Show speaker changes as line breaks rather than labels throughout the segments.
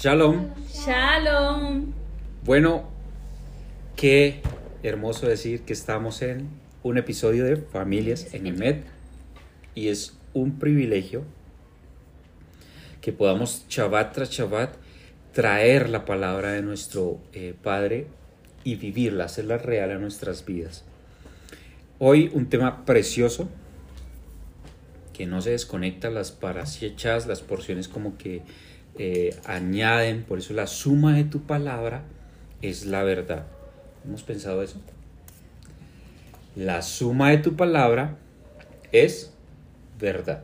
Shalom.
Shalom.
Bueno, qué hermoso decir que estamos en un episodio de Familias en IMED y es un privilegio que podamos Shabbat tras Shabbat traer la palabra de nuestro eh, Padre y vivirla, hacerla real a nuestras vidas. Hoy un tema precioso que no se desconecta las parasiechas, las porciones como que eh, añaden, por eso la suma de tu palabra es la verdad. ¿Hemos pensado eso? La suma de tu palabra es verdad.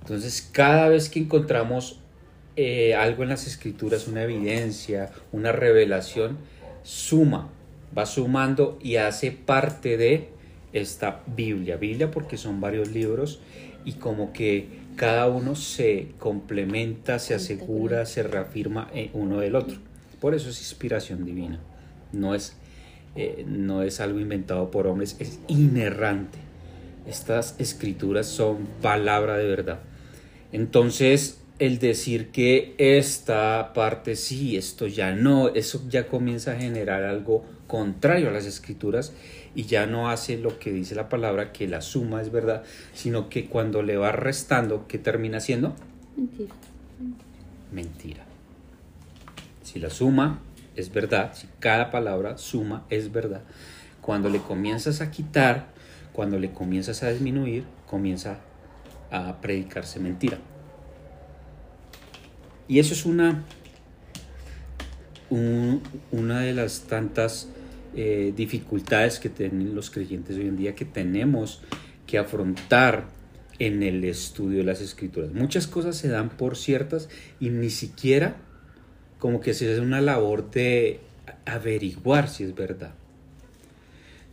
Entonces, cada vez que encontramos eh, algo en las escrituras, una evidencia, una revelación, suma, va sumando y hace parte de esta Biblia. Biblia porque son varios libros y como que cada uno se complementa, se asegura, se reafirma uno del otro. Por eso es inspiración divina. No es, eh, no es algo inventado por hombres, es inerrante. Estas escrituras son palabra de verdad. Entonces, el decir que esta parte sí, esto ya no, eso ya comienza a generar algo contrario a las escrituras y ya no hace lo que dice la palabra, que la suma es verdad, sino que cuando le va restando, ¿qué termina siendo?
Mentira.
Mentira. Si la suma es verdad, si cada palabra suma es verdad, cuando le comienzas a quitar, cuando le comienzas a disminuir, comienza a predicarse mentira. Y eso es una, una de las tantas eh, dificultades que tienen los creyentes hoy en día que tenemos que afrontar en el estudio de las escrituras. Muchas cosas se dan por ciertas y ni siquiera como que se hace una labor de averiguar si es verdad.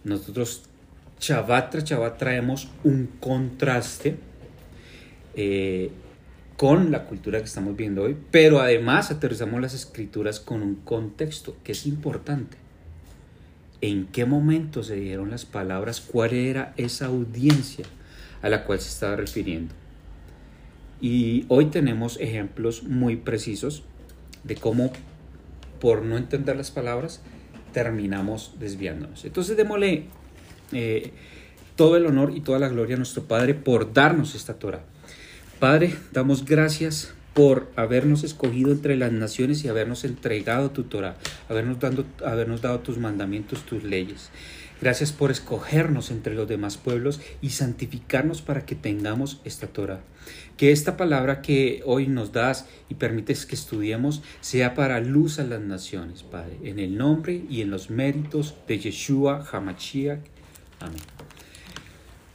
Nosotros, chavat tras traemos un contraste eh, con la cultura que estamos viendo hoy, pero además aterrizamos las escrituras con un contexto que es importante en qué momento se dieron las palabras, cuál era esa audiencia a la cual se estaba refiriendo. Y hoy tenemos ejemplos muy precisos de cómo por no entender las palabras terminamos desviándonos. Entonces démosle eh, todo el honor y toda la gloria a nuestro Padre por darnos esta Torah. Padre, damos gracias por habernos escogido entre las naciones y habernos entregado tu Torah, habernos, dando, habernos dado tus mandamientos, tus leyes. Gracias por escogernos entre los demás pueblos y santificarnos para que tengamos esta Torah. Que esta palabra que hoy nos das y permites que estudiemos sea para luz a las naciones, Padre, en el nombre y en los méritos de Yeshua Hamashiach. Amén.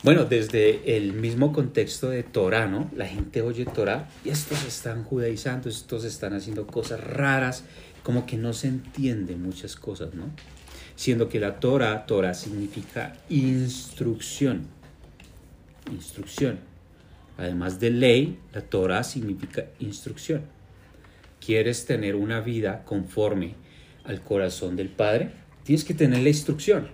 Bueno, desde el mismo contexto de Torah, ¿no? La gente oye Torah y estos están judaizando, estos están haciendo cosas raras, como que no se entiende muchas cosas, ¿no? Siendo que la Torah, Torah significa instrucción, instrucción. Además de ley, la Torah significa instrucción. ¿Quieres tener una vida conforme al corazón del Padre? Tienes que tener la instrucción.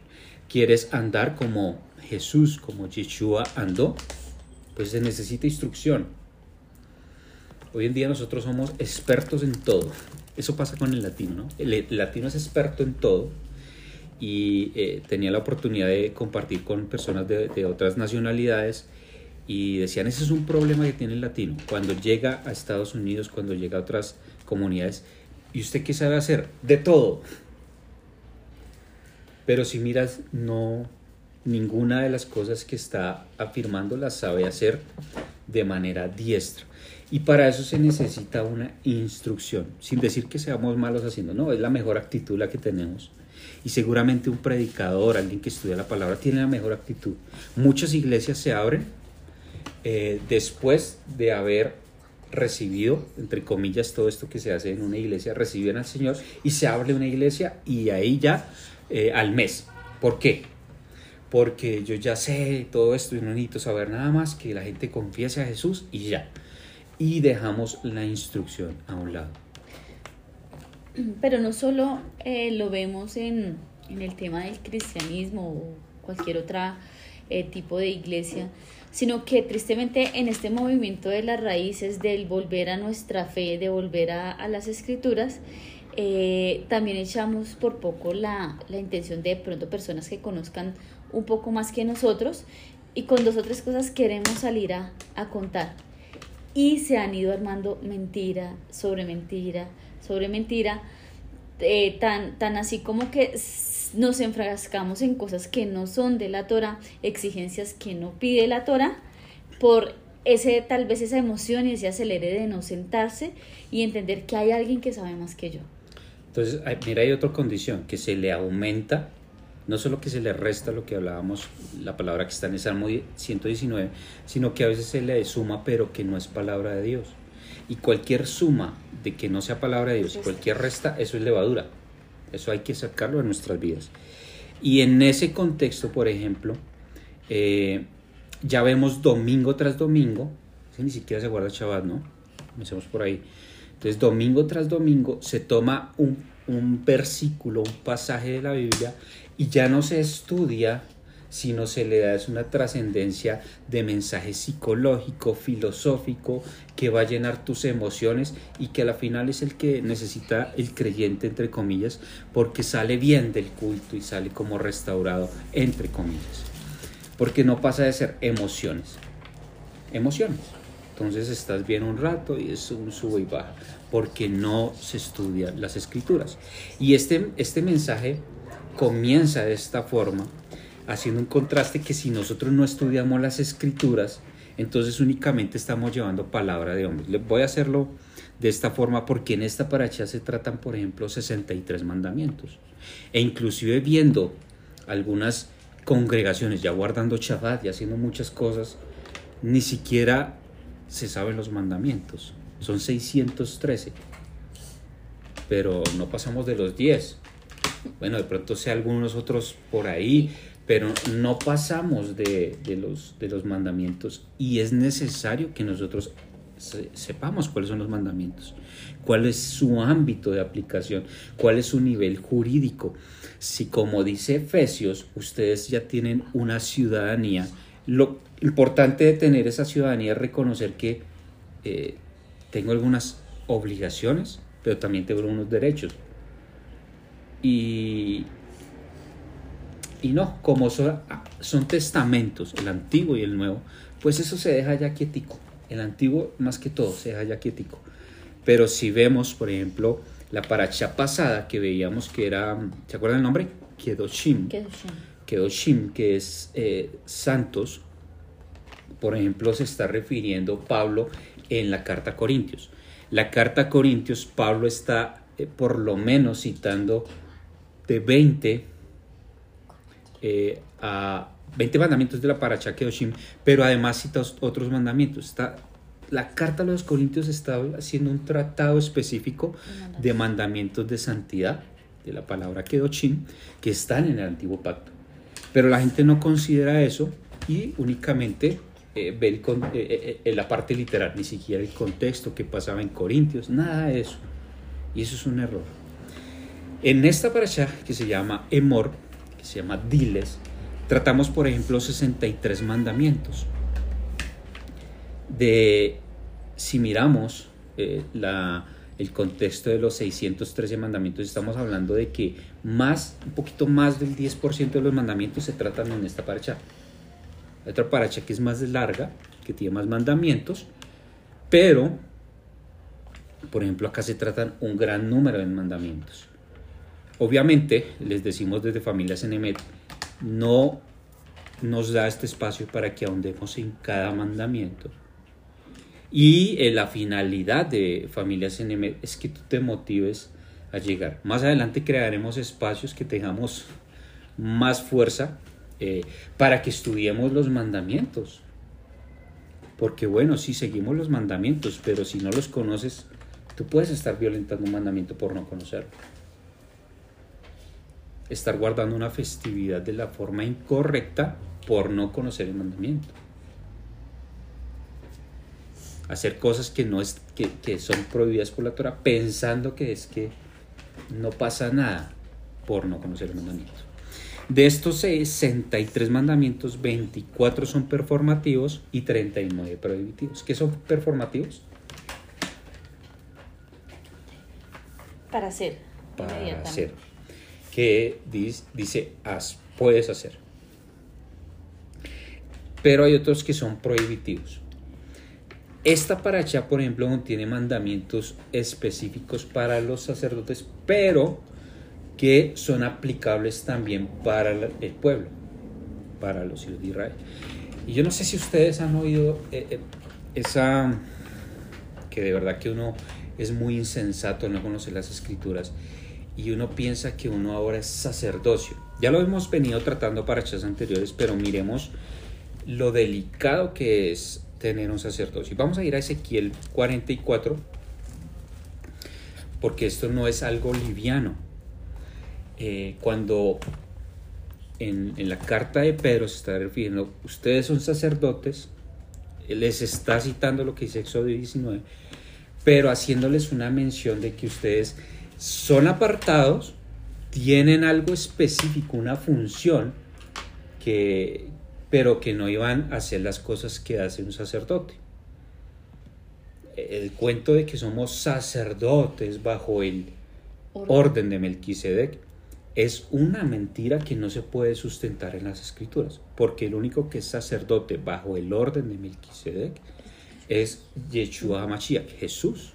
¿Quieres andar como Jesús como Yeshua andó, pues se necesita instrucción. Hoy en día nosotros somos expertos en todo. Eso pasa con el latino, ¿no? El, latino es experto en todo y eh, tenía la oportunidad de compartir con personas de, de, otras nacionalidades y decían, ese es un problema que tiene el latino. Cuando llega a Estados Unidos, cuando llega a otras comunidades, ¿y usted qué sabe hacer? De todo. Pero si miras, no, ninguna de las cosas que está afirmando las sabe hacer de manera diestra. Y para eso se necesita una instrucción, sin decir que seamos malos haciendo, no, es la mejor actitud la que tenemos. Y seguramente un predicador, alguien que estudia la palabra, tiene la mejor actitud. Muchas iglesias se abren eh, después de haber recibido, entre comillas, todo esto que se hace en una iglesia, reciben al Señor y se abre una iglesia y ahí ya eh, al mes. ¿Por qué? Porque yo ya sé todo esto y no necesito saber nada más que la gente confiese a Jesús y ya. Y dejamos la instrucción a un lado.
Pero no solo eh, lo vemos en, el tema del cristianismo o cualquier otro eh, tipo de iglesia, sino que tristemente en este movimiento de las raíces, del volver a nuestra fe, de volver a, las escrituras, eh, también echamos por poco la, la intención de pronto personas que conozcan un poco más que nosotros y con dos o tres cosas queremos salir a, a contar. Y se han ido armando mentira sobre mentira sobre mentira, eh, tan, tan así como que nos enfrascamos en cosas que no son de la Torah, exigencias que no pide la Torah, por ese tal vez esa emoción y ese acelere de no sentarse y entender que hay alguien que sabe más que yo.
Entonces, mira, hay otra condición, que se le aumenta no solo que se le resta lo que hablábamos, la palabra que está en el Salmo 119, sino que a veces se le suma, pero que no es palabra de Dios. Y cualquier suma de que no sea palabra de Dios, cualquier resta, eso es levadura. Eso hay que sacarlo de nuestras vidas. Y en ese contexto, por ejemplo, eh, ya vemos domingo tras domingo, ni siquiera se guarda Shabbat, ¿no? Comencemos por ahí. Entonces, domingo tras domingo se toma un, un versículo, un pasaje de la Biblia y ya no se estudia, sino se le da es una trascendencia de mensaje psicológico, filosófico, que va a llenar tus emociones y que a la final es el que necesita el creyente, entre comillas, porque sale bien del culto y sale como restaurado, entre comillas. Porque no pasa de ser emociones, emociones. Entonces estás bien un rato y es un sube y baja, porque no se estudia las escrituras. Y este, este mensaje comienza de esta forma, haciendo un contraste que si nosotros no estudiamos las escrituras, entonces únicamente estamos llevando palabra de hombres. Voy a hacerlo de esta forma porque en esta paracha se tratan, por ejemplo, 63 mandamientos. E inclusive viendo algunas congregaciones ya guardando Shabbat y haciendo muchas cosas, ni siquiera se saben los mandamientos. Son 613. Pero no pasamos de los 10 bueno, de pronto sea algunos otros por ahí, pero no pasamos de, los, mandamientos y es necesario que nosotros sepamos cuáles son los mandamientos, cuál es su ámbito de aplicación, cuál es su nivel jurídico. Si como dice Efesios, ustedes ya tienen una ciudadanía, lo importante de tener esa ciudadanía es reconocer que eh, tengo algunas obligaciones, pero también tengo unos derechos. Y, y no, como son, son testamentos, el antiguo y el nuevo, pues eso se deja ya quietico. El antiguo, más que todo, se deja ya quietico. Pero si vemos, por ejemplo, la paracha pasada que veíamos que era, ¿se acuerdan el nombre? Kedoshim. Kedoshim. Kedoshim, que es eh, santos. Por ejemplo, se está refiriendo Pablo en la carta a Corintios. La carta a Corintios, Pablo está eh, por lo menos citando de 20 eh, a 20 mandamientos de la Paracha Kedoshim, pero además cita otros mandamientos. Está, la carta a los Corintios está haciendo un tratado específico de mandamientos de santidad, de la palabra Kedoshim, que están en el antiguo pacto. Pero la gente no considera eso y únicamente eh, ve eh, la parte literal, ni siquiera el contexto que pasaba en Corintios, nada de eso. Y eso es un error. En esta parasha que se llama Emor, que se llama Diles, tratamos por ejemplo 63 mandamientos. De, si miramos eh, la, el contexto de los 613 mandamientos, estamos hablando de que más, un poquito más del 10% de los mandamientos se tratan en esta paracha. otra paracha que es más larga, que tiene más mandamientos, pero, por ejemplo, acá se tratan un gran número de mandamientos. Obviamente, les decimos desde Familias Enemet, no nos da este espacio para que ahondemos en cada mandamiento. Y eh, la finalidad de Familias Enemet es que tú te motives a llegar. Más adelante crearemos espacios que tengamos más fuerza eh, para que estudiemos los mandamientos. Porque bueno, si seguimos los mandamientos, pero si no los conoces, tú puedes estar violentando un mandamiento por no conocerlo estar guardando una festividad de la forma incorrecta por no conocer el mandamiento. Hacer cosas que, no es, que, son prohibidas por la Torah pensando que es que no pasa nada por no conocer el mandamiento. De estos 63 mandamientos, 24 son performativos y 39 prohibitivos. ¿Qué son performativos?
Para hacer.
Para hacer. Que dice, puedes hacer. Pero hay otros que son prohibitivos. Esta paracha, por ejemplo, no tiene mandamientos específicos para los sacerdotes, pero que son aplicables también para el pueblo, para los hijos de Israel. Y yo no sé si ustedes han oído eh, eh, esa, que de verdad que uno es muy insensato, no conoce las escrituras, y uno piensa que uno ahora es sacerdocio. Ya lo hemos venido tratando para hechas anteriores, pero miremos lo delicado que es tener un sacerdocio. Vamos a ir a Ezequiel 44, porque esto no es algo liviano. Eh, cuando en, la carta de Pedro se está refiriendo, ustedes son sacerdotes, les está citando lo que dice Éxodo 19, pero haciéndoles una mención de que ustedes son apartados, tienen algo específico, una función, que, pero que no iban a hacer las cosas que hace un sacerdote. El cuento de que somos sacerdotes bajo el orden de Melquisedec es una mentira que no se puede sustentar en las escrituras, porque el único que es sacerdote bajo el orden de Melquisedec es Yeshua HaMashiach, Jesús.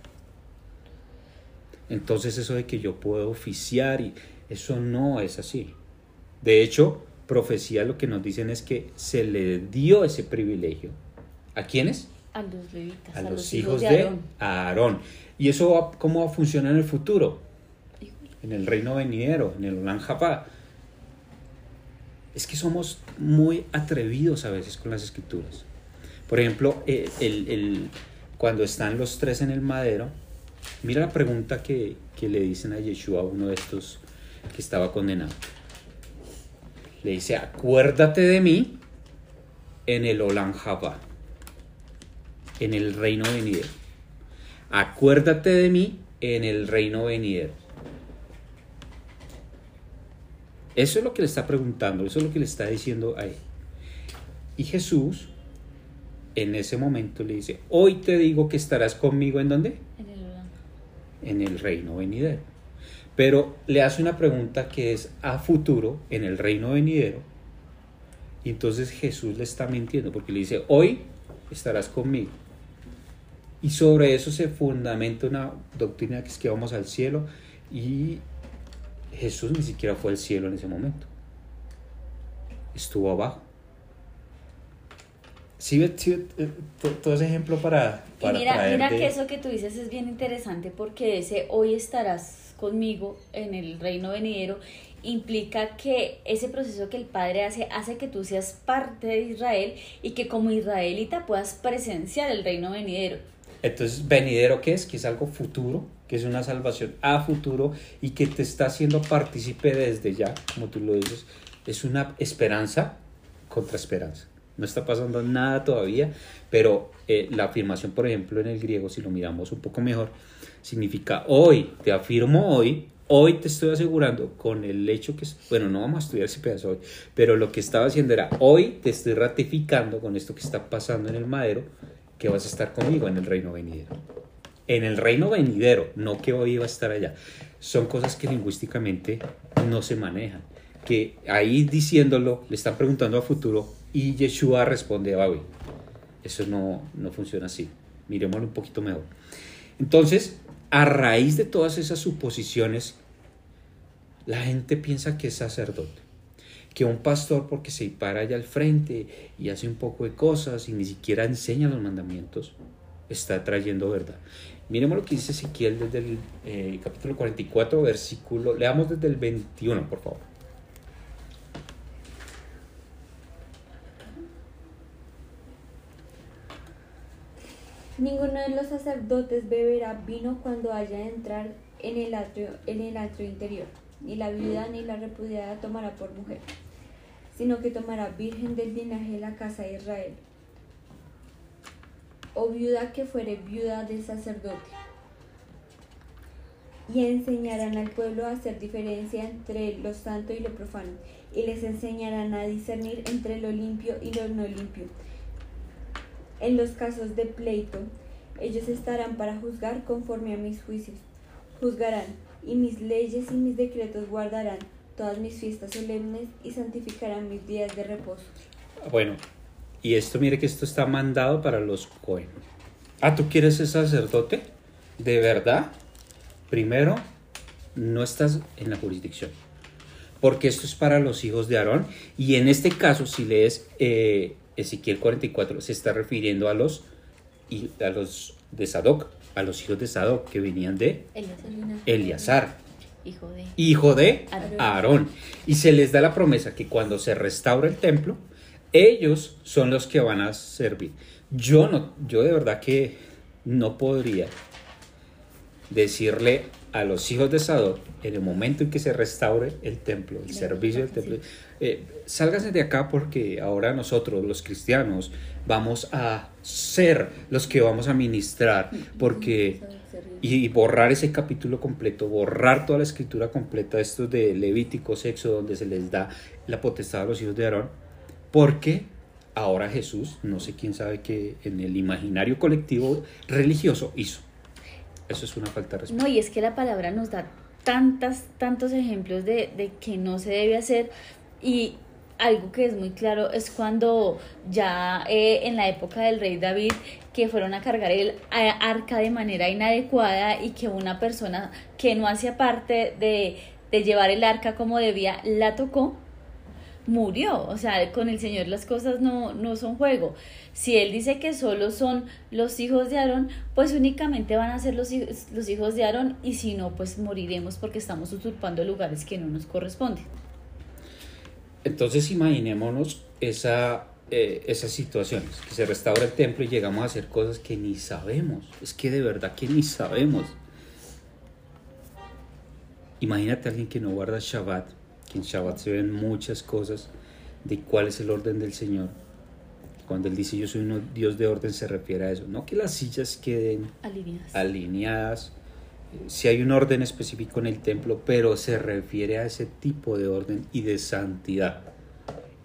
Entonces eso de que yo puedo oficiar y eso no es así. De hecho, profecía lo que nos dicen es que se le dio ese privilegio. ¿A quiénes?
A los levitas,
a, los, hijos, de, Aarón. ¿Y eso cómo va a funcionar en el futuro? en el reino venidero, en el Olan Es que somos muy atrevidos a veces con las escrituras. Por ejemplo, eh, el, cuando están los tres en el madero, mira la pregunta que, le dicen a Yeshua, uno de estos que estaba condenado. Le dice, acuérdate de mí en el Olan en el reino venidero. Acuérdate de mí en el reino venidero. Eso es lo que le está preguntando, eso es lo que le está diciendo a él. Y Jesús en ese momento le dice, hoy te digo que estarás conmigo en dónde?
En el,
reino venidero. Pero le hace una pregunta que es a futuro, en el reino venidero. Y entonces Jesús le está mintiendo porque le dice, hoy estarás conmigo. Y sobre eso se fundamenta una doctrina que es que vamos al cielo y Jesús ni siquiera fue al cielo en ese momento. Estuvo abajo. Sí, eh, todo ese ejemplo para...
para mira, mira que eso que tú dices es bien interesante porque ese hoy estarás conmigo en el reino venidero implica que ese proceso que el Padre hace hace que tú seas parte de Israel y que como israelita puedas presenciar el reino venidero.
Entonces, venidero, ¿qué es? Que es algo futuro, que es una salvación a futuro y que te está haciendo partícipe desde ya, como tú lo dices. Es una esperanza contra esperanza. No está pasando nada todavía, pero eh, la afirmación, por ejemplo, en el griego, si lo miramos un poco mejor, significa hoy, te afirmo hoy, hoy te estoy asegurando con el hecho que, bueno, no vamos a estudiar ese pedazo hoy, pero lo que estaba haciendo era, hoy te estoy ratificando con esto que está pasando en el madero, que vas a estar conmigo en el reino venidero. En el reino venidero, no que hoy iba a estar allá. Son cosas que lingüísticamente no se manejan. Que ahí diciéndolo, le están preguntando a futuro y Yeshua responde a hoy. Eso no, no funciona así. Miremoslo un poquito mejor. Entonces, a raíz de todas esas suposiciones, la gente piensa que es sacerdote que un pastor porque se para allá al frente y hace un poco de cosas y ni siquiera enseña los mandamientos, está trayendo verdad. Miremos lo que dice Ezequiel desde el eh, capítulo 44, versículo, leamos desde el 21, por favor.
Ninguno de los sacerdotes beberá vino cuando haya de entrar en el atrio, en el atrio interior, ni la viuda ni la repudiada tomará por mujer sino que tomará virgen del linaje de la casa de Israel, o viuda que fuere viuda del sacerdote, y enseñarán al pueblo a hacer diferencia entre lo santo y lo profano, y les enseñarán a discernir entre lo limpio y lo no limpio. En los casos de pleito, ellos estarán para juzgar conforme a mis juicios. Juzgarán, y mis leyes y mis decretos guardarán todas mis fiestas solemnes y santificarán mis días de reposo.
Bueno, y esto, mire que esto está mandado para los Cohen. Ah, ¿tú quieres ser sacerdote? ¿De verdad? Primero, no estás en la jurisdicción. Porque esto es para los hijos de Aarón. Y en este caso, si lees eh, Ezequiel 44, se está refiriendo a los, a los de Sadoc, a los hijos de Sadoc que venían de Eleazar,
hijo de,
hijo de
Aarón.
Y se les da la promesa que cuando se restaure el templo, ellos son los que van a servir. Yo no, yo de verdad que no podría decirle a los hijos de Sadoc en el momento en que se restaure el templo, el servicio del templo, eh, sálganse de acá porque ahora nosotros, los cristianos, vamos a ser los que vamos a ministrar, porque y borrar ese capítulo completo, borrar toda la escritura completa, estos de Levítico, Sexo, donde se les da la potestad a los hijos de Aarón, porque ahora Jesús, no sé quién sabe que en el imaginario colectivo religioso hizo. Eso es una falta de respeto.
No, y es que la palabra nos da tantas, tantos ejemplos de que no se debe hacer y algo que es muy claro es cuando ya eh, en la época del rey David que fueron a cargar el arca de manera inadecuada y que una persona que no hacía parte de, de llevar el arca como debía la tocó murió. O sea, con el Señor las cosas no, no son juego. Si Él dice que solo son los hijos de Aarón, pues únicamente van a ser los, los hijos de Aarón y si no, pues moriremos porque estamos usurpando lugares que no nos corresponden.
Entonces imaginémonos esa, eh, esas situaciones, que se restaura el templo y llegamos a hacer cosas que ni sabemos. Es que de verdad que ni sabemos. Imagínate a alguien que no guarda Shabbat, que en Shabbat se ven muchas cosas de cuál es el orden del Señor. Cuando Él dice yo soy un Dios de orden se refiere a eso. No que las sillas queden
Alineadas.
alineadas. Si hay un orden específico en el templo, pero se refiere a ese tipo de orden y de santidad.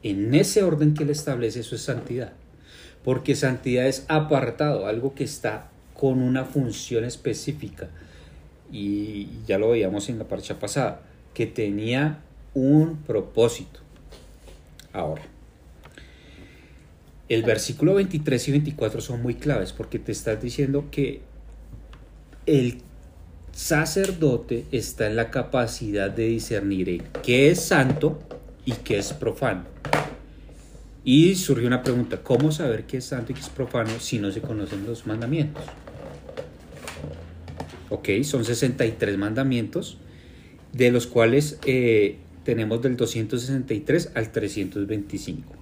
En ese orden que él establece, eso es santidad. Porque santidad es apartado, algo que está con una función específica. Y ya lo veíamos en la parcha pasada, que tenía un propósito. Ahora, el versículo 23 y 24 son muy claves porque te estás diciendo que el sacerdote está en la capacidad de discernir qué es santo y qué es profano. Y surgió una pregunta, ¿cómo saber qué es santo y qué es profano si no se conocen los mandamientos? Ok, son 63 mandamientos, de los cuales eh, tenemos del 263 al 325.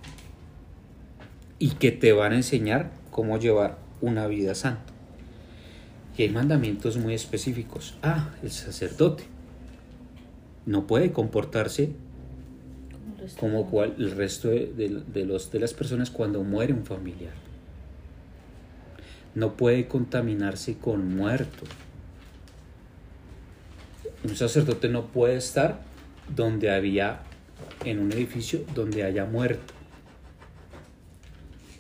Y que te van a enseñar cómo llevar una vida santa. Y hay mandamientos muy específicos. Ah, el sacerdote no puede comportarse
Como
cual el resto de, de- de los, de las personas cuando muere un familiar. No puede contaminarse con muerto. Un sacerdote no puede estar donde había, en un edificio donde haya muerto.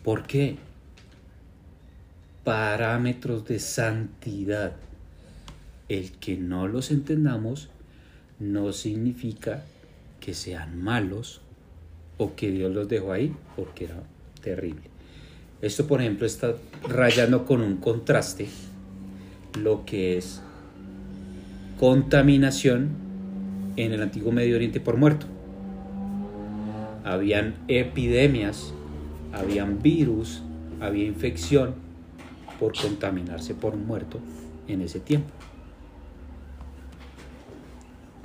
¿Por qué? Parámetros de santidad. El que no los entendamos no significa que sean malos o que Dios los dejó ahí porque era terrible. Esto, por ejemplo, está rayando con un contraste lo que es contaminación en el antiguo Medio Oriente por muerto. Habían epidemias, habían virus, había infección por contaminarse por muerto en ese tiempo.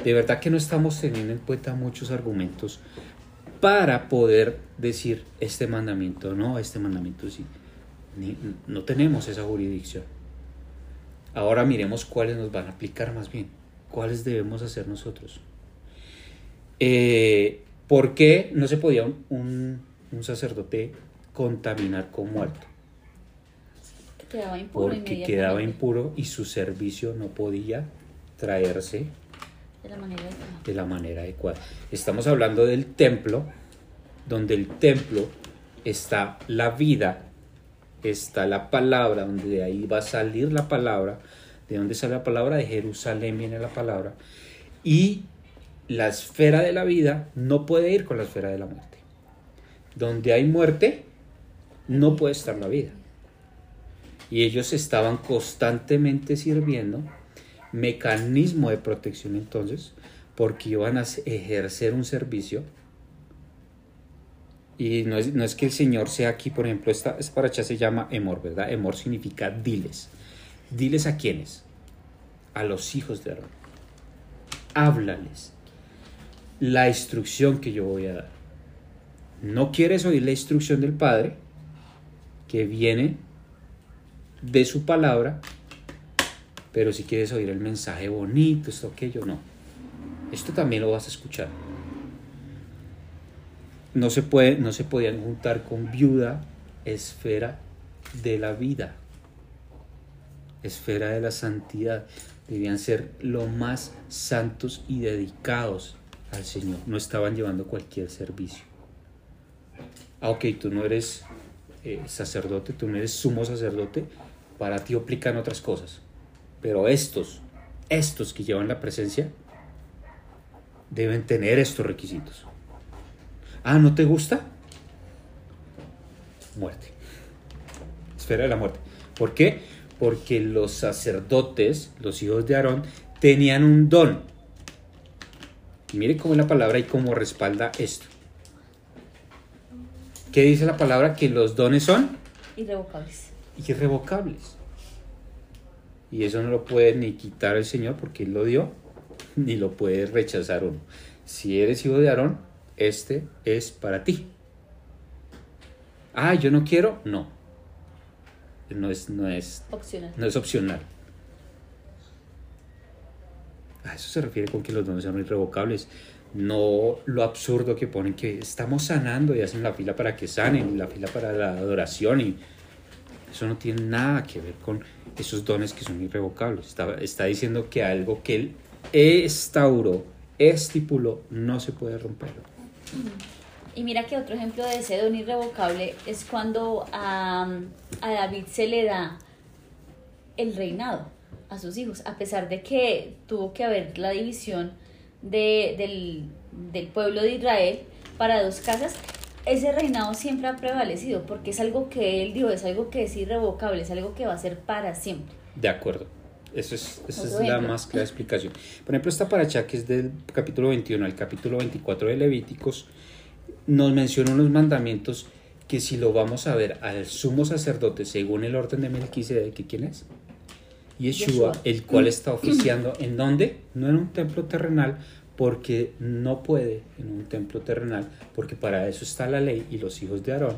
De verdad que no estamos teniendo en cuenta muchos argumentos para poder decir este mandamiento no, este mandamiento sí. No tenemos esa jurisdicción. Ahora miremos cuáles nos van a aplicar más bien, cuáles debemos hacer nosotros. Eh, ¿Por qué no se podía un, un- un sacerdote contaminar con muerto?
Quedaba impuro
Porque quedaba impuro y su servicio no podía traerse
De la manera adecuada.
de la manera adecuada. Estamos hablando del templo, donde el templo está la vida, está la palabra, donde de ahí va a salir la palabra, de donde sale la palabra, de Jerusalén viene la palabra, y la esfera de la vida no puede ir con la esfera de la muerte. Donde hay muerte, no puede estar la vida. Y ellos estaban constantemente sirviendo mecanismo de protección entonces, porque iban a ejercer un servicio. Y no es, no es que el Señor sea aquí, por ejemplo, esta, esta paracha se llama Emor, ¿verdad? Emor significa diles. Diles a quiénes? A los hijos de Aarón. Háblales la instrucción que yo voy a dar. No quieres oír la instrucción del Padre, que viene de su palabra, pero si quieres oír el mensaje bonito, esto, aquello, no. Esto también lo vas a escuchar. No se, puede, no se podían juntar con viuda, esfera de la vida, esfera de la santidad. Debían ser lo más santos y dedicados al Señor. No estaban llevando cualquier servicio. Ah, ok, tú no eres eh, sacerdote, tú no eres sumo sacerdote, para ti aplican otras cosas. Pero estos, estos que llevan la presencia, deben tener estos requisitos. Ah, ¿no te gusta? Muerte. Esfera de la muerte. ¿Por qué? Porque los sacerdotes, los hijos de Aarón, tenían un don. Mire cómo es la palabra y cómo respalda esto. ¿Qué dice la palabra? Que los dones son
Irrevocables.
Irrevocables. Y eso no lo puede ni quitar el Señor porque Él lo dio, ni lo puede rechazar uno. Si eres hijo de Aarón, este es para ti. Ah, yo no quiero, no. No es, no es,
Opcional.
no es opcional. A eso se refiere con que los dones son irrevocables. No lo absurdo que ponen que estamos sanando y hacen la fila para que sanen, la fila para la adoración y eso no tiene nada que ver con esos dones que son irrevocables. Está, está diciendo que algo que él instauró, estipuló, no se puede romper.
Y mira que otro ejemplo de ese don irrevocable es cuando a, David se le da el reinado a sus hijos, a pesar de que tuvo que haber la división de, del, del pueblo de Israel para dos casas, ese reinado siempre ha prevalecido, porque es algo que él dijo, es algo que es irrevocable, es algo que va a ser para siempre.
De acuerdo. Eso es, esa es la más clara explicación. Por ejemplo, esta paracha que es del capítulo 21 al capítulo 24 de Levíticos, nos menciona unos mandamientos que si lo vamos a ver al sumo sacerdote según el orden de Melquisedec, ¿quién es? Yeshua,
Yeshua.
el cual está oficiando en dónde? No en un templo terrenal, porque no puede en un templo terrenal, porque para eso está la ley y los hijos de Aarón,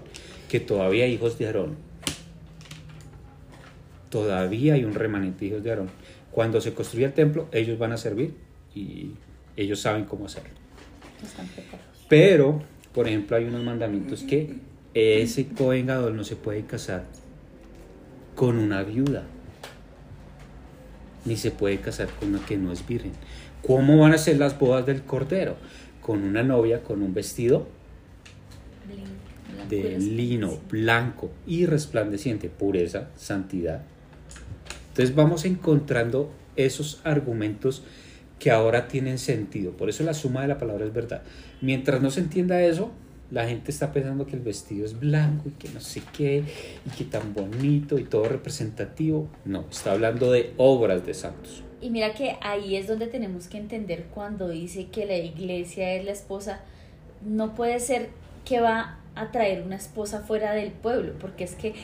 que todavía hay hijos de Aarón. Todavía hay un remanente de hijos de Aarón. Cuando se construya el templo, ellos van a servir y ellos saben cómo hacerlo. Pero, por ejemplo, hay unos mandamientos que ese Cohen Gadol no se puede casar con una viuda, ni se puede casar con una que no es virgen. ¿Cómo van a ser las bodas del Cordero? Con una novia con un vestido
De
lino blanco y resplandeciente, pureza, santidad. Entonces vamos encontrando esos argumentos que ahora tienen sentido. Por eso la suma de la palabra es verdad. Mientras no se entienda eso, la gente está pensando que el vestido es blanco y que no sé qué, y que tan bonito y todo representativo. No, está hablando de obras de santos.
Y mira que ahí es donde tenemos que entender cuando dice que la iglesia es la esposa, no puede ser que va a traer una esposa fuera del pueblo, porque es que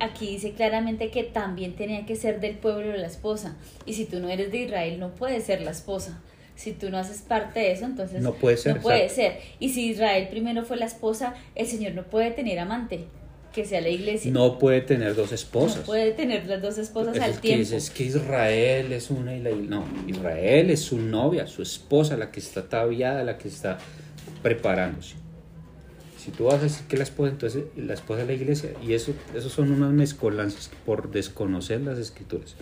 aquí dice claramente que también tenía que ser del pueblo la esposa. Y si tú no eres de Israel, no puedes ser la esposa. Si tú no haces parte de eso, entonces
No puede ser,
No puede ser. Y si Israel primero fue la esposa, el Señor no puede tener amante, que sea la iglesia.
No puede tener dos esposas.
No puede tener las dos esposas
Eso
al
es que
tiempo.
dice, es que Israel es una y la no, Israel es su novia, su esposa, la que está ataviada, la que está preparándose. Si tú vas a decir que la esposa, entonces la esposa de la iglesia, y eso, eso son unas mezcolanzas por desconocer las escrituras.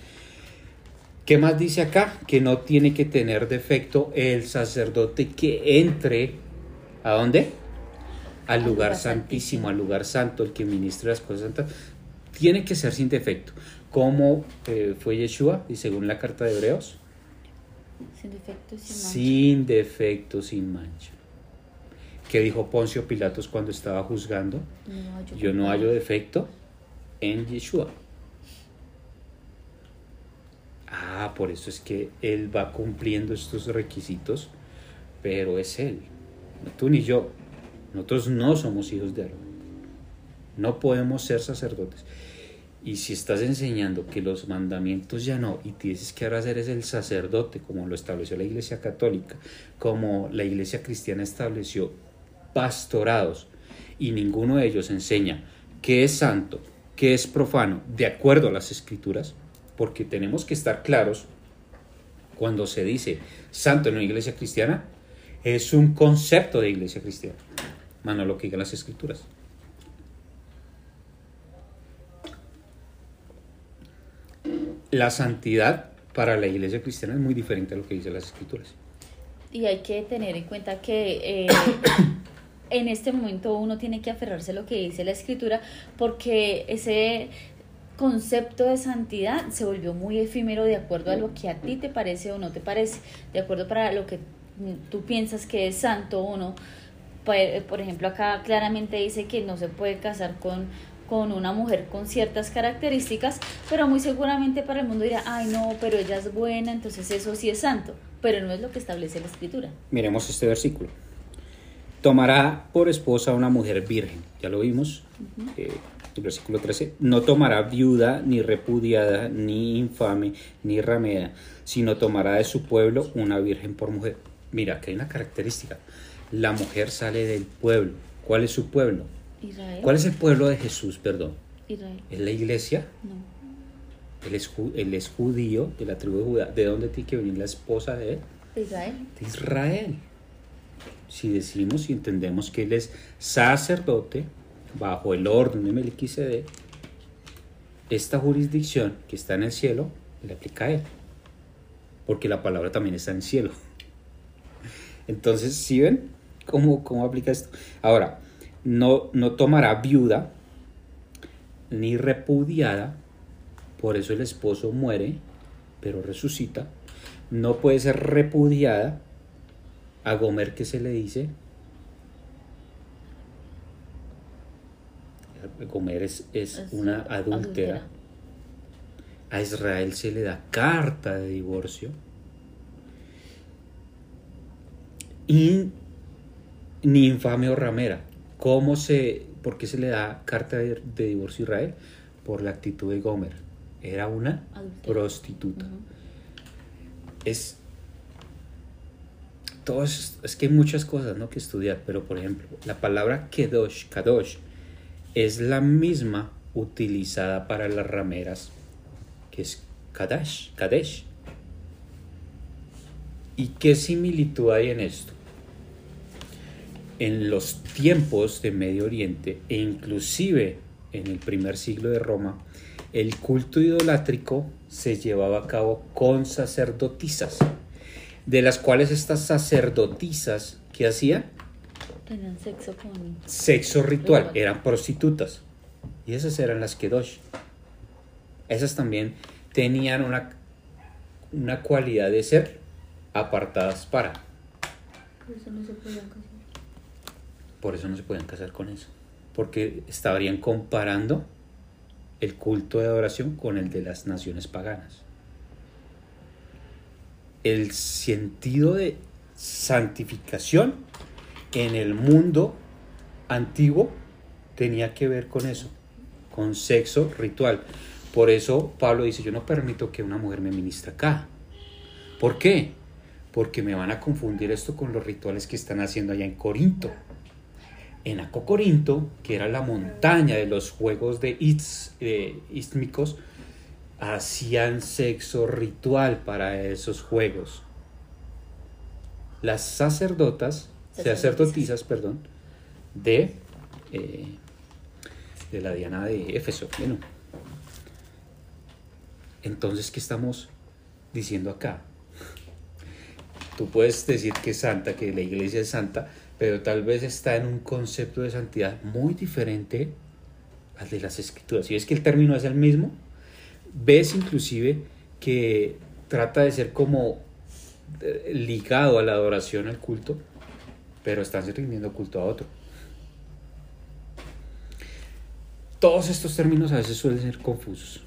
¿Qué más dice acá? Que no tiene que tener defecto el sacerdote que entre. ¿A dónde? Al lugar, santísimo, al lugar santo, el que ministra las cosas santas. Tiene que ser sin defecto. ¿Cómo eh, fue Yeshua? Y según la carta de Hebreos.
Sin defecto, sin mancha.
Sin defecto, sin mancha. ¿Qué dijo Poncio Pilatos cuando estaba juzgando?
No hallo
Yo no hallo defecto en Yeshua. Ah, por eso es que él va cumpliendo estos requisitos, pero es él, no tú ni yo. Nosotros no somos hijos de Aarón. No podemos ser sacerdotes. Y si estás enseñando que los mandamientos ya no, y dices que ahora eres el sacerdote, como lo estableció la Iglesia Católica, como la Iglesia Cristiana estableció pastorados, y ninguno de ellos enseña qué es santo, qué es profano, de acuerdo a las escrituras, porque tenemos que estar claros cuando se dice santo en una iglesia cristiana, es un concepto de iglesia cristiana, más no lo que digan las escrituras. La santidad para la iglesia cristiana es muy diferente a lo que dicen las escrituras.
Y hay que tener en cuenta que eh, en este momento uno tiene que aferrarse a lo que dice la escritura porque ese concepto de santidad se volvió muy efímero de acuerdo a lo que a ti te parece o no te parece, de acuerdo para lo que tú piensas que es santo o no. Por por ejemplo, acá claramente dice que no se puede casar con, con una mujer con ciertas características, pero muy seguramente para el mundo dirá, ay no, pero ella es buena, entonces eso sí es santo, pero no es lo que establece la escritura.
Miremos este versículo. Tomará por esposa a una mujer virgen, ya lo vimos, eh, el versículo 13. No tomará viuda, ni repudiada, ni infame, ni ramera, sino tomará de su pueblo una virgen por mujer. Mira, que hay una característica. La mujer sale del pueblo. ¿Cuál es su pueblo?
Israel.
¿Cuál es el pueblo de Jesús, perdón?
Israel.
¿Es la iglesia?
No.
Él es, él es judío, de la tribu de Judá. ¿De dónde tiene que venir la esposa de él?
De Israel.
de Israel. Si decimos y entendemos que él es sacerdote bajo el orden de Melquisedec, esta jurisdicción que está en el cielo le aplica a él, porque la palabra también está en el cielo. Entonces, ¿sí ven cómo, cómo aplica esto? Ahora, no, no tomará viuda ni repudiada, por eso el esposo muere, pero resucita. No puede ser repudiada. A Gomer, ¿qué se le dice? Gomer es, es
Es
una adúltera.
adúltera.
A Israel se le da carta de divorcio. Y ni infame o ramera. ¿Cómo se, ¿Por qué se le da carta de, de divorcio a Israel? Por la actitud de Gomer. Era una prostituta. Es. Todo es, es que hay muchas cosas ¿no? que estudiar, pero por ejemplo, la palabra Kedosh, Kadosh, es la misma utilizada para las rameras, que es Kadash, Kadesh. ¿Y qué similitud hay en esto? En los tiempos de Medio Oriente e inclusive en el primer siglo de Roma, el culto idolátrico se llevaba a cabo con sacerdotisas, de las cuales estas sacerdotisas, ¿qué hacían?
Tenían sexo con.
Sexo ritual,
Ritual.
eran prostitutas. Y esas eran las Kedosh. Esas también tenían una, una cualidad de ser apartadas para.
Por eso no se podían casar.
Por eso no se podían casar con eso. Porque estarían comparando el culto de adoración con el de las naciones paganas. El sentido de santificación en el mundo antiguo tenía que ver con eso, con sexo ritual. Por eso Pablo dice, yo no permito que una mujer me ministre acá. ¿Por qué? Porque me van a confundir esto con los rituales que están haciendo allá en Corinto. En Acocorinto, que era la montaña de los juegos de eh, istmicos, hacían sexo ritual para esos juegos. Las sacerdotas,
Sacerdotisas.
sacerdotisas, perdón, de, eh, de la Diana de Éfeso. Bueno, entonces, ¿qué estamos diciendo acá. Tú puedes decir que es santa, que la iglesia es santa, pero tal vez está en un concepto de santidad muy diferente al de las escrituras. Si es que el término es el mismo, ves inclusive que trata de ser como eh, ligado a la adoración, al culto, pero están rindiendo culto a otro. Todos estos términos a veces suelen ser confusos.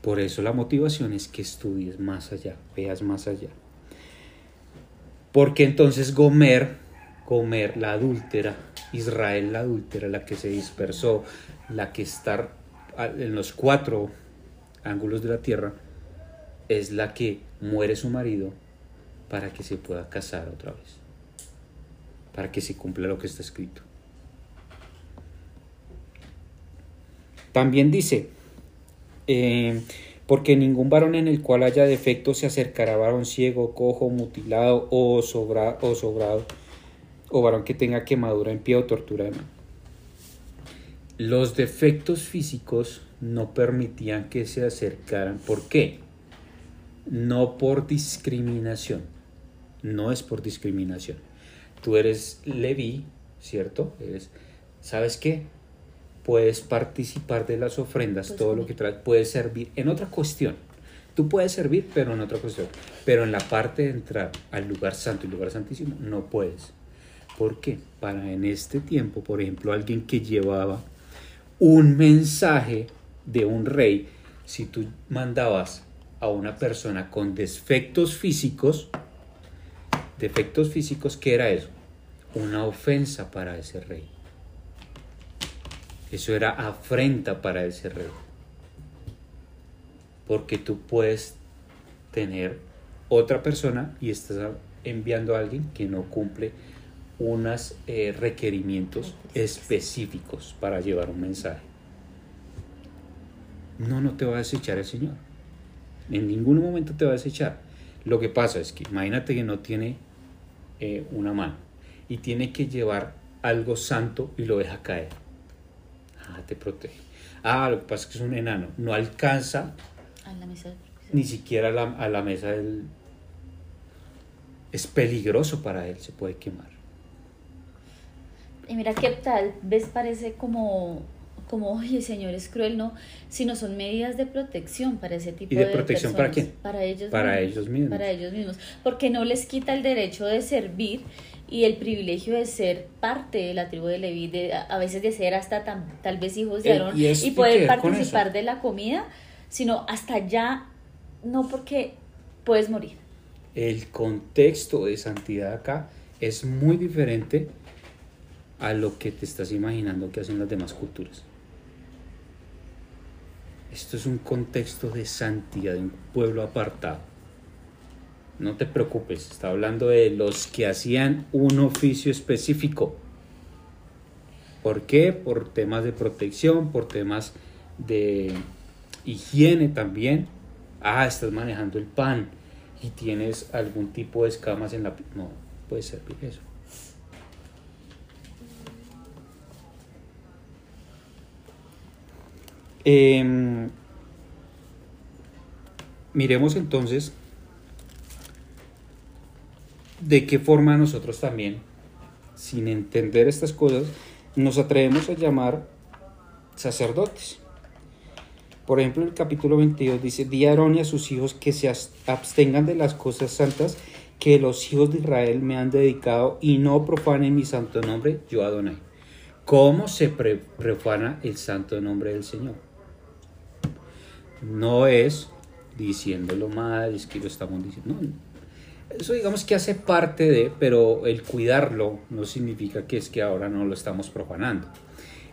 Por eso la motivación es que estudies más allá, veas más allá. Porque entonces Gomer, Gomer, la adúltera, Israel la adúltera, la que se dispersó, la que está en los cuatro ángulos de la tierra, es la que muere su marido para que se pueda casar otra vez, para que se cumpla lo que está escrito. También dice, eh, porque ningún varón en el cual haya defecto se acercará a varón ciego, cojo, mutilado o, sobra, o sobrado, o varón que tenga quemadura en pie o tortura mano. Los defectos físicos no permitían que se acercaran. ¿Por qué? No por discriminación. No es por discriminación. Tú eres Levi, ¿cierto? Eres, ¿Sabes qué? Puedes participar de las ofrendas, pues todo lo que traes, puedes servir en otra cuestión. Tú puedes servir, pero en otra cuestión. Pero en la parte de entrar al lugar santo y lugar santísimo, no puedes. ¿Por qué? Para en este tiempo, por ejemplo, alguien que llevaba un mensaje de un rey, si tú mandabas a una persona con defectos físicos, defectos físicos, ¿qué era eso? Una ofensa para ese rey. Eso era afrenta para ese rey. Porque tú puedes tener otra persona y estás enviando a alguien que no cumple unos eh, requerimientos específicos para llevar un mensaje. No, no te va a desechar el Señor. En ningún momento te va a desechar. Lo que pasa es que imagínate que no tiene eh, una mano y tiene que llevar algo santo y lo deja caer. Ah, te protege. Ah, lo que pasa es que es un enano. No alcanza ni siquiera a la, a la mesa del... Es peligroso para él, se puede quemar.
Y mira qué tal vez parece como como, oye, señor, es cruel, no, sino son medidas de protección para ese tipo
de ¿Y de, protección para quién?
Para ellos
para
mismos.
ellos mismos.
Para ellos mismos. Porque no les quita el derecho de servir y el privilegio de ser parte de la tribu de Leví, de, a veces de ser hasta tal vez hijos de Aarón y, poder participar de la comida, sino hasta ya, no porque puedes morir.
El contexto de santidad acá es muy diferente a lo que te estás imaginando que hacen las demás culturas. Esto es un contexto de santidad, de un pueblo apartado no te preocupes, está hablando de los que hacían un oficio específico. ¿Por qué? Por temas de protección, por temas de higiene también. Ah, estás manejando el pan y tienes algún tipo de escamas en la... No, puede servir eso. Em, miremos entonces de qué forma nosotros también, sin entender estas cosas, nos atrevemos a llamar sacerdotes. Por ejemplo, el capítulo 22 dice, di a Aarón y a sus hijos que se abstengan de las cosas santas que los hijos de Israel me han dedicado y no profanen mi santo nombre, yo Adonai. ¿Cómo se profana el santo nombre del Señor? No es diciéndolo mal, es que lo estamos diciendo. No, eso digamos que hace parte de, pero el cuidarlo no significa que es que ahora no lo estamos profanando.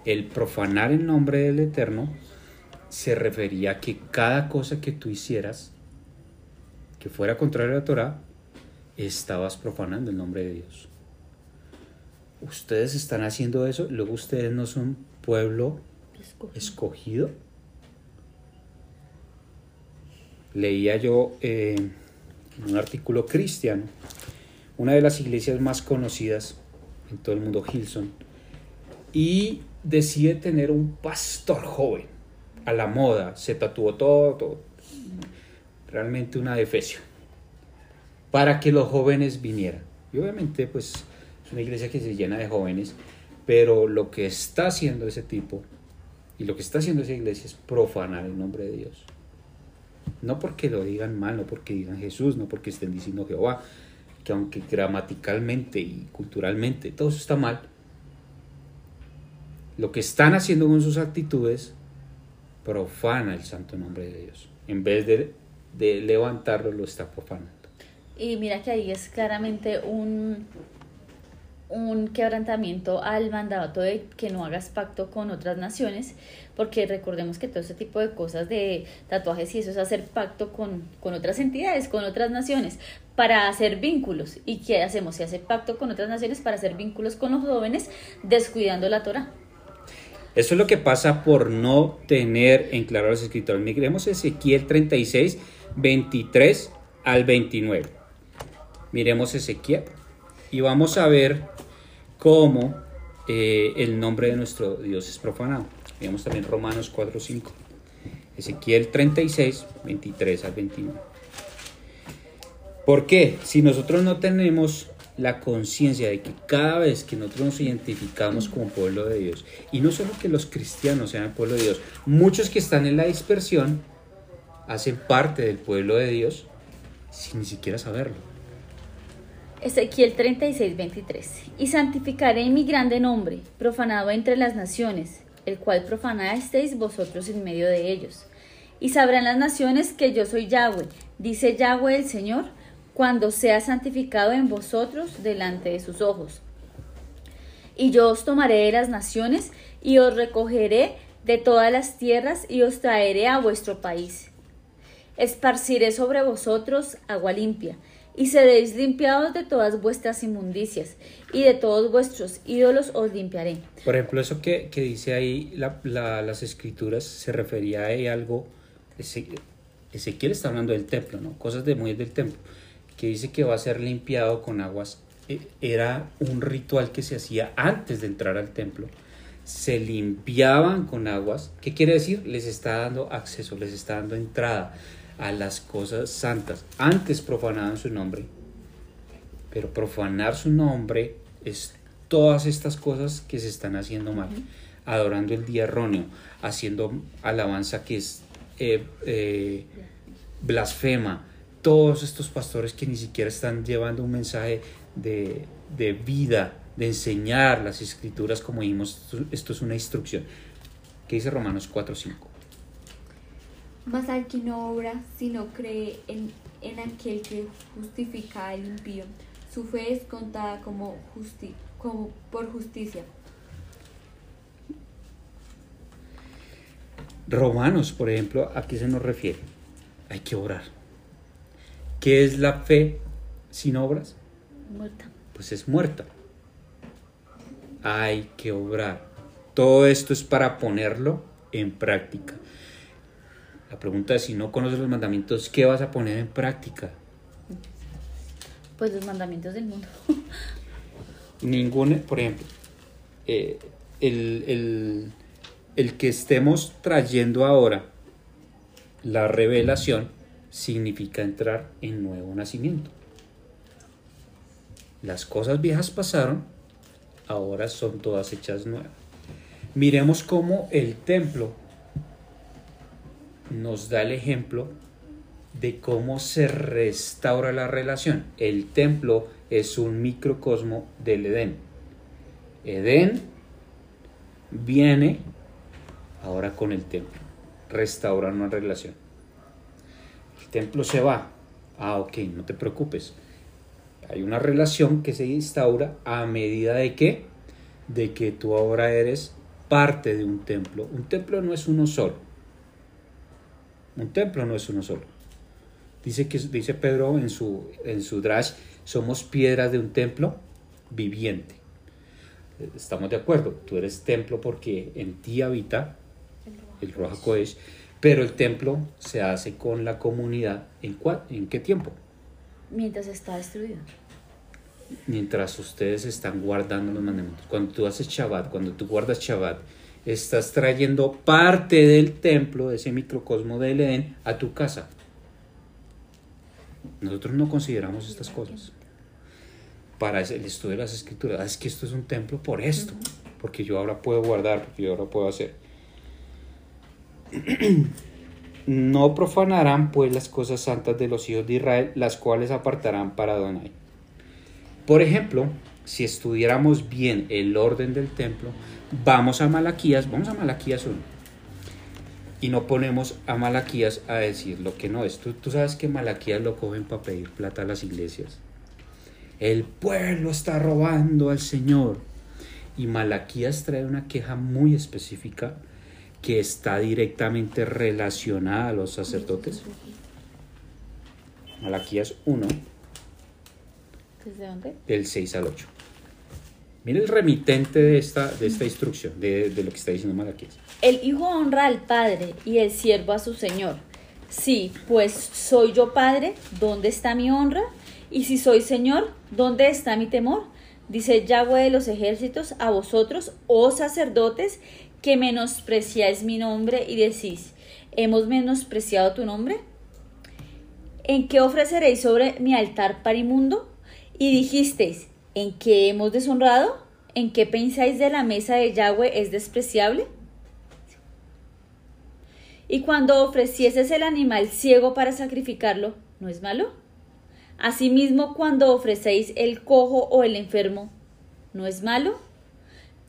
El profanar el nombre del Eterno se refería a que cada cosa que tú hicieras que fuera contrario a la Torah, estabas profanando el nombre de Dios. Ustedes están haciendo eso, luego ustedes no son pueblo escogido. Leía yo eh, un artículo cristiano, una de las iglesias más conocidas en todo el mundo, Hilson, y decide tener un pastor joven, a la moda, se tatuó todo, todo. realmente una defecio, para que los jóvenes vinieran. Y obviamente pues es una iglesia que se llena de jóvenes, pero lo que está haciendo ese tipo y lo que está haciendo esa iglesia es profanar el nombre de Dios. No porque lo digan mal, no porque digan Jesús, no porque estén diciendo Jehová, que aunque gramaticalmente y culturalmente todo eso está mal, lo que están haciendo con sus actitudes profana el santo nombre de Dios. En vez de, de levantarlo, lo está profanando.
Y mira que ahí es claramente un, un quebrantamiento al mandato de que no hagas pacto con otras naciones, porque recordemos que todo ese tipo de cosas de tatuajes y eso es hacer pacto con, con otras entidades, con otras naciones, para hacer vínculos. ¿Y qué hacemos? Se hace pacto con otras naciones para hacer vínculos con los jóvenes, descuidando la Torah.
Eso es lo que pasa por no tener en claro los escritores. Miremos Ezequiel 36, 23 al 29. Miremos Ezequiel y vamos a ver cómo eh, el nombre de nuestro Dios es profanado. Veamos también Romanos 4, 5. Ezequiel 36, 23 al 29. ¿Por qué? Si nosotros no tenemos la conciencia de que cada vez que nosotros nos identificamos como pueblo de Dios, y no solo que los cristianos sean el pueblo de Dios, muchos que están en la dispersión hacen parte del pueblo de Dios sin ni siquiera saberlo.
Ezequiel 36, 23. Y santificaré mi grande nombre, profanado entre las naciones, el cual profanasteis vosotros en medio de ellos. Y sabrán las naciones que yo soy Yahweh, dice Yahweh el Señor, cuando sea santificado en vosotros delante de sus ojos. Y yo os tomaré de las naciones y os recogeré de todas las tierras y os traeré a vuestro país. Esparciré sobre vosotros agua limpia y seréis limpiados de todas vuestras inmundicias, y de todos vuestros ídolos os limpiaré.
Por ejemplo, eso que, que dice ahí la, la, las escrituras se refería a algo, Ezequiel está hablando del templo, ¿no? Cosas de muy del templo, que dice que va a ser limpiado con aguas. E, era un ritual que se hacía antes de entrar al templo. Se limpiaban con aguas. ¿Qué quiere decir? Les está dando acceso, les está dando entrada a las cosas santas. Antes profanaban su nombre, pero profanar su nombre es todas estas cosas que se están haciendo mal. Adorando el día erróneo, haciendo alabanza que es eh, eh, blasfema. Todos estos pastores que ni siquiera están llevando un mensaje de, de vida, de enseñar las escrituras, como dijimos, esto es una instrucción. ¿Qué dice Romanos 4.5?
Mas al que no obra, sino cree en, en aquel que justifica al impío, su fe es contada como, justi como por justicia.
Romanos, por ejemplo, ¿a qué se nos refiere? Hay que orar. ¿Qué es la fe sin obras?
Muerta.
Pues es muerta. Hay que obrar. Todo esto es para ponerlo en práctica. La pregunta es, si no conoces los mandamientos, ¿qué vas a poner en práctica?
Pues los mandamientos del mundo.
Ningún, por ejemplo, eh, el, el, el que estemos trayendo ahora la revelación significa entrar en nuevo nacimiento. Las cosas viejas pasaron, ahora son todas hechas nuevas. Miremos cómo el templo nos da el ejemplo de cómo se restaura la relación. El templo es un microcosmo del Edén. Edén viene ahora con el templo, restaura una relación. El templo se va. Ah, ok, no te preocupes. Hay una relación que se instaura a medida de que, de que tú ahora eres parte de un templo. Un templo no es uno solo un templo no es uno solo. Dice, que, dice Pedro en su, en su drash, somos piedras de un templo viviente. Estamos de acuerdo, tú eres templo porque en ti habita el Roja Kodesh, pero el templo se hace con la comunidad ¿en, en qué tiempo?
Mientras está destruido.
Mientras ustedes están guardando los mandamientos. Cuando tú haces Shabbat, cuando tú guardas Shabbat, estás trayendo parte del templo, de ese microcosmo del Edén, a tu casa. Nosotros no consideramos estas cosas para el estudio de las escrituras. Ah, es que esto es un templo por esto, porque yo ahora puedo guardar, porque yo ahora puedo hacer. no profanarán pues las cosas santas de los hijos de Israel, las cuales apartarán para Adonai. Por ejemplo, si estudiáramos bien el orden del templo, vamos a Malaquías, vamos a Malaquías 1. Y no ponemos a Malaquías a decir lo que no es. Tú, tú sabes que Malaquías lo cogen para pedir plata a las iglesias. El pueblo está robando al Señor. Y Malaquías trae una queja muy específica que está directamente relacionada a los sacerdotes. Malaquías 1.
¿Desde dónde?
Del 6 al 8. Mira el remitente de esta, de esta instrucción, de, de lo que está diciendo Malaquías.
El hijo honra al padre y el siervo a su señor. Sí, pues soy yo padre, ¿dónde está mi honra? Y si soy señor, ¿dónde está mi temor? Dice Yahweh de los ejércitos a vosotros, oh sacerdotes, que menospreciáis mi nombre y decís, ¿hemos menospreciado tu nombre? ¿En qué ofreceréis sobre mi altar parimundo? Y dijisteis, ¿en qué hemos deshonrado? ¿En qué pensáis de la mesa de Yahweh es despreciable? Y cuando ofrecieses el animal ciego para sacrificarlo, ¿no es malo? Asimismo, cuando ofrecéis el cojo o el enfermo, ¿no es malo?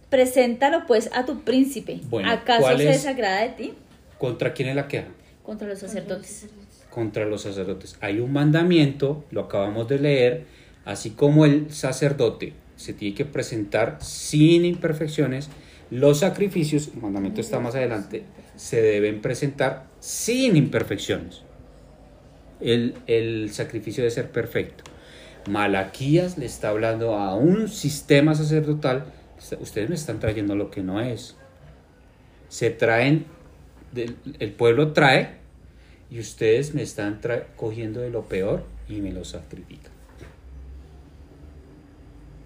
Preséntalo pues a tu príncipe.
Bueno,
¿Acaso
¿cuál
se
es?
desagrada de ti?
¿Contra quién es la queja?
Contra los sacerdotes.
Contra los sacerdotes. Hay un mandamiento, lo acabamos de leer, así como el sacerdote se tiene que presentar sin imperfecciones, los sacrificios, el mandamiento está más adelante, se deben presentar sin imperfecciones. El, el sacrificio debe ser perfecto. Malaquías le está hablando a un sistema sacerdotal. Ustedes me están trayendo lo que no es. Se traen, el pueblo trae y ustedes me están cogiendo de lo peor y me lo sacrifican.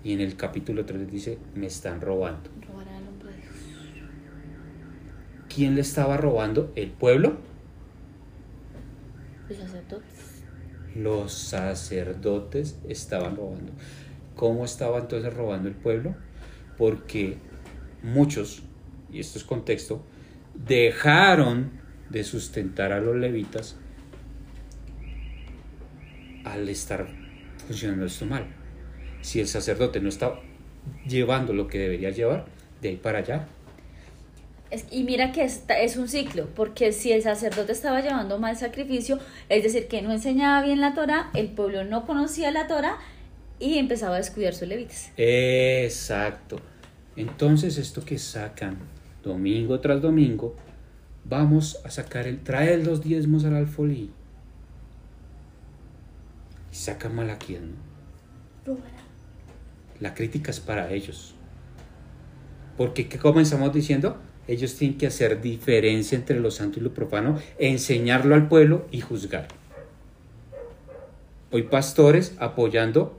Y en el capítulo 3 dice, me están robando.
Robará al hombre de Dios.
¿Quién le estaba robando? ¿El pueblo?
Los sacerdotes.
Los sacerdotes estaban robando. ¿Cómo estaba entonces robando el pueblo? Porque muchos, y esto es contexto, dejaron de sustentar a los levitas al estar funcionando esto mal. Si el sacerdote no está llevando lo que debería llevar, de ahí para allá,
Es- y mira que esta- es un ciclo, porque si el sacerdote estaba llevando mal sacrificio, es decir, que no enseñaba bien la Torah, el pueblo no conocía la Torah y empezaba a descuidar sus levitas.
Exacto. Entonces esto que sacan domingo tras domingo, vamos a sacar el, trae los diezmos al alfolí. Y sacan Malaquías, ¿no? La crítica es para ellos. Porque ¿qué comenzamos diciendo? Ellos tienen que hacer diferencia entre lo santo y lo profano, enseñarlo al pueblo y juzgar. Hoy pastores apoyando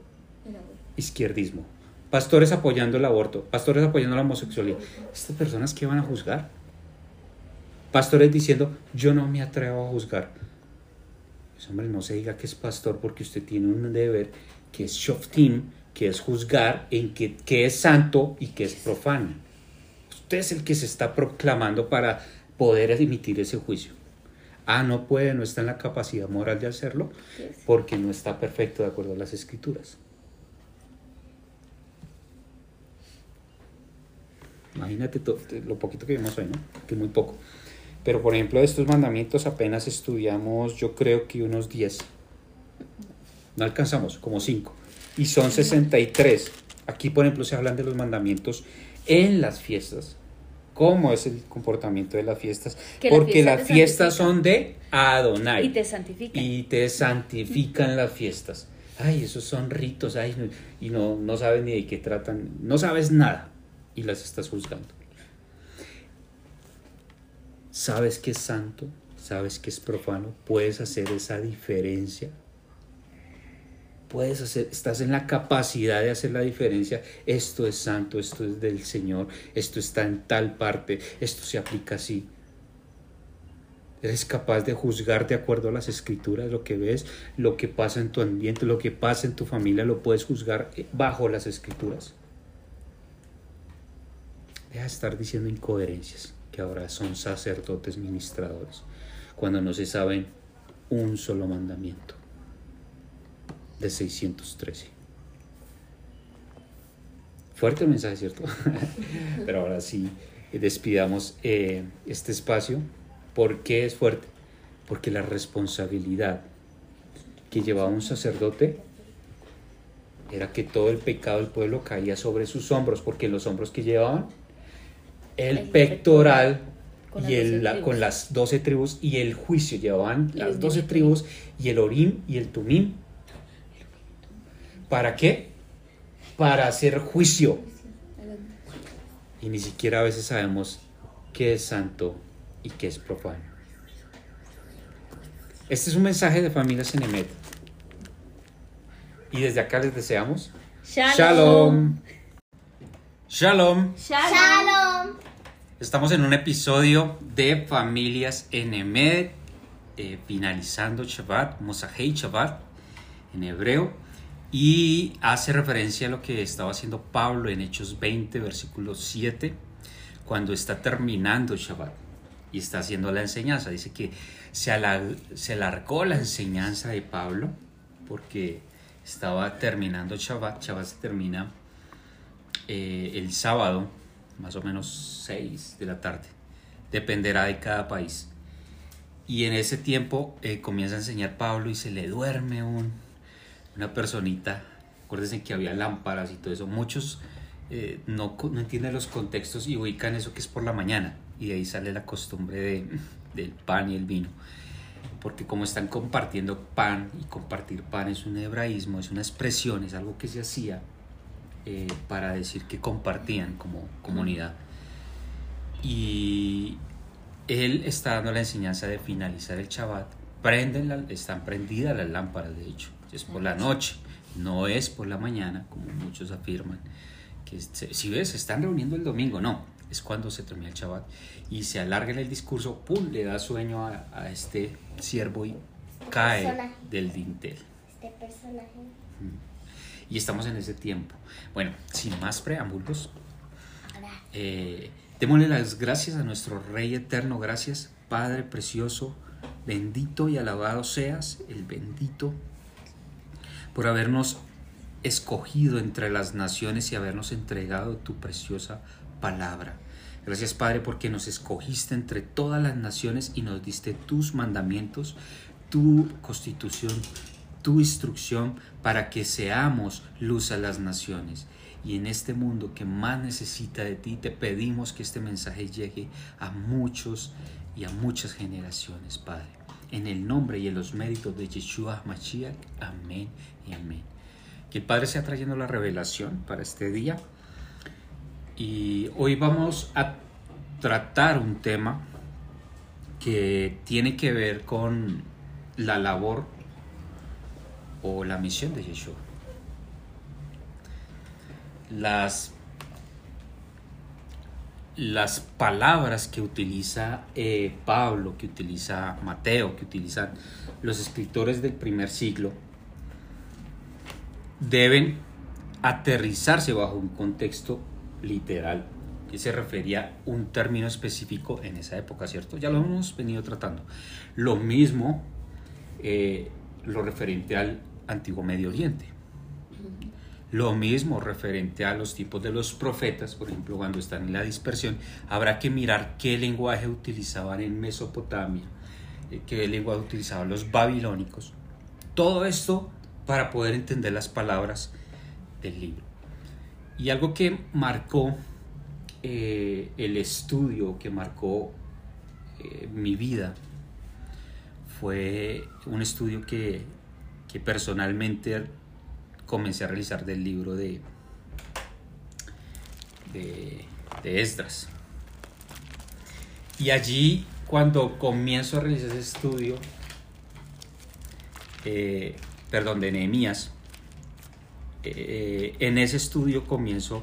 izquierdismo. Pastores apoyando el aborto, pastores apoyando la homosexualidad. ¿Estas personas qué van a juzgar? Pastores diciendo, yo no me atrevo a juzgar. Pues hombre, no se diga que es pastor porque usted tiene un deber que es shoftim, que es juzgar en que, que es santo y que es profano. Usted es el que se está proclamando para poder emitir ese juicio. Ah, no puede, no está en la capacidad moral de hacerlo porque no está perfecto de acuerdo a las escrituras. Imagínate todo, lo poquito que vimos hoy, ¿no? Que muy poco. Pero por ejemplo, de estos mandamientos apenas estudiamos, yo creo que unos 10. No alcanzamos, como 5. Y son 63. Aquí, por ejemplo, se hablan de los mandamientos en las fiestas. ¿Cómo es el comportamiento de las fiestas?
Que
Porque las fiestas son de Adonai.
Y te santifican.
Y te santifican las fiestas. Ay, esos son ritos, ay, y no, no sabes ni de qué tratan, no sabes nada y las estás juzgando. Sabes que es santo, sabes que es profano, puedes hacer esa diferencia. Puedes hacer, estás en la capacidad de hacer la diferencia. Esto es santo, esto es del Señor, esto está en tal parte, esto se aplica así. Eres capaz de juzgar de acuerdo a las escrituras, lo que ves, lo que pasa en tu ambiente, lo que pasa en tu familia, lo puedes juzgar bajo las escrituras. Deja de estar diciendo incoherencias, que ahora son sacerdotes ministradores, cuando no se saben un solo mandamiento de 613. Fuerte el mensaje, ¿cierto? Pero ahora sí, despidamos eh, este espacio. ¿Por qué es fuerte? Porque la responsabilidad que llevaba un sacerdote era que todo el pecado del pueblo caía sobre sus hombros, porque los hombros que llevaban el, pectoral, y el, con las doce tribus y el juicio llevaban las doce tribus y el orim y el tumim. ¿Para qué? Para hacer juicio. Y ni siquiera a veces sabemos qué es santo y qué es profano. Este es un mensaje de familias en Emet. Y desde acá les deseamos
Shalom.
Shalom.
Shalom.
Estamos en un episodio de Familias en Emed, eh, finalizando Shabbat, Mosahei Shabbat en hebreo, y hace referencia a lo que estaba haciendo Pablo en Hechos 20, versículo 7, cuando está terminando Shabbat y está haciendo la enseñanza. Dice que se, alargó la enseñanza de Pablo porque estaba terminando Shabbat. Shabbat se termina eh, el sábado más o menos 6 de la tarde. Dependerá de cada país. Y en ese tiempo eh, comienza a enseñar Pablo y se le duerme un, una personita. Acuérdense que había lámparas y todo eso. Muchos eh, no, entienden los contextos y ubican eso que es por la mañana. Y de ahí sale la costumbre de, del pan y el vino. Porque como están compartiendo pan y compartir pan es un hebraísmo, es una expresión, es algo que se hacía eh, para decir que compartían como comunidad. Y él está dando la enseñanza de finalizar el Shabbat. Prenden la, están prendidas las lámparas, de hecho. Es por la noche, no es por la mañana, como muchos afirman. Que si ves, se están reuniendo el domingo, no, es cuando se termina el Shabbat. Y se alarga en el discurso, ¡pum! le da sueño a, este siervo y cae del dintel.
Este personaje.
Y estamos en ese tiempo. Bueno, sin más preámbulos, eh, démosle las gracias a nuestro Rey eterno. Gracias, Padre precioso, bendito y alabado seas, el bendito, por habernos escogido entre las naciones y habernos entregado tu preciosa palabra. Gracias Padre porque nos escogiste entre todas las naciones y nos diste tus mandamientos, tu constitución, tu instrucción para que seamos luz a las naciones. Y en este mundo que más necesita de ti, te pedimos que este mensaje llegue a muchos y a muchas generaciones, Padre. En el nombre y en los méritos de Yeshua Mashiach. Amén y amén. Que el Padre sea trayendo la revelación para este día. Y hoy vamos a tratar un tema que tiene que ver con la labor o la misión de Yeshua. Las, las palabras que utiliza eh, Pablo, que utiliza Mateo, que utilizan los escritores del primer siglo, deben aterrizarse bajo un contexto literal que se refería a un término específico en esa época, ¿cierto? Ya lo hemos venido tratando. Lo mismo eh, lo referente al antiguo Medio Oriente. Lo mismo referente a los tipos de los profetas, por ejemplo, cuando están en la dispersión, habrá que mirar qué lenguaje utilizaban en Mesopotamia, eh, qué lenguaje utilizaban los babilónicos. Todo esto para poder entender las palabras del libro. Y algo que marcó eh, el estudio, que marcó eh, mi vida, fue un estudio que que personalmente comencé a realizar del libro de, de, Esdras. Y allí, cuando comienzo a realizar ese estudio, eh, perdón, de Nehemías, eh, en ese estudio comienzo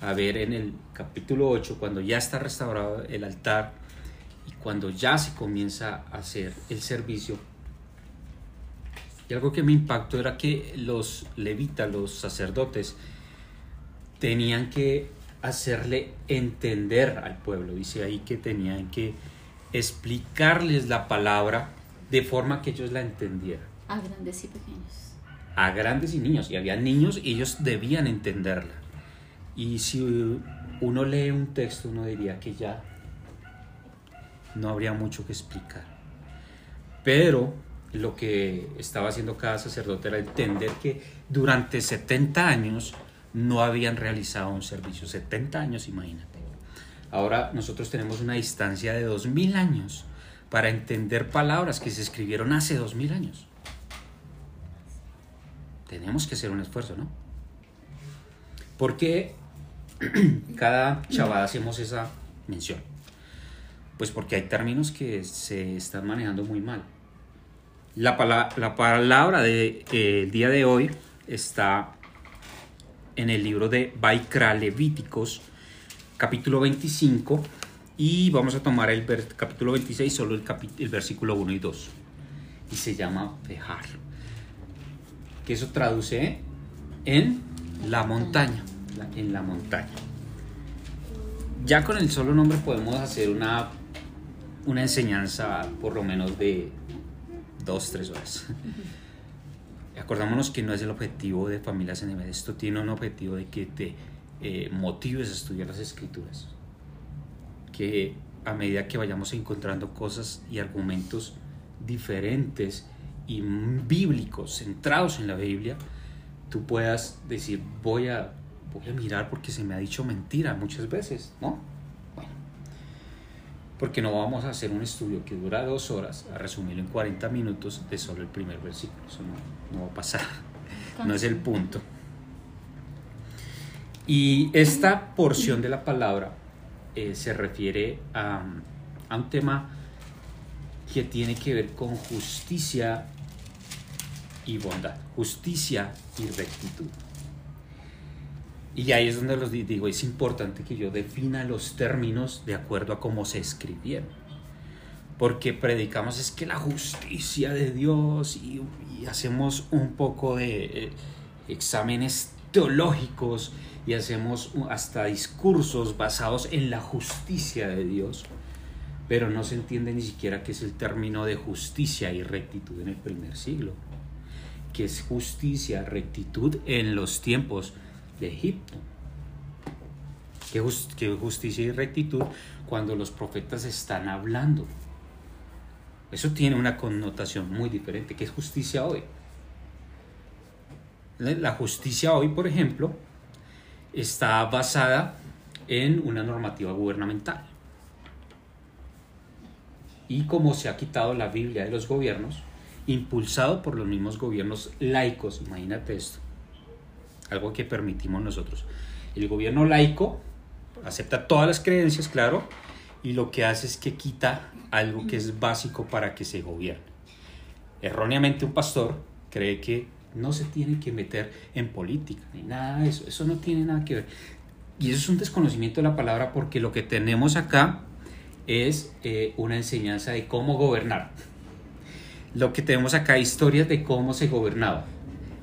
a ver en el capítulo 8, cuando ya está restaurado el altar y cuando ya se comienza a hacer el servicio, y algo que me impactó era que los levitas, los sacerdotes, tenían que hacerle entender al pueblo. Dice ahí que tenían que explicarles la palabra de forma que ellos la entendieran.
A grandes y pequeños.
A grandes y niños. Y había niños y ellos debían entenderla. Y si uno lee un texto, uno diría que ya no habría mucho que explicar. Pero lo que estaba haciendo cada sacerdote era entender que durante 70 años no habían realizado un servicio. 70 años, imagínate. Ahora nosotros tenemos una distancia de 2000 años para entender palabras que se escribieron hace 2000 años. Tenemos que hacer un esfuerzo, ¿no? Porque cada chaval hacemos esa mención. Pues porque hay términos que se están manejando muy mal. La, palabra del de, día de hoy está en el libro de Baikra Levíticos, capítulo 25, y vamos a tomar el capítulo 26, solo el, el versículo 1 y 2. Y se llama Pejar, que eso traduce en la montaña, en la montaña. Ya con el solo nombre podemos hacer una, una enseñanza por lo menos de dos, tres horas. Acordémonos que no es el objetivo de Familias en esto tiene un objetivo de que te eh, motives a estudiar las escrituras. Que a medida que vayamos encontrando cosas y argumentos diferentes y bíblicos, centrados en la Biblia, tú puedas decir, voy a, voy a mirar porque se me ha dicho mentira muchas veces, ¿no? Porque no vamos a hacer un estudio que dura dos horas, a resumirlo en 40 minutos de solo el primer versículo. Eso no, va a pasar, no es el punto. Y esta porción de la palabra eh, se refiere a, a un tema que tiene que ver con justicia y bondad, justicia y rectitud. Y ahí es donde los digo, es importante que yo defina los términos de acuerdo a cómo se escribieron. Porque predicamos es que la justicia de Dios y, hacemos un poco de eh, exámenes teológicos y hacemos hasta discursos basados en la justicia de Dios. Pero no se entiende ni siquiera qué es el término de justicia y rectitud en el primer siglo. Que es justicia, rectitud en los tiempos de Egipto. Qué, justicia y rectitud cuando los profetas están hablando. Eso tiene una connotación muy diferente. ¿Qué es justicia hoy? La justicia hoy, por ejemplo, está basada en una normativa gubernamental. Y como se ha quitado la Biblia de los gobiernos, impulsado por los mismos gobiernos laicos, imagínate esto, algo que permitimos nosotros. El gobierno laico acepta todas las creencias, claro, y lo que hace es que quita algo que es básico para que se gobierne. Erróneamente un pastor cree que no se tiene que meter en política ni nada de eso, eso no tiene nada que ver. Y eso es un desconocimiento de la palabra porque lo que tenemos acá es eh, una enseñanza de cómo gobernar. Lo que tenemos acá, historias de cómo se gobernaba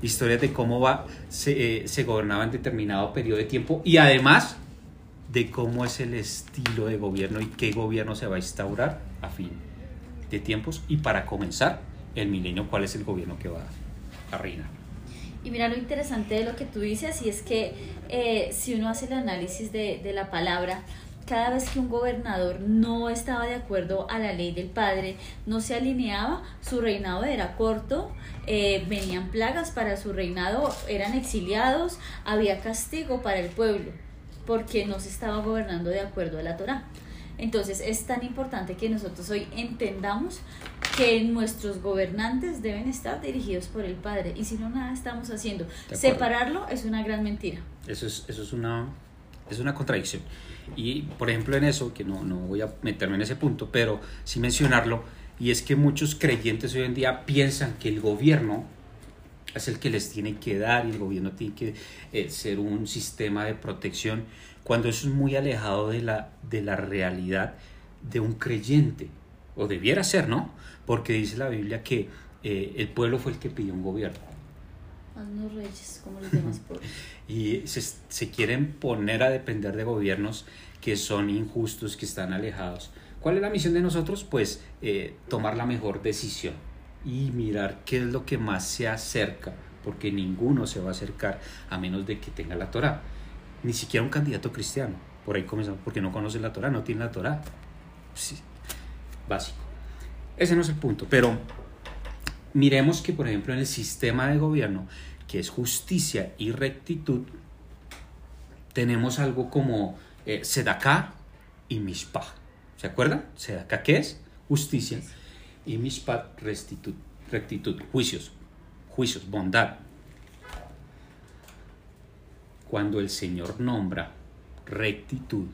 historias de cómo va, se, eh, se gobernaba en determinado periodo de tiempo y además de cómo es el estilo de gobierno y qué gobierno se va a instaurar a fin de tiempos y para comenzar el milenio cuál es el gobierno que va a reinar.
Y mira lo interesante de lo que tú dices y es que eh, si uno hace el análisis de, de la palabra, cada vez que un gobernador no estaba de acuerdo a la ley del padre, no se alineaba, su reinado era corto, eh, venían plagas para su reinado, eran exiliados, había castigo para el pueblo, porque no se estaba gobernando de acuerdo a la Torah. Entonces es tan importante que nosotros hoy entendamos que nuestros gobernantes deben estar dirigidos por el Padre y si no nada estamos haciendo. Separarlo es una gran mentira.
Eso es, eso es, una, es una contradicción. Y por ejemplo en eso, que no, no voy a meterme en ese punto, pero sí mencionarlo, y es que muchos creyentes hoy en día piensan que el gobierno es el que les tiene que dar y el gobierno tiene que eh, ser un sistema de protección, cuando eso es muy alejado de la, de la realidad de un creyente, o debiera ser, ¿no? Porque dice la Biblia que eh, el pueblo fue el que pidió un gobierno.
Haznos reyes como los demás pueblos.
Y se, se quieren poner a depender de gobiernos que son injustos, que están alejados. ¿Cuál es la misión de nosotros? Pues eh, tomar la mejor decisión y mirar qué es lo que más se acerca, porque ninguno se va a acercar a menos de que tenga la Torah. Ni siquiera un candidato cristiano. Por ahí comenzamos, porque no conoce la Torah, no tiene la Torah. Sí, básico. Ese no es el punto, pero miremos que, por ejemplo, en el sistema de gobierno, que es justicia y rectitud, tenemos algo como eh, Sedaká y Mishpah. ¿Se acuerdan? Sedaká, ¿qué es? Justicia. Y Mishpah, rectitud, rectitud, juicios, juicios, bondad. Cuando el Señor nombra rectitud,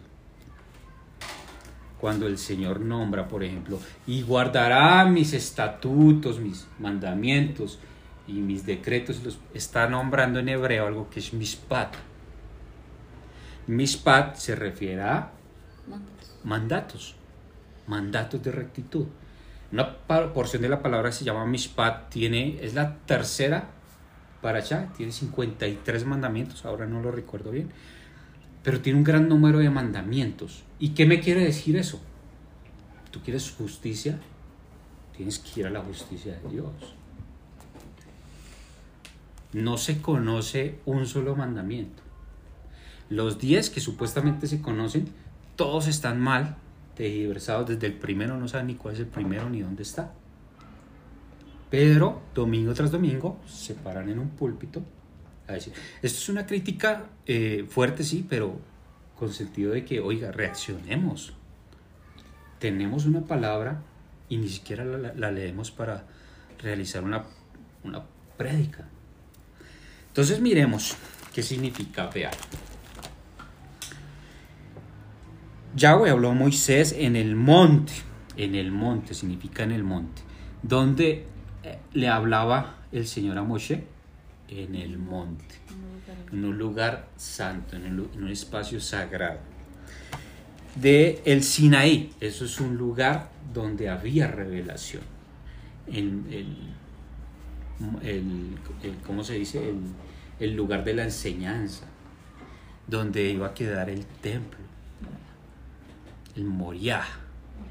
cuando el Señor nombra, por ejemplo, y guardará mis estatutos, mis mandamientos y mis decretos, los está nombrando en hebreo algo que es mishpat. Mishpat se refiere a
Mandatos.
mandatos, mandatos de rectitud. Una porción de la palabra se llama mishpat, tiene, es la tercera para allá, tiene 53 mandamientos, ahora no lo recuerdo bien, pero tiene un gran número de mandamientos. ¿Y qué me quiere decir eso? ¿Tú quieres justicia? Tienes que ir a la justicia de Dios. No se conoce un solo mandamiento. Los 10 que supuestamente se conocen, todos están mal, tergiversados. Desde el primero no saben ni cuál es el primero ni dónde está. Pero domingo tras domingo se paran en un púlpito a decir. Esto es una crítica eh, fuerte, sí, pero con sentido de que, oiga, reaccionemos. Tenemos una palabra y ni siquiera la leemos para realizar una, una prédica. Entonces miremos qué significa vear. Yahweh habló a Moisés en el monte, en el monte significa en el monte, donde eh, le hablaba el Señor a Moshe en el monte, en un lugar santo, en, un espacio sagrado. De el Sinaí, eso es un lugar donde había revelación. El, el, el- el- ¿cómo se dice? El, el lugar de la enseñanza, donde iba a quedar el templo el Moriah.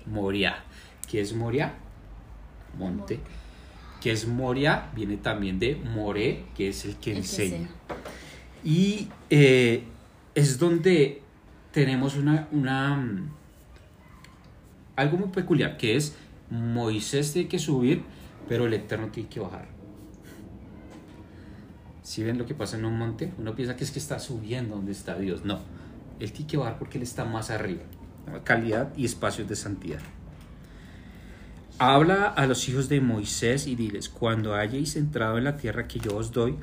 Moriah. ¿Qué es Moriah? Monte. ¿Qué es Moriah? Viene también de More, que es el que
El que
enseña. Y eh, es donde tenemos una, una algo muy peculiar, que es Moisés tiene que subir, pero el Eterno tiene que bajar. Si ven lo que pasa en un monte, uno piensa que es que está subiendo donde está Dios. No, él tiene que bajar porque él está más arriba. Calidad y espacios de santidad. Habla a los hijos de Moisés y diles, cuando hayáis entrado en la tierra que yo os doy,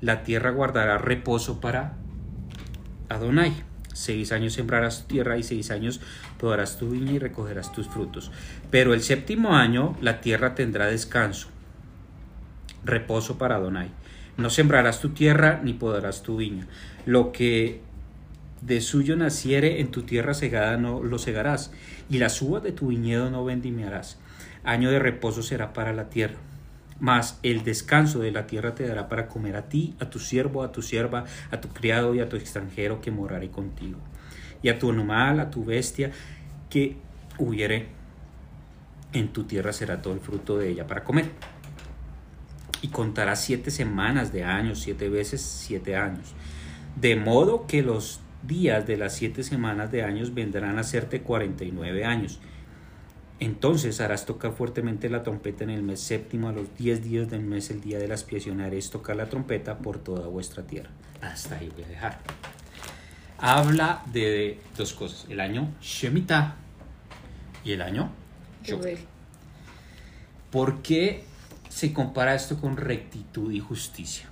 la tierra guardará reposo para Adonai. Seis años sembrarás tu tierra y seis años podarás tu viña y recogerás tus frutos. Pero el séptimo año la tierra tendrá descanso, reposo para Adonai. No sembrarás tu tierra ni podarás tu viña. Lo que de suyo naciere en tu tierra segada no lo segarás, y las uvas de tu viñedo no vendimiarás. Año de reposo será para la tierra. Mas el descanso de la tierra te dará para comer a ti, a tu siervo, a tu sierva, a tu criado y a tu extranjero que moraré contigo. Y a tu animal, a tu bestia que hubiere en tu tierra será todo el fruto de ella para comer. Y contarás siete semanas de años, siete veces siete años. De modo que los días de las siete semanas de años vendrán a serte cuarenta y nueve años. Entonces harás tocar fuertemente la trompeta en el mes séptimo, a los diez días del mes, el día de la expiación, haréis tocar la trompeta por toda vuestra tierra. Hasta ahí voy a dejar. Habla de dos cosas, el año Shemitah y el año. Yovel. ¿Por qué se compara esto con rectitud y justicia?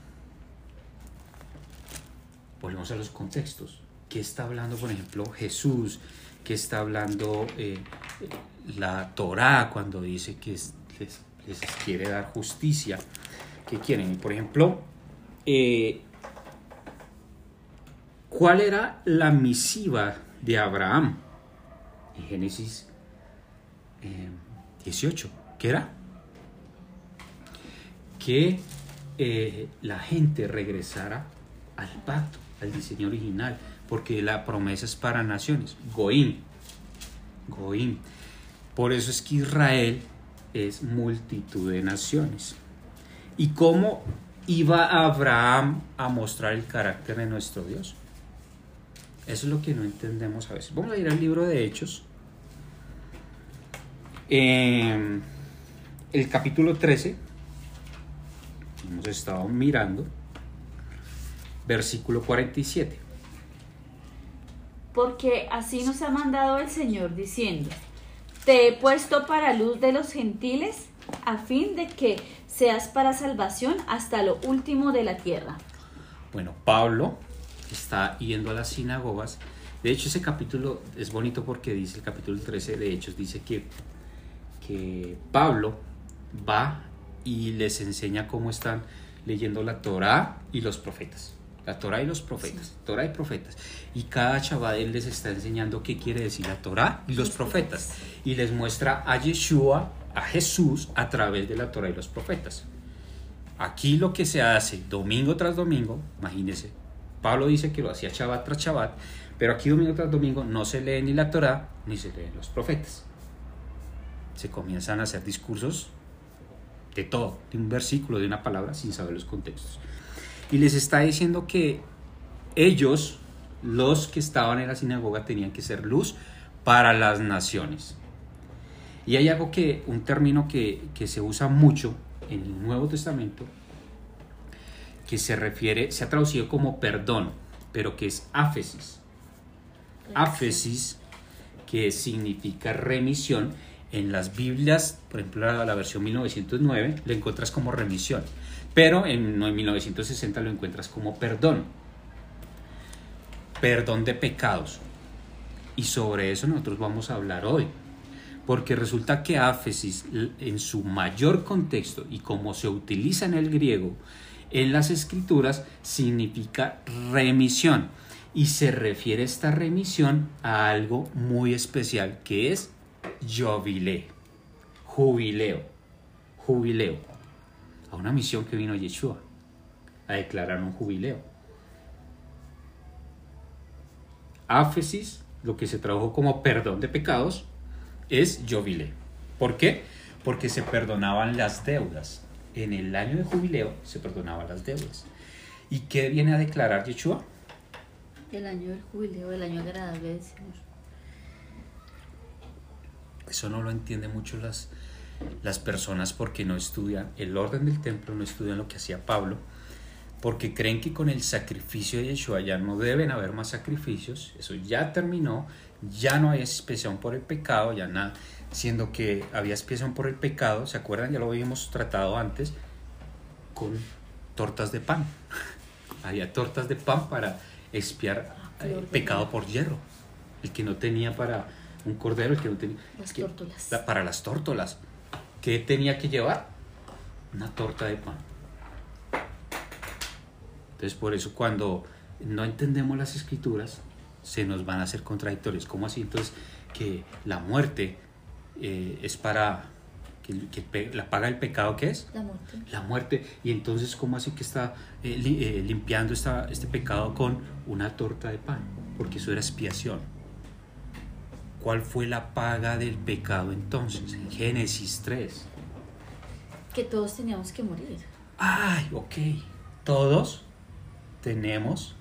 Volvemos a los contextos. ¿Qué está hablando, por ejemplo, Jesús? ¿Qué está hablando eh, la Torá cuando dice que es- les, les quiere dar justicia? ¿Qué quieren? Por ejemplo, eh, ¿cuál era la misiva de Abraham? En Génesis eh, 18. ¿Qué era? Que eh, la gente regresara al pacto, al diseño original, porque la promesa es para naciones. Goim. Goim. Por eso es que Israel es multitud de naciones. ¿Y cómo iba Abraham a mostrar el carácter de nuestro Dios? Eso es lo que no entendemos a veces. Vamos a ir al libro de Hechos. Eh, el capítulo 13. Hemos estado mirando. Versículo 47.
Porque así nos ha mandado el Señor diciendo, te he puesto para luz de los gentiles, a fin de que seas para salvación hasta lo último de la tierra.
Bueno, Pablo está yendo a las sinagogas. De hecho, ese capítulo es bonito porque dice, el capítulo 13 de Hechos, dice que, que Pablo va y les enseña cómo están leyendo la Torá y los profetas. La Torá y los profetas. Torá y profetas. Y cada chaval él les está enseñando qué quiere decir la Torá y los profetas. Y les muestra a Yeshua, a Jesús, a través de la Torá y los profetas. Aquí lo que se hace domingo tras domingo, imagínense, Pablo dice que lo hacía chabat tras chabat, pero aquí domingo tras domingo no se lee ni la Torá ni se leen los profetas. Se comienzan a hacer discursos de todo, de un versículo, de una palabra, sin saber los contextos. Y les está diciendo que ellos, los que estaban en la sinagoga, tenían que ser luz para las naciones. Y hay algo que, un término que, que se usa mucho en el Nuevo Testamento, que se refiere, se ha traducido como perdón, pero que es áfesis. Áfesis, que significa remisión, en las Biblias, por ejemplo la, la versión 1909, lo encuentras como remisión, pero en, no, en 1960 lo encuentras como perdón. Perdón de pecados. Y sobre eso nosotros vamos a hablar hoy. Porque resulta que áfesis, en su mayor contexto y como se utiliza en el griego, en las escrituras, significa remisión. Y se refiere esta remisión a algo muy especial, que es jubileo, jubileo, jubileo, a una misión que vino Yeshua, a declarar un jubileo. Áfesis, lo que se tradujo como perdón de pecados, es jubileo. ¿Por qué? Porque se perdonaban las deudas. En el año de jubileo se perdonaban las deudas. ¿Y qué viene a declarar Yeshua?
El año del jubileo, el año agradable del Señor.
Eso no lo entienden mucho las, las personas porque no estudian el orden del templo, no estudian lo que hacía Pablo, porque creen que con el sacrificio de Yeshua ya no deben haber más sacrificios, eso ya terminó, ya no hay expiación por el pecado, ya nada, siendo que había expiación por el pecado, ¿se acuerdan? Ya lo habíamos tratado antes con tortas de pan. había tortas de pan para expiar eh, pecado por hierro. El que no tenía para un cordero, el que no tenía...
Las
que-
tórtolas.
la- para las tórtolas. ¿Qué tenía que llevar? Una torta de pan. Entonces por eso cuando no entendemos las escrituras, se nos van a hacer contradictorios. ¿Cómo así? Entonces que la muerte eh, es para... Que, la paga el pecado que es
La muerte.
la muerte. Y entonces, ¿cómo así que está eh, li- eh, limpiando esta, este pecado con una torta de pan? Porque eso era expiación. ¿Cuál fue la paga del pecado entonces? En Génesis 3.
Que todos teníamos que morir.
Ay, ok. Todos tenemos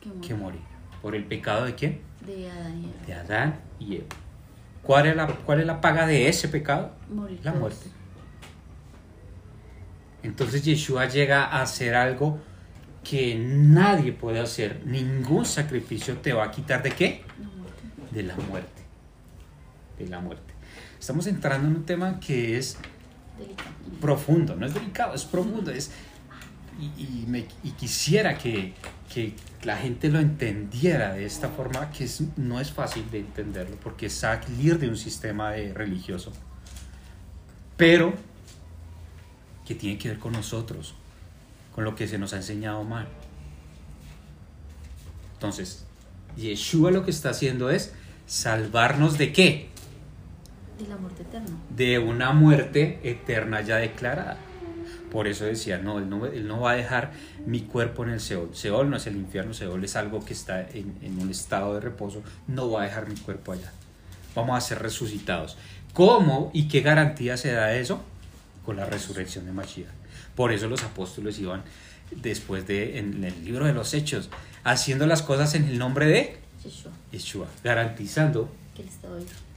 Que morir.
que morir. ¿Por el pecado de quién?
De Adán y Eva.
De Adán y Eva. ¿Cuál es la, cuál es la paga de ese pecado?
Morir
La muerte. Entonces Yeshua llega a hacer algo que nadie puede hacer. Ningún sacrificio te va a quitar de qué?
La.
De la muerte. De la muerte. Estamos entrando en un tema que es
Delicado.
profundo, no es delicado, es profundo. Es, y, y me- y quisiera que, que la gente lo entendiera de esta forma, que es- no es fácil de entenderlo, porque es salir de un sistema de- religioso, pero que tiene que ver con nosotros, con lo que se nos ha enseñado mal. Entonces, Yeshua lo que está haciendo es salvarnos de qué?
De la muerte eterna.
de una muerte eterna ya declarada. Por eso decía, no él, no, él no va a dejar mi cuerpo en el Seol. Seol no es el infierno, Seol es algo que está en, en un estado de reposo. No va a dejar mi cuerpo allá. Vamos a ser resucitados. ¿Cómo y qué garantía se da eso? Con la resurrección de Mashiach. Por eso los apóstoles iban después de, en el libro de los Hechos, haciendo las cosas en el nombre de
Yeshua,
Yeshua, garantizando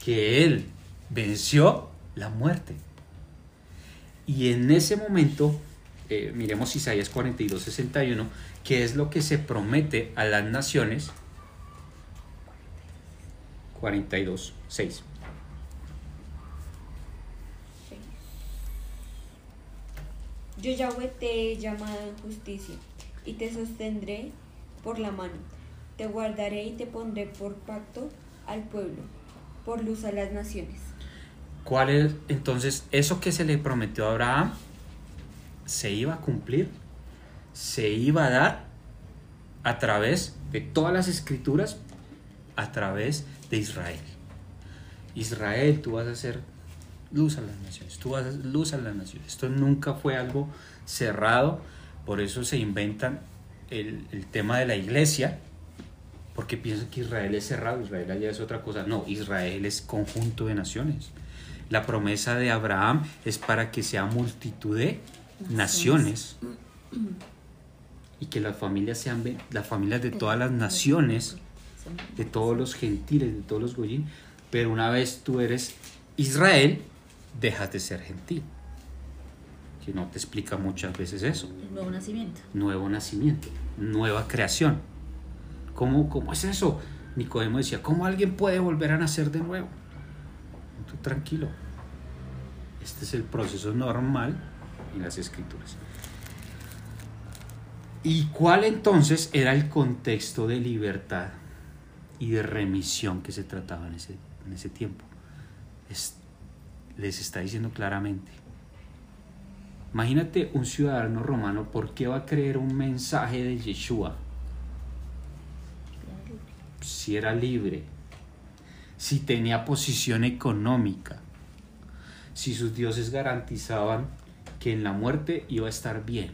que él
venció la muerte. Y en ese momento, eh, miremos Isaías 42, 61, que es lo que se promete a las naciones. 42, 6.
Yo Yahweh te he llamado en justicia y te sostendré por la mano. Te guardaré y te pondré por pacto al pueblo, por luz a las naciones.
¿Cuál es entonces eso que se le prometió a Abraham? Se iba a cumplir, se iba a dar a través de todas las escrituras, a través de Israel. Israel, tú vas a ser luz a las naciones, tú vas a ser luz a las naciones. Esto nunca fue algo cerrado, por eso se inventan el, el tema de la iglesia, porque piensan que Israel es cerrado, Israel allá es otra cosa. No, Israel es conjunto de naciones. La promesa de Abraham es para que sea multitud de naciones y que las familias sean las familias de todas las naciones, de todos los gentiles, de todos los goyim, pero una vez tú eres Israel, dejas de ser gentil. Que no te explica muchas veces eso.
Nuevo nacimiento.
Nuevo nacimiento, nueva creación. ¿Cómo, cómo es eso? Nicodemo decía, ¿cómo alguien puede volver a nacer de nuevo? Tranquilo. Este es el proceso normal en las escrituras. ¿Y cuál entonces era el contexto de libertad y de remisión que se trataba en ese, en ese tiempo? Es- les está diciendo claramente. Imagínate un ciudadano romano, ¿por qué va a creer un mensaje de Yeshua? Si era libre, si tenía posición económica, si sus dioses garantizaban que en la muerte iba a estar bien,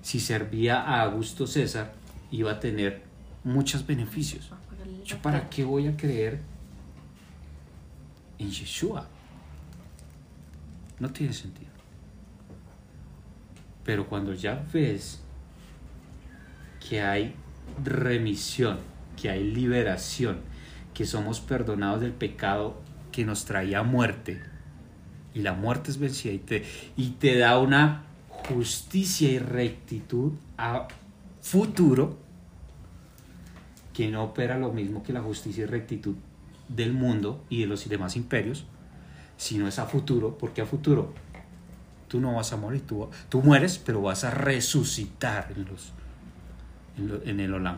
si servía a Augusto César, iba a tener muchos beneficios. ¿Yo para qué voy a creer en Yeshua? No tiene sentido. Pero cuando ya ves que hay remisión, que hay liberación, que somos perdonados del pecado que nos traía muerte, y la muerte es vencida y te, y te da una justicia y rectitud a futuro que no opera lo mismo que la justicia y rectitud del mundo y de los demás imperios, sino es a futuro, porque a futuro tú no vas a morir, tú, tú mueres, pero vas a resucitar en, los, en, el Olam.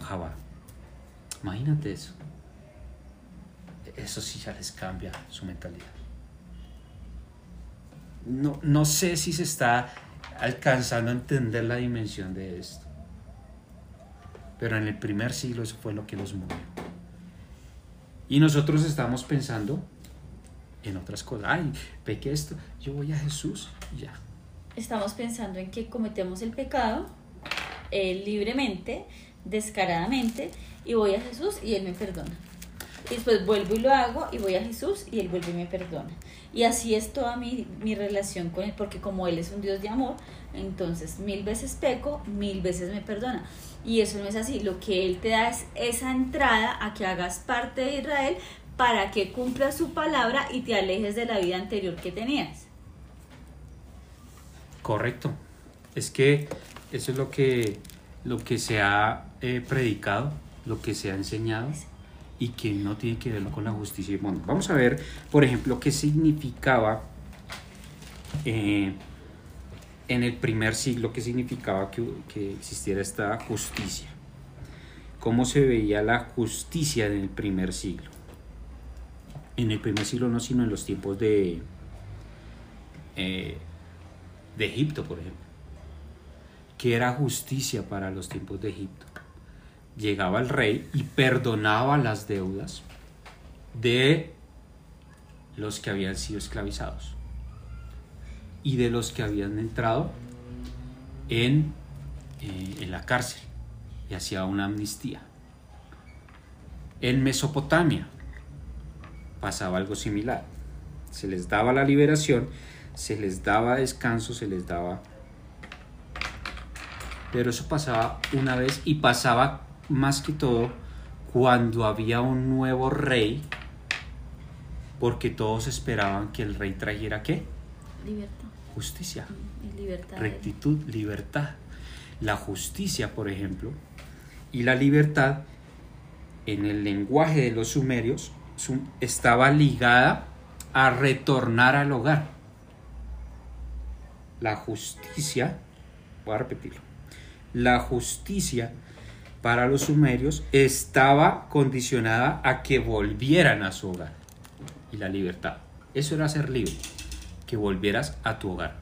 Imagínate eso. Eso sí ya les cambia su mentalidad. No, no sé si se está alcanzando a entender la dimensión de esto. Pero en el primer siglo eso fue lo que los movió. Y nosotros estamos pensando en otras cosas. Ay, pequé esto, yo voy a Jesús y ya.
Estamos pensando en que cometemos el pecado eh, libremente, descaradamente, y voy a Jesús y Él me perdona. Y después vuelvo y lo hago y voy a Jesús y Él vuelve y me perdona. Y así es toda mi, mi relación con Él, porque como Él es un Dios de amor, entonces mil veces peco, mil veces me perdona. Y eso no es así. Lo que Él te da es esa entrada a que hagas parte de Israel para que cumplas su palabra y te alejes de la vida anterior que tenías.
Correcto. Es que eso es lo que, lo que se ha eh, predicado, lo que se ha enseñado y que no tiene que ver con la justicia. Bueno, vamos a ver, por ejemplo, qué significaba eh, en el primer siglo, qué significaba que, que existiera esta justicia. ¿Cómo se veía la justicia en el primer siglo? En el primer siglo no, sino en los tiempos de... eh, de Egipto, por ejemplo, que era justicia para los tiempos de Egipto. Llegaba el rey y perdonaba las deudas de los que habían sido esclavizados y de los que habían entrado en, eh, en la cárcel y hacía una amnistía. En Mesopotamia pasaba algo similar. Se les daba la liberación, se les daba descanso, se les daba... Pero eso pasaba una vez y pasaba más que todo cuando había un nuevo rey, porque todos esperaban que el rey trajera qué?
Libertad.
Justicia,
Y libertad.
rectitud, libertad. La justicia, por ejemplo, y la libertad en el lenguaje de los sumerios sum- estaba ligada a retornar al hogar. La justicia, voy a repetirlo, la justicia para los sumerios estaba condicionada a que volvieran a su hogar. Y la libertad, eso era ser libre, que volvieras a tu hogar.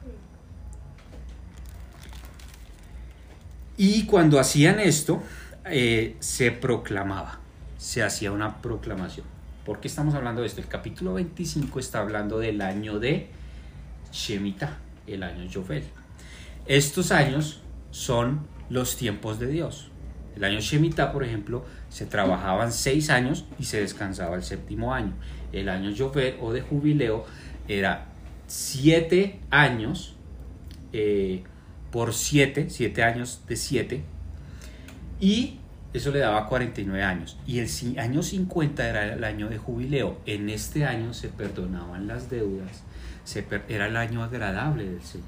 Y cuando hacían esto, eh, se proclamaba, se hacía una proclamación. ¿Por qué estamos hablando de esto? El capítulo 25 está hablando del año de Shemitah, el año Yovel. Estos años son los tiempos de Dios. El año Shemitah, por ejemplo, se trabajaban seis años y se descansaba el séptimo año. El año Yovel o de jubileo era siete años eh, por siete, siete años de siete, y eso le daba 49 años. Y el año 50 era el año de jubileo. En este año se perdonaban las deudas, era el año agradable del Señor.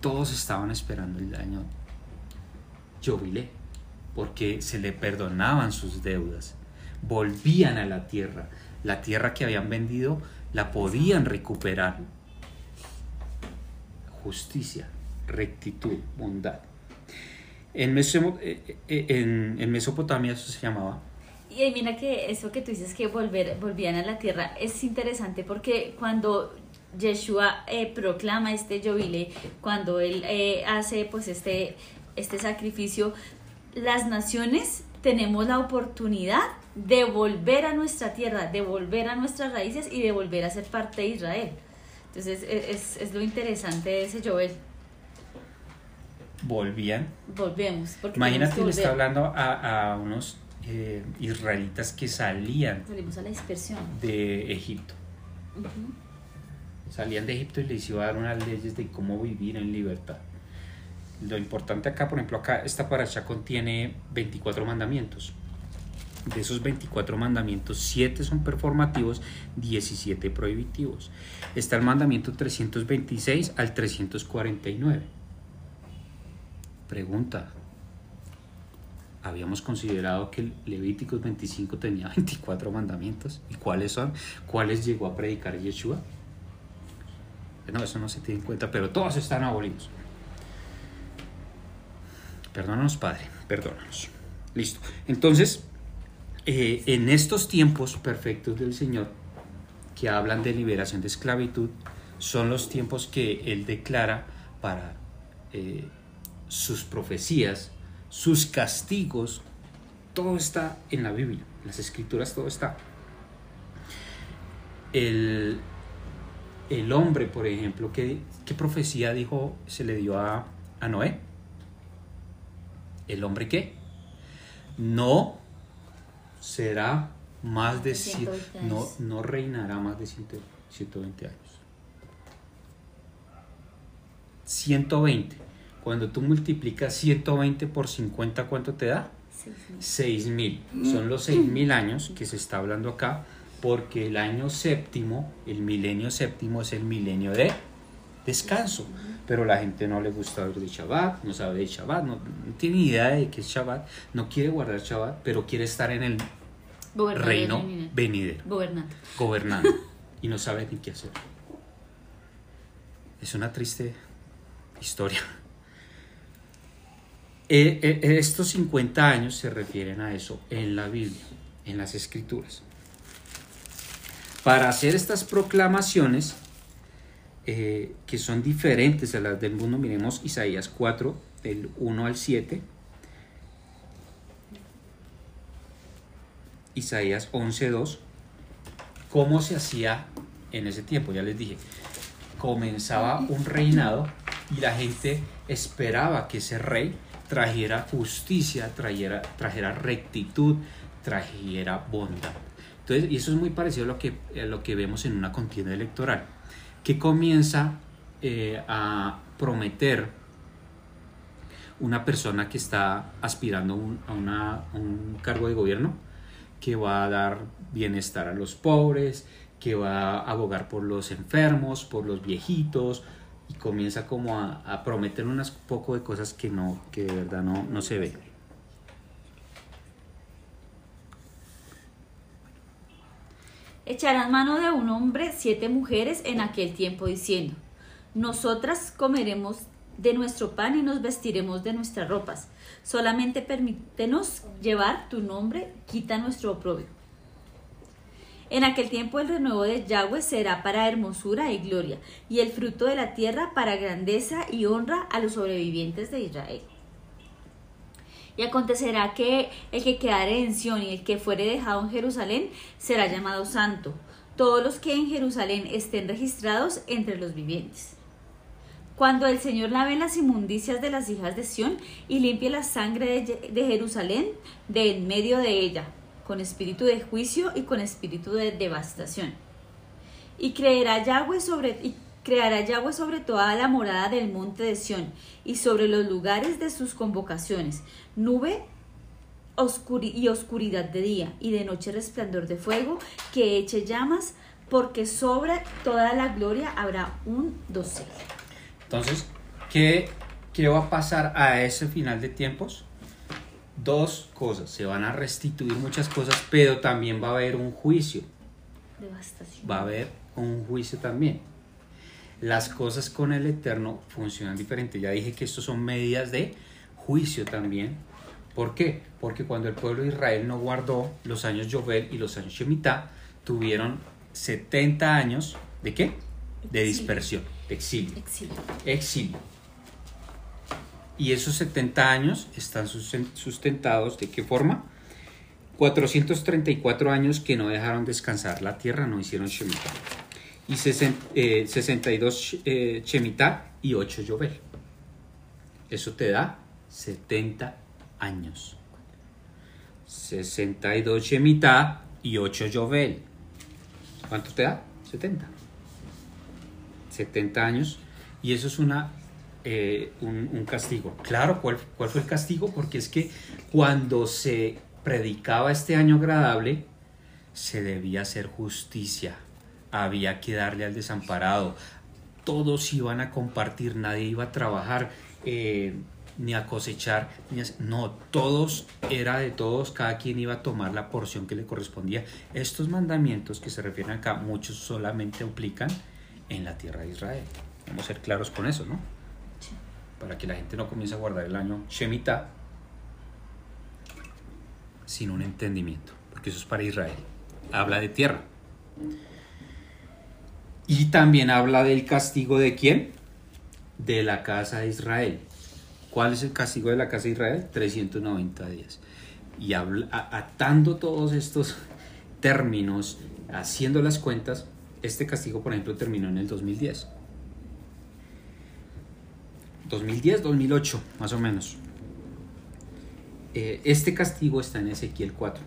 Todos estaban esperando el año jubilé, porque se le perdonaban sus deudas, volvían a la tierra, la tierra que habían vendido la podían recuperar. Justicia, rectitud, bondad. En, eh, eh, en Mesopotamia eso se llamaba
Y mira que eso que tú dices que volver, volvían a la tierra es interesante porque cuando Yeshua eh, proclama este jubile, cuando él eh, hace pues este, este sacrificio, las naciones tenemos la oportunidad de volver a nuestra tierra, de volver a nuestras raíces y de volver a ser parte de Israel. Entonces es, es, es lo interesante de ese Joel.
volvían.
Volvemos. Porque
Imagínate, le está hablando a, a unos eh, israelitas que salían
Salimos a la dispersión.
de Egipto. Salían de Egipto y les iba a dar unas leyes de cómo vivir en libertad. Lo importante acá, por ejemplo, acá esta paracha contiene 24 mandamientos. De esos 24 mandamientos, 7 son performativos, 17 prohibitivos. Está el mandamiento 326 al 349. Pregunta. Habíamos considerado que Levíticos 25 tenía 24 mandamientos. ¿Y cuáles son? ¿Cuáles llegó a predicar Yeshua? No, eso no se tiene en cuenta, pero todos están abolidos. Perdónanos, Padre, perdónanos. Listo. Entonces, eh, en estos tiempos perfectos del Señor, que hablan de liberación de esclavitud, son los tiempos que Él declara para eh, sus profecías, sus castigos, todo está en la Biblia, en las escrituras todo está. El, el hombre, por ejemplo, ¿qué, qué profecía dijo, se le dio a, a Noé? ¿El hombre qué? No será más de
De
cien-
120
no, no reinará más de 100 120 años. 120. Cuando tú multiplicas 120 por 50, ¿cuánto te da?
Sí, sí.
6000. Son los 6000 años que se está hablando acá, porque el año séptimo, el milenio séptimo es el milenio de descanso. Pero la gente no le gusta hablar de Shabbat, no sabe de Shabbat, no, no tiene idea de qué es Shabbat, no quiere guardar Shabbat, pero quiere estar en el
Gobernador
reino venidero,
Gobernante.
gobernando, y no sabe ni qué hacer. Es una triste historia. Eh, eh, estos 50 años se refieren a eso en la Biblia, en las escrituras. Para hacer estas proclamaciones, eh, que son diferentes a las del mundo, miremos Isaías 4, del 1 al 7, Isaías 11, 2, ¿Cómo se hacía en ese tiempo? Ya les dije, comenzaba un reinado y la gente esperaba que ese rey trajera justicia, trajera, trajera rectitud, trajera bondad. Entonces, y eso es muy parecido a lo que, a lo que vemos en una contienda electoral, que comienza eh, a prometer una persona que está aspirando a, un cargo de gobierno, que va a dar bienestar a los pobres, que va a abogar por los enfermos, por los viejitos, y comienza como a, a prometer unas poco de cosas que no, que de verdad no, no se ve.
Echarán mano de un hombre siete mujeres en aquel tiempo diciendo, nosotras comeremos de nuestro pan y nos vestiremos de nuestras ropas. Solamente permítenos llevar tu nombre, quita nuestro oprobio. En aquel tiempo el renuevo de Yahweh será para hermosura y gloria, y el fruto de la tierra para grandeza y honra a los sobrevivientes de Israel. Y acontecerá que el que quedare en Sión y el que fuere dejado en Jerusalén será llamado santo, todos los que en Jerusalén estén registrados entre los vivientes. Cuando el Señor lave las inmundicias de las hijas de Sión y limpie la sangre de, Jerusalén de en medio de ella, con espíritu de juicio y con espíritu de devastación. Y creerá Yahweh sobre creará Yahweh sobre toda la morada del monte de Sión y sobre los lugares de sus convocaciones, nube oscuri- y oscuridad de día y de noche resplandor de fuego que eche llamas, porque sobre toda la gloria habrá un dosel.
Entonces, ¿qué, ¿qué va a pasar a ese final de tiempos? Dos cosas, se van a restituir muchas cosas, pero también va a haber un juicio,
Devastación.
va a haber un juicio también. Las cosas con el Eterno funcionan diferente. Ya dije que estos son medidas de juicio también. ¿Por qué? Porque cuando el pueblo de Israel no guardó los años Jovel y los años Shemitah, tuvieron 70 años de qué? De dispersión, de exilio
Exilio.
exilio. Y esos 70 años están susten- sustentados de qué forma? 434 años que no dejaron descansar la tierra, no hicieron Shemitah. Y sesen- eh, 62 eh, y 8 Yovel. Eso te da 70 años. 62 Shemitah y 8 Yovel. ¿Cuánto te da? 70. 70 años y eso es una eh, un, un castigo. Claro, ¿cuál, ¿cuál fue el castigo? Porque es que cuando se predicaba este año agradable, se debía hacer justicia, había que darle al desamparado, todos iban a compartir, nadie iba a trabajar eh, ni a cosechar, ni a- no, todos era de todos, cada quien iba a tomar la porción que le correspondía. Estos mandamientos que se refieren acá, muchos solamente aplican en la tierra de Israel. Vamos a ser claros con eso, ¿no? Para que la gente no comience a guardar el año Shemitah sin un entendimiento, porque eso es para Israel. Habla de tierra. Y también habla del castigo de quién? De la casa de Israel. ¿Cuál es el castigo de la casa de Israel? 390 días. Y habla- atando todos estos términos, haciendo las cuentas, este castigo, por ejemplo, terminó en el 2010. 2010, 2008, más o menos. Eh, este castigo está en Ezequiel 4.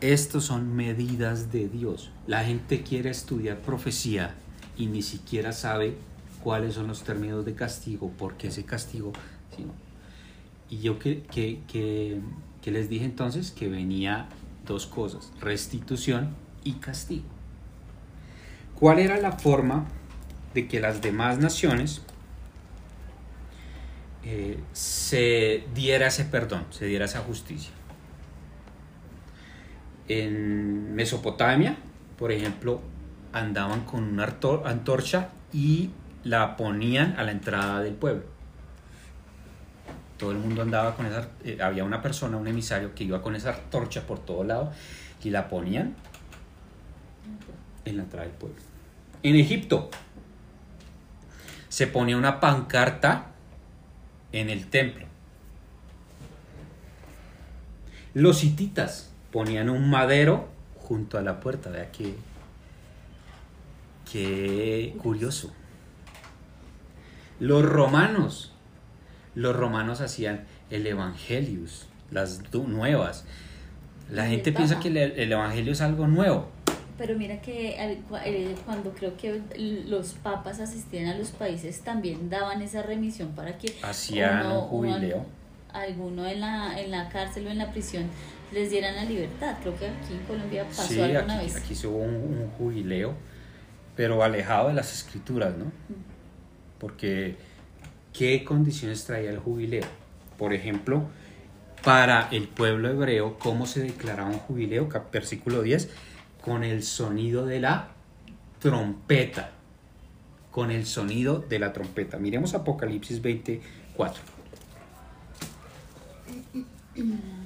Estos son medidas de Dios. La gente quiere estudiar profecía y ni siquiera sabe cuáles son los términos de castigo, porque ese castigo... Y yo que les dije entonces que venía dos cosas, restitución y castigo. ¿Cuál era la forma de que las demás naciones eh, se diera ese perdón, se diera esa justicia? En Mesopotamia, por ejemplo, andaban con una antorcha y la ponían a la entrada del pueblo. Todo el mundo andaba con esa, eh, había una persona, un emisario que iba con esa antorcha por todo lado y la ponían en la entrada del pueblo. En Egipto se ponía una pancarta en el templo. Los hititas ponían un madero junto a la puerta. Vea que, qué curioso. Los romanos, los romanos hacían el Evangelius, las nuevas. La gente piensa que el, el Evangelio es algo nuevo.
Pero mira que eh, cuando creo que los papas asistían a los países también daban esa remisión para que
Hacían
uno-
un jubileo.
uno- alguno en la, en la cárcel o en la prisión les dieran la libertad. Creo que aquí en Colombia pasó
Sí,
alguna
aquí,
vez.
aquí se hubo un, un jubileo, pero alejado de las escrituras, ¿no? Porque, ¿qué condiciones traía el jubileo? Por ejemplo, para el pueblo hebreo, ¿cómo se declaraba un jubileo? Versículo 10, con el sonido de la trompeta. Con el sonido de la trompeta. Miremos Apocalipsis 24.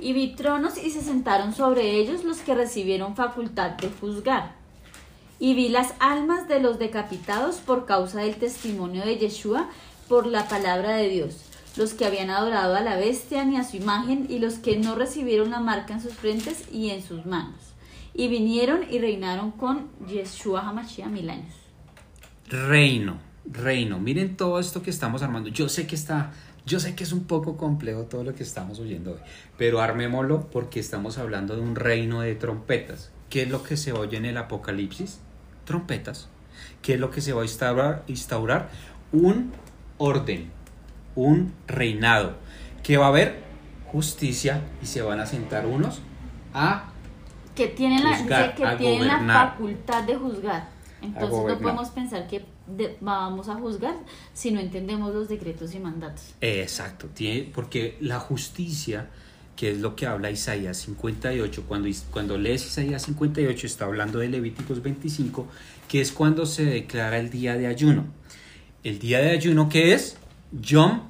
Y vi tronos y se sentaron sobre ellos los que recibieron facultad de juzgar. Y vi las almas de los decapitados por causa del testimonio de Yeshua por la palabra de Dios, los que habían adorado a la bestia ni a su imagen y los que no recibieron la marca en sus frentes y en sus manos. Y vinieron y reinaron con Yeshua Hamashiach mil años.
Reino, reino. Miren todo esto que estamos armando. Yo sé que está, yo sé que es un poco complejo todo lo que estamos oyendo hoy, pero armémoslo porque estamos hablando de un reino de trompetas. ¿Qué es lo que se oye en el Apocalipsis? Trompetas. ¿Qué es lo que se va a instaurar? instaurar? Un orden, un reinado, que va a haber justicia y se van a sentar unos a
que tienen la,
Juzgar,
dice que tienen la facultad de juzgar. Entonces no podemos pensar que de- vamos a juzgar si no entendemos los decretos y mandatos.
Exacto, tiene, porque la justicia, que es lo que habla Isaías 58, cuando, cuando lees Isaías 58 está hablando de Levíticos 25, que es cuando se declara el día de ayuno. El día de ayuno que es Yom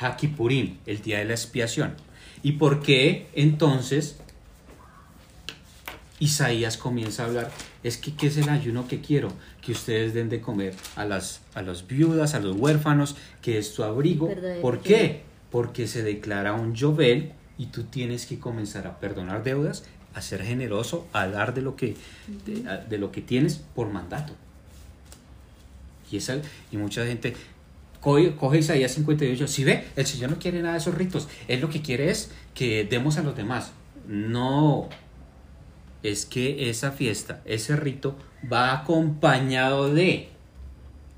HaKippurim, el día de la expiación. ¿Y por qué entonces Isaías comienza a hablar? Es que ¿qué es el ayuno que quiero? Que ustedes den de comer a las, a las viudas, a los huérfanos, que es tu abrigo. ¿Por qué? Porque se declara un Jovel y tú tienes que comenzar a perdonar deudas, a ser generoso, a dar de lo que, de lo que tienes por mandato. Y, esa, y mucha gente coge, coge Isaías 58, si ve, el Señor no quiere nada de esos ritos, Él lo que quiere es que demos a los demás. No, es que esa fiesta, ese rito va acompañado de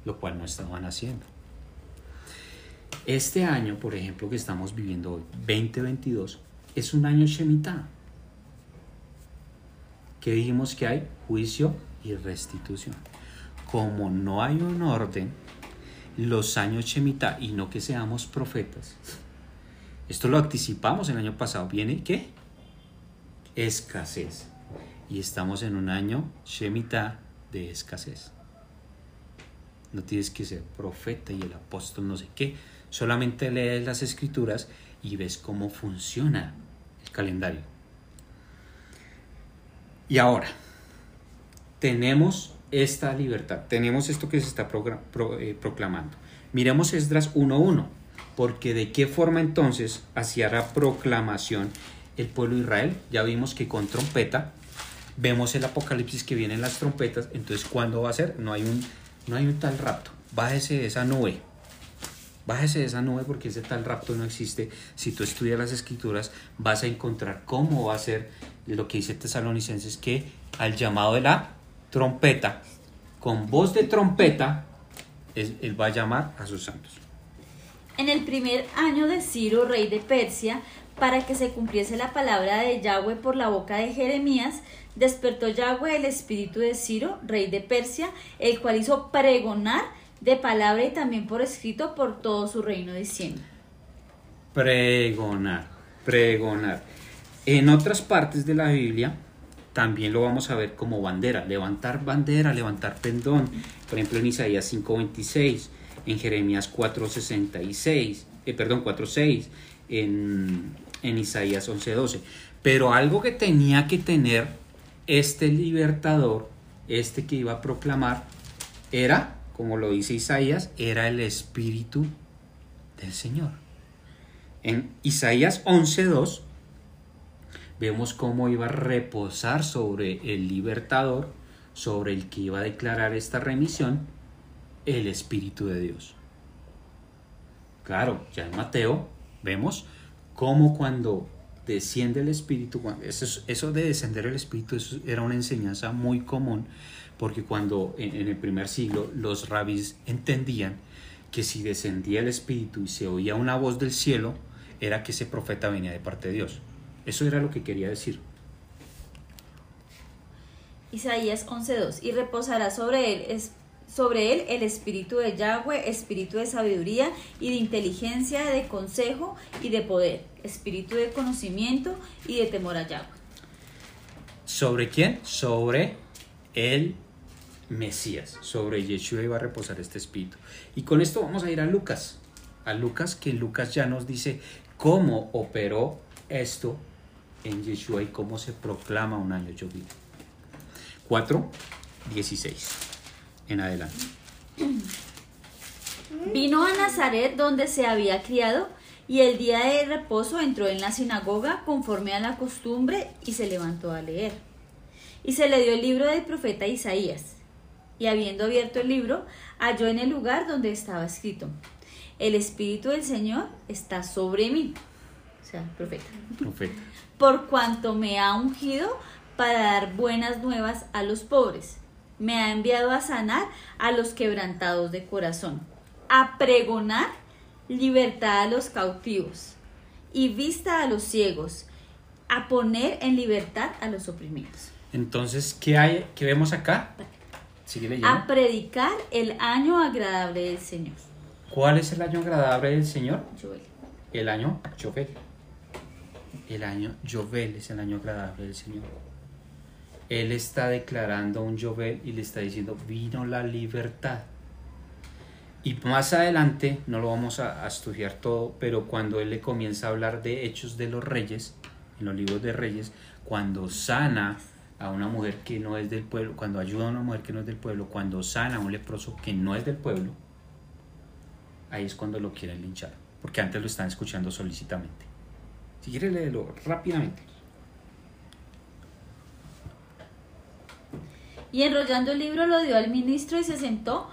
lo cual no estaban haciendo. Este año, por ejemplo, que estamos viviendo hoy, 2022, es un año Shemitah. que dijimos que hay? Juicio y restitución. Como no hay un orden, los años Shemitah, y no que seamos profetas, esto lo anticipamos el año pasado, viene ¿qué? Escasez. Y estamos en un año Shemitah de escasez. No tienes que ser profeta y el apóstol no sé qué. Solamente lees las escrituras y ves cómo funciona el calendario. Y ahora, tenemos esta libertad, tenemos esto que se está eh, proclamando. Miremos Esdras 1.1, porque de qué forma entonces hacía la proclamación el pueblo de Israel. Ya vimos que con trompeta, vemos el apocalipsis que vienen las trompetas, entonces ¿cuándo va a ser? No hay un, no hay un tal rapto, bájese de esa nube. Bájese de esa nube porque ese tal rapto no existe. Si tú estudias las escrituras, vas a encontrar cómo va a ser lo que dice Tesalonicenses, que al llamado de la trompeta, con voz de trompeta, él va a llamar a sus santos.
En el primer año de Ciro, rey de Persia, para que se cumpliese la palabra de Yahweh por la boca de Jeremías, despertó Yahweh el espíritu de Ciro, rey de Persia, el cual hizo pregonar de palabra y también por escrito por todo su reino diciendo.
Pregonar, pregonar. En otras partes de la Biblia también lo vamos a ver como bandera, levantar bandera, levantar pendón. Por ejemplo, en Isaías 5:26, en Jeremías 4:66, eh, perdón, 4:6, en, en Isaías 11:12. Pero algo que tenía que tener este libertador, este que iba a proclamar, era, como lo dice Isaías, era el Espíritu del Señor. En Isaías 11.2 vemos cómo iba a reposar sobre el libertador, sobre el que iba a declarar esta remisión, el Espíritu de Dios. Claro, ya en Mateo vemos cómo cuando desciende el Espíritu, eso, eso de descender el Espíritu era una enseñanza muy común, porque cuando en, en el primer siglo los rabis entendían que si descendía el Espíritu y se oía una voz del cielo, era que ese profeta venía de parte de Dios. Eso era lo que quería decir.
Isaías 11.2 y reposará sobre él, sobre él el espíritu de Yahweh, espíritu de sabiduría y de inteligencia, de consejo y de poder, espíritu de conocimiento y de temor a Yahweh.
¿Sobre quién? Sobre el Mesías. Sobre Yeshua iba a reposar este espíritu. Y con esto vamos a ir a Lucas. A Lucas, que Lucas ya nos dice cómo operó esto en Yeshua y cómo se proclama un año llovido. 4, 16. En adelante.
Vino a Nazaret donde se había criado y el día de reposo entró en la sinagoga conforme a la costumbre y se levantó a leer. Y se le dio el libro del profeta Isaías. Y habiendo abierto el libro, halló en el lugar donde estaba escrito, el Espíritu del Señor está sobre mí. O sea, profeta.
Profeta.
Por cuanto me ha ungido para dar buenas nuevas a los pobres. Me ha enviado a sanar a los quebrantados de corazón, a pregonar libertad a los cautivos y vista a los ciegos, a poner en libertad a los oprimidos.
Entonces, ¿qué hay? ¿Qué vemos acá? Sigue.
A predicar el año agradable del Señor.
¿Cuál es el año agradable del Señor?
Joel.
El año Jovel. El año Jovel es el año agradable del Señor. Él está declarando un Jovel y le está diciendo, vino la libertad. Y más adelante, no lo vamos a, estudiar todo, pero cuando él le comienza a hablar de hechos de los reyes, en los libros de reyes, cuando sana a una mujer que no es del pueblo, cuando ayuda a una mujer que no es del pueblo, cuando sana a un leproso que no es del pueblo, ahí es cuando lo quieren linchar, porque antes lo están escuchando solícitamente. Si quieres leerlo rápidamente.
Y enrollando el libro lo dio al ministro y se sentó,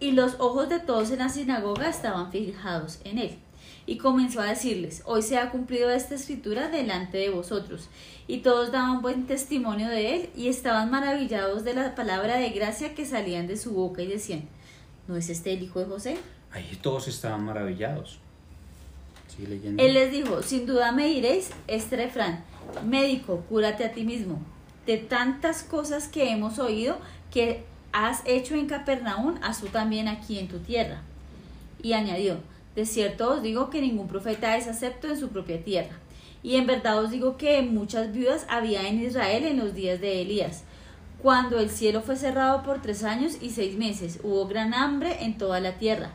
y los ojos de todos en la sinagoga estaban fijados en él. Y comenzó a decirles, hoy se ha cumplido esta escritura delante de vosotros. Y todos daban buen testimonio de él y estaban maravillados de la palabra de gracia que salían de su boca y decían, ¿no es este el hijo de José?
Ahí todos estaban maravillados.
Él les dijo, sin duda me diréis, este refrán, médico, cúrate a ti mismo, de tantas cosas que hemos oído que has hecho en Capernaum, haz tú también aquí en tu tierra. Y añadió, de cierto os digo que ningún profeta es acepto en su propia tierra. Y en verdad os digo que muchas viudas había en Israel en los días de Elías, cuando el cielo fue cerrado por tres años y seis meses, hubo gran hambre en toda la tierra.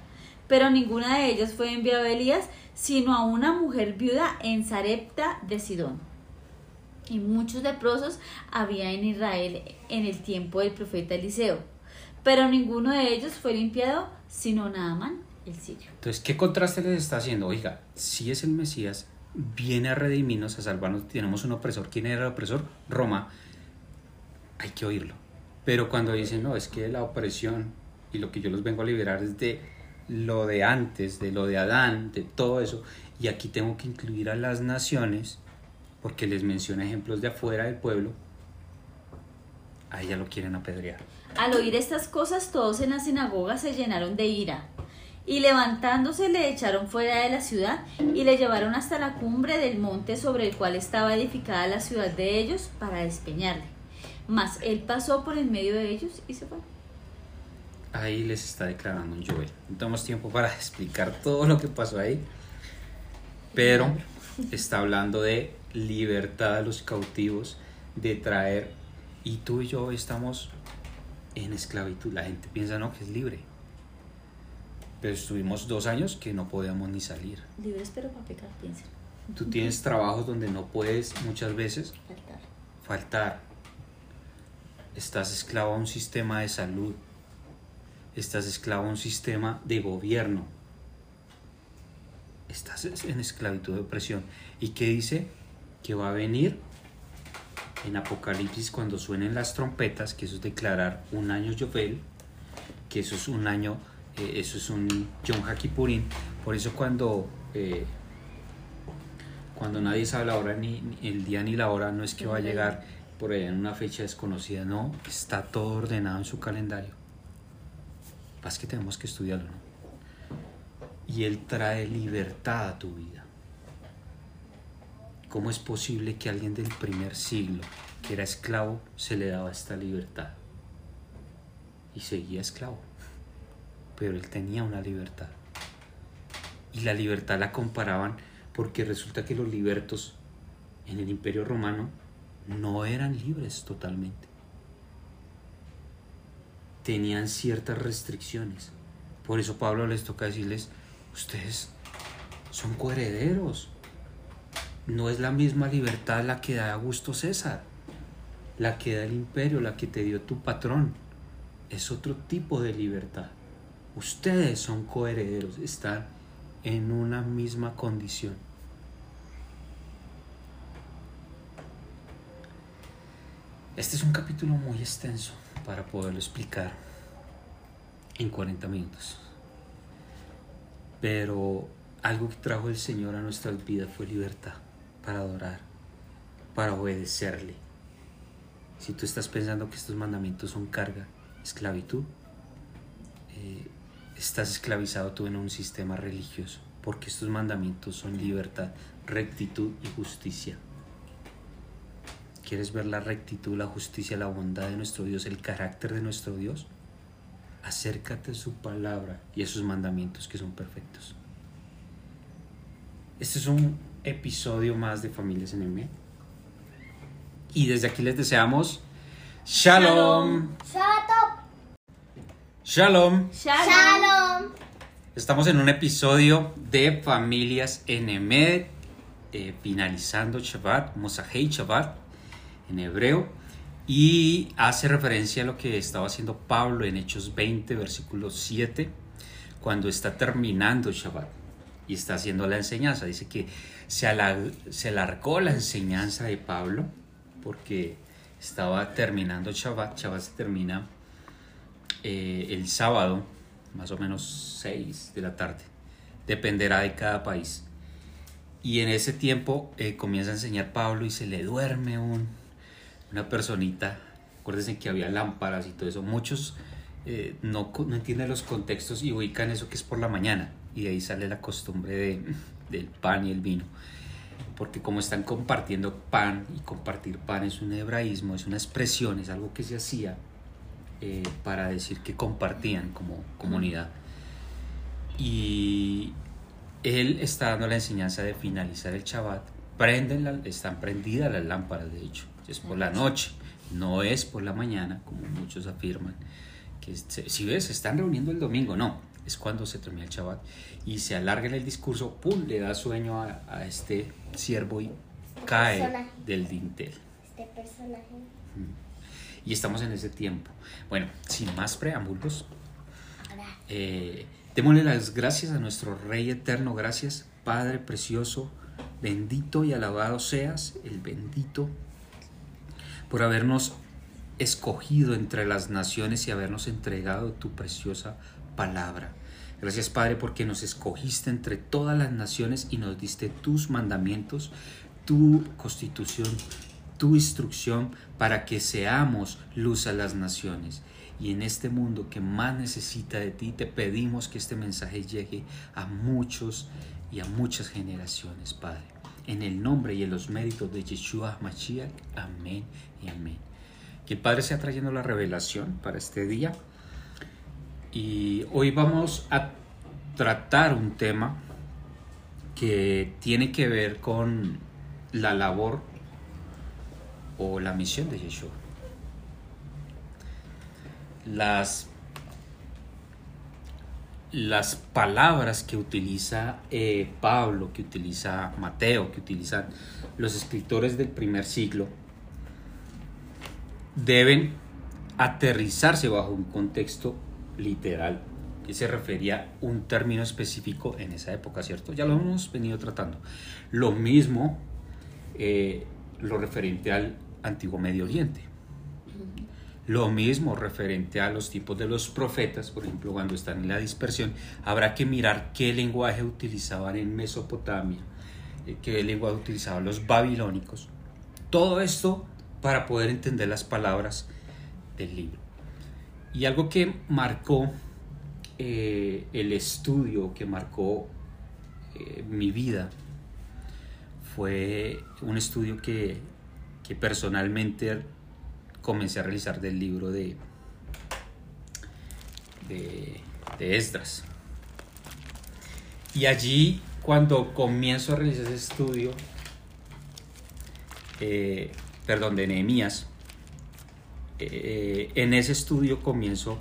Pero ninguna de ellas fue enviada a Elías, sino a una mujer viuda en Sarepta de Sidón. Y muchos leprosos había en Israel en el tiempo del profeta Eliseo. Pero ninguno de ellos fue limpiado, sino Naaman el sirio.
Entonces, ¿qué contraste les está haciendo? Oiga, si es el Mesías, viene a redimirnos, a salvarnos, tenemos un opresor. ¿Quién era el opresor? Roma. Hay que oírlo. Pero cuando dicen, no, es que la opresión y lo que yo los vengo a liberar es de lo de antes, de lo de Adán, de todo eso, y aquí tengo que incluir a las naciones, porque les menciona ejemplos de afuera del pueblo, ahí ya lo quieren apedrear.
Al oír estas cosas, todos en la sinagoga se llenaron de ira. Y levantándose le echaron fuera de la ciudad y le llevaron hasta la cumbre del monte sobre el cual estaba edificada la ciudad de ellos para despeñarle. Mas él pasó por en medio de ellos y se fue.
Ahí les está declarando un Joel. No tenemos tiempo para explicar todo lo que pasó ahí, pero está hablando de libertad a los cautivos, de traer, y tú y yo estamos en esclavitud. La gente piensa no que es libre, pero estuvimos dos años que no podíamos ni salir.
Libres pero para pecar, piensen.
Tú tienes trabajos donde no puedes muchas veces
Faltar.
faltar. Estás esclavo a un sistema de salud. Estás esclavo a un sistema de gobierno. estás en esclavitud de opresión. ¿Y qué dice? Que va a venir en Apocalipsis cuando suenen las trompetas, que eso es declarar un año Yovel, que eso es un año, eh, eso es un Yom HaKippurim. Por eso cuando, eh, cuando nadie sabe la hora, ni, ni el día ni la hora, no es que va a llegar por allá en una fecha desconocida, no, está todo ordenado en su calendario. Pasa que tenemos que estudiarlo, ¿no? Y Él trae libertad a tu vida. ¿Cómo es posible que alguien del primer siglo, que era esclavo, se le daba esta libertad? Y seguía esclavo. Pero él tenía una libertad. Y la libertad la comparaban porque resulta que los libertos en el imperio romano no eran libres totalmente. Tenían ciertas restricciones. Por eso Pablo les toca decirles, ustedes son coherederos. No es la misma libertad la que da Augusto César, la que da el imperio, la que te dio tu patrón. Es otro tipo de libertad. Ustedes son coherederos, están en una misma condición. Este es un capítulo muy extenso para poderlo explicar en 40 minutos. Pero algo que trajo el Señor a nuestras vidas fue libertad para adorar, para obedecerle. Si tú estás pensando que estos mandamientos son carga, esclavitud, eh, estás esclavizado tú en un sistema religioso, porque estos mandamientos son libertad, rectitud y justicia. ¿Quieres ver la rectitud, la justicia, la bondad de nuestro Dios, el carácter de nuestro Dios? Acércate a su palabra y a sus mandamientos que son perfectos. Este es un episodio más de Familias en M. Y desde aquí les deseamos Shalom. Shalom.
Shalom.
Estamos en un episodio de Familias NM, eh, finalizando Shabbat, Mosahei Shabbat en hebreo, y hace referencia a lo que estaba haciendo Pablo en Hechos 20, versículo 7, cuando está terminando Shabbat y está haciendo la enseñanza. Dice que se, alar- se alargó la enseñanza de Pablo porque estaba terminando Shabbat. Shabbat se termina eh, el sábado, más o menos 6 de la tarde. Dependerá de cada país. Y en ese tiempo eh, comienza a enseñar Pablo y se le duerme un, una personita. Acuérdense que había lámparas y todo eso. Muchos eh, no, no entienden los contextos y ubican eso que es por la mañana. Y de ahí sale la costumbre de- del pan y el vino. Porque como están compartiendo pan y compartir pan es un hebraísmo, es una expresión, es algo que se hacía eh, para decir que compartían como comunidad. Y él está dando la enseñanza de finalizar el Shabbat. Prenden la- están prendidas las lámparas, de hecho. Es por la noche, no es por la mañana, como muchos afirman. Que si ves, se están reuniendo el domingo, no. Es cuando se termina el Shabbat. Y se alarga en el discurso, ¡pum! Le da sueño a, a este siervo y cae
Personaje.
del dintel.
Este personaje.
Y estamos en ese tiempo. Bueno, sin más preámbulos, eh, démosle las gracias a nuestro Rey eterno. Gracias, Padre precioso, bendito y alabado seas, el bendito, por habernos escogido entre las naciones y habernos entregado tu preciosa palabra. Gracias Padre porque nos escogiste entre todas las naciones y nos diste tus mandamientos, tu constitución, tu instrucción para que seamos luz a las naciones. Y en este mundo que más necesita de ti, te pedimos que este mensaje llegue a muchos y a muchas generaciones, Padre. En el nombre y en los méritos de Yeshua Mashiach. Amén y amén. Que el Padre sea trayendo la revelación para este día. Y hoy vamos a tratar un tema que tiene que ver con la labor o la misión de Yeshua. Las, las palabras que utiliza eh, Pablo, que utiliza Mateo, que utilizan los escritores del primer siglo, deben aterrizarse bajo un contexto literal que se refería un término específico en esa época, ¿cierto? Ya lo hemos venido tratando. Lo mismo eh, lo referente al antiguo Medio Oriente. Lo mismo referente a los tipos de los profetas, por ejemplo, cuando están en la dispersión, habrá que mirar qué lenguaje utilizaban en Mesopotamia, eh, qué lenguaje utilizaban los babilónicos. Todo esto para poder entender las palabras del libro. Y algo que marcó eh, el estudio, que marcó eh, mi vida, fue un estudio que, que personalmente comencé a realizar del libro de, de, de Esdras. Y allí, cuando comienzo a realizar ese estudio, eh, perdón, de Nehemías, eh, en ese estudio comienzo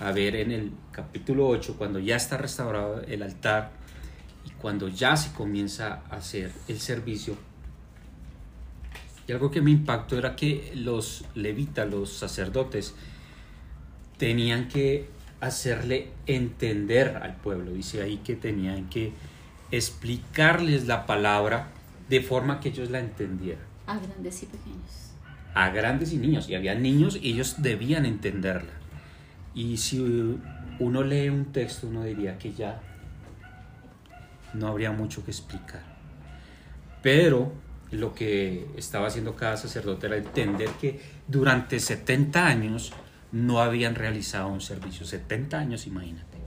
a ver en el capítulo 8, cuando ya está restaurado el altar y cuando ya se comienza a hacer el servicio, y algo que me impactó era que los levitas, los sacerdotes, tenían que hacerle entender al pueblo. Dice ahí que tenían que explicarles la palabra de forma que ellos la entendieran.
A grandes y pequeños.
A grandes y niños. Y había niños y ellos debían entenderla. Y si uno lee un texto, uno diría que ya no habría mucho que explicar. Pero lo que estaba haciendo cada sacerdote era entender que durante 70 años no habían realizado un servicio. 70 años, imagínate.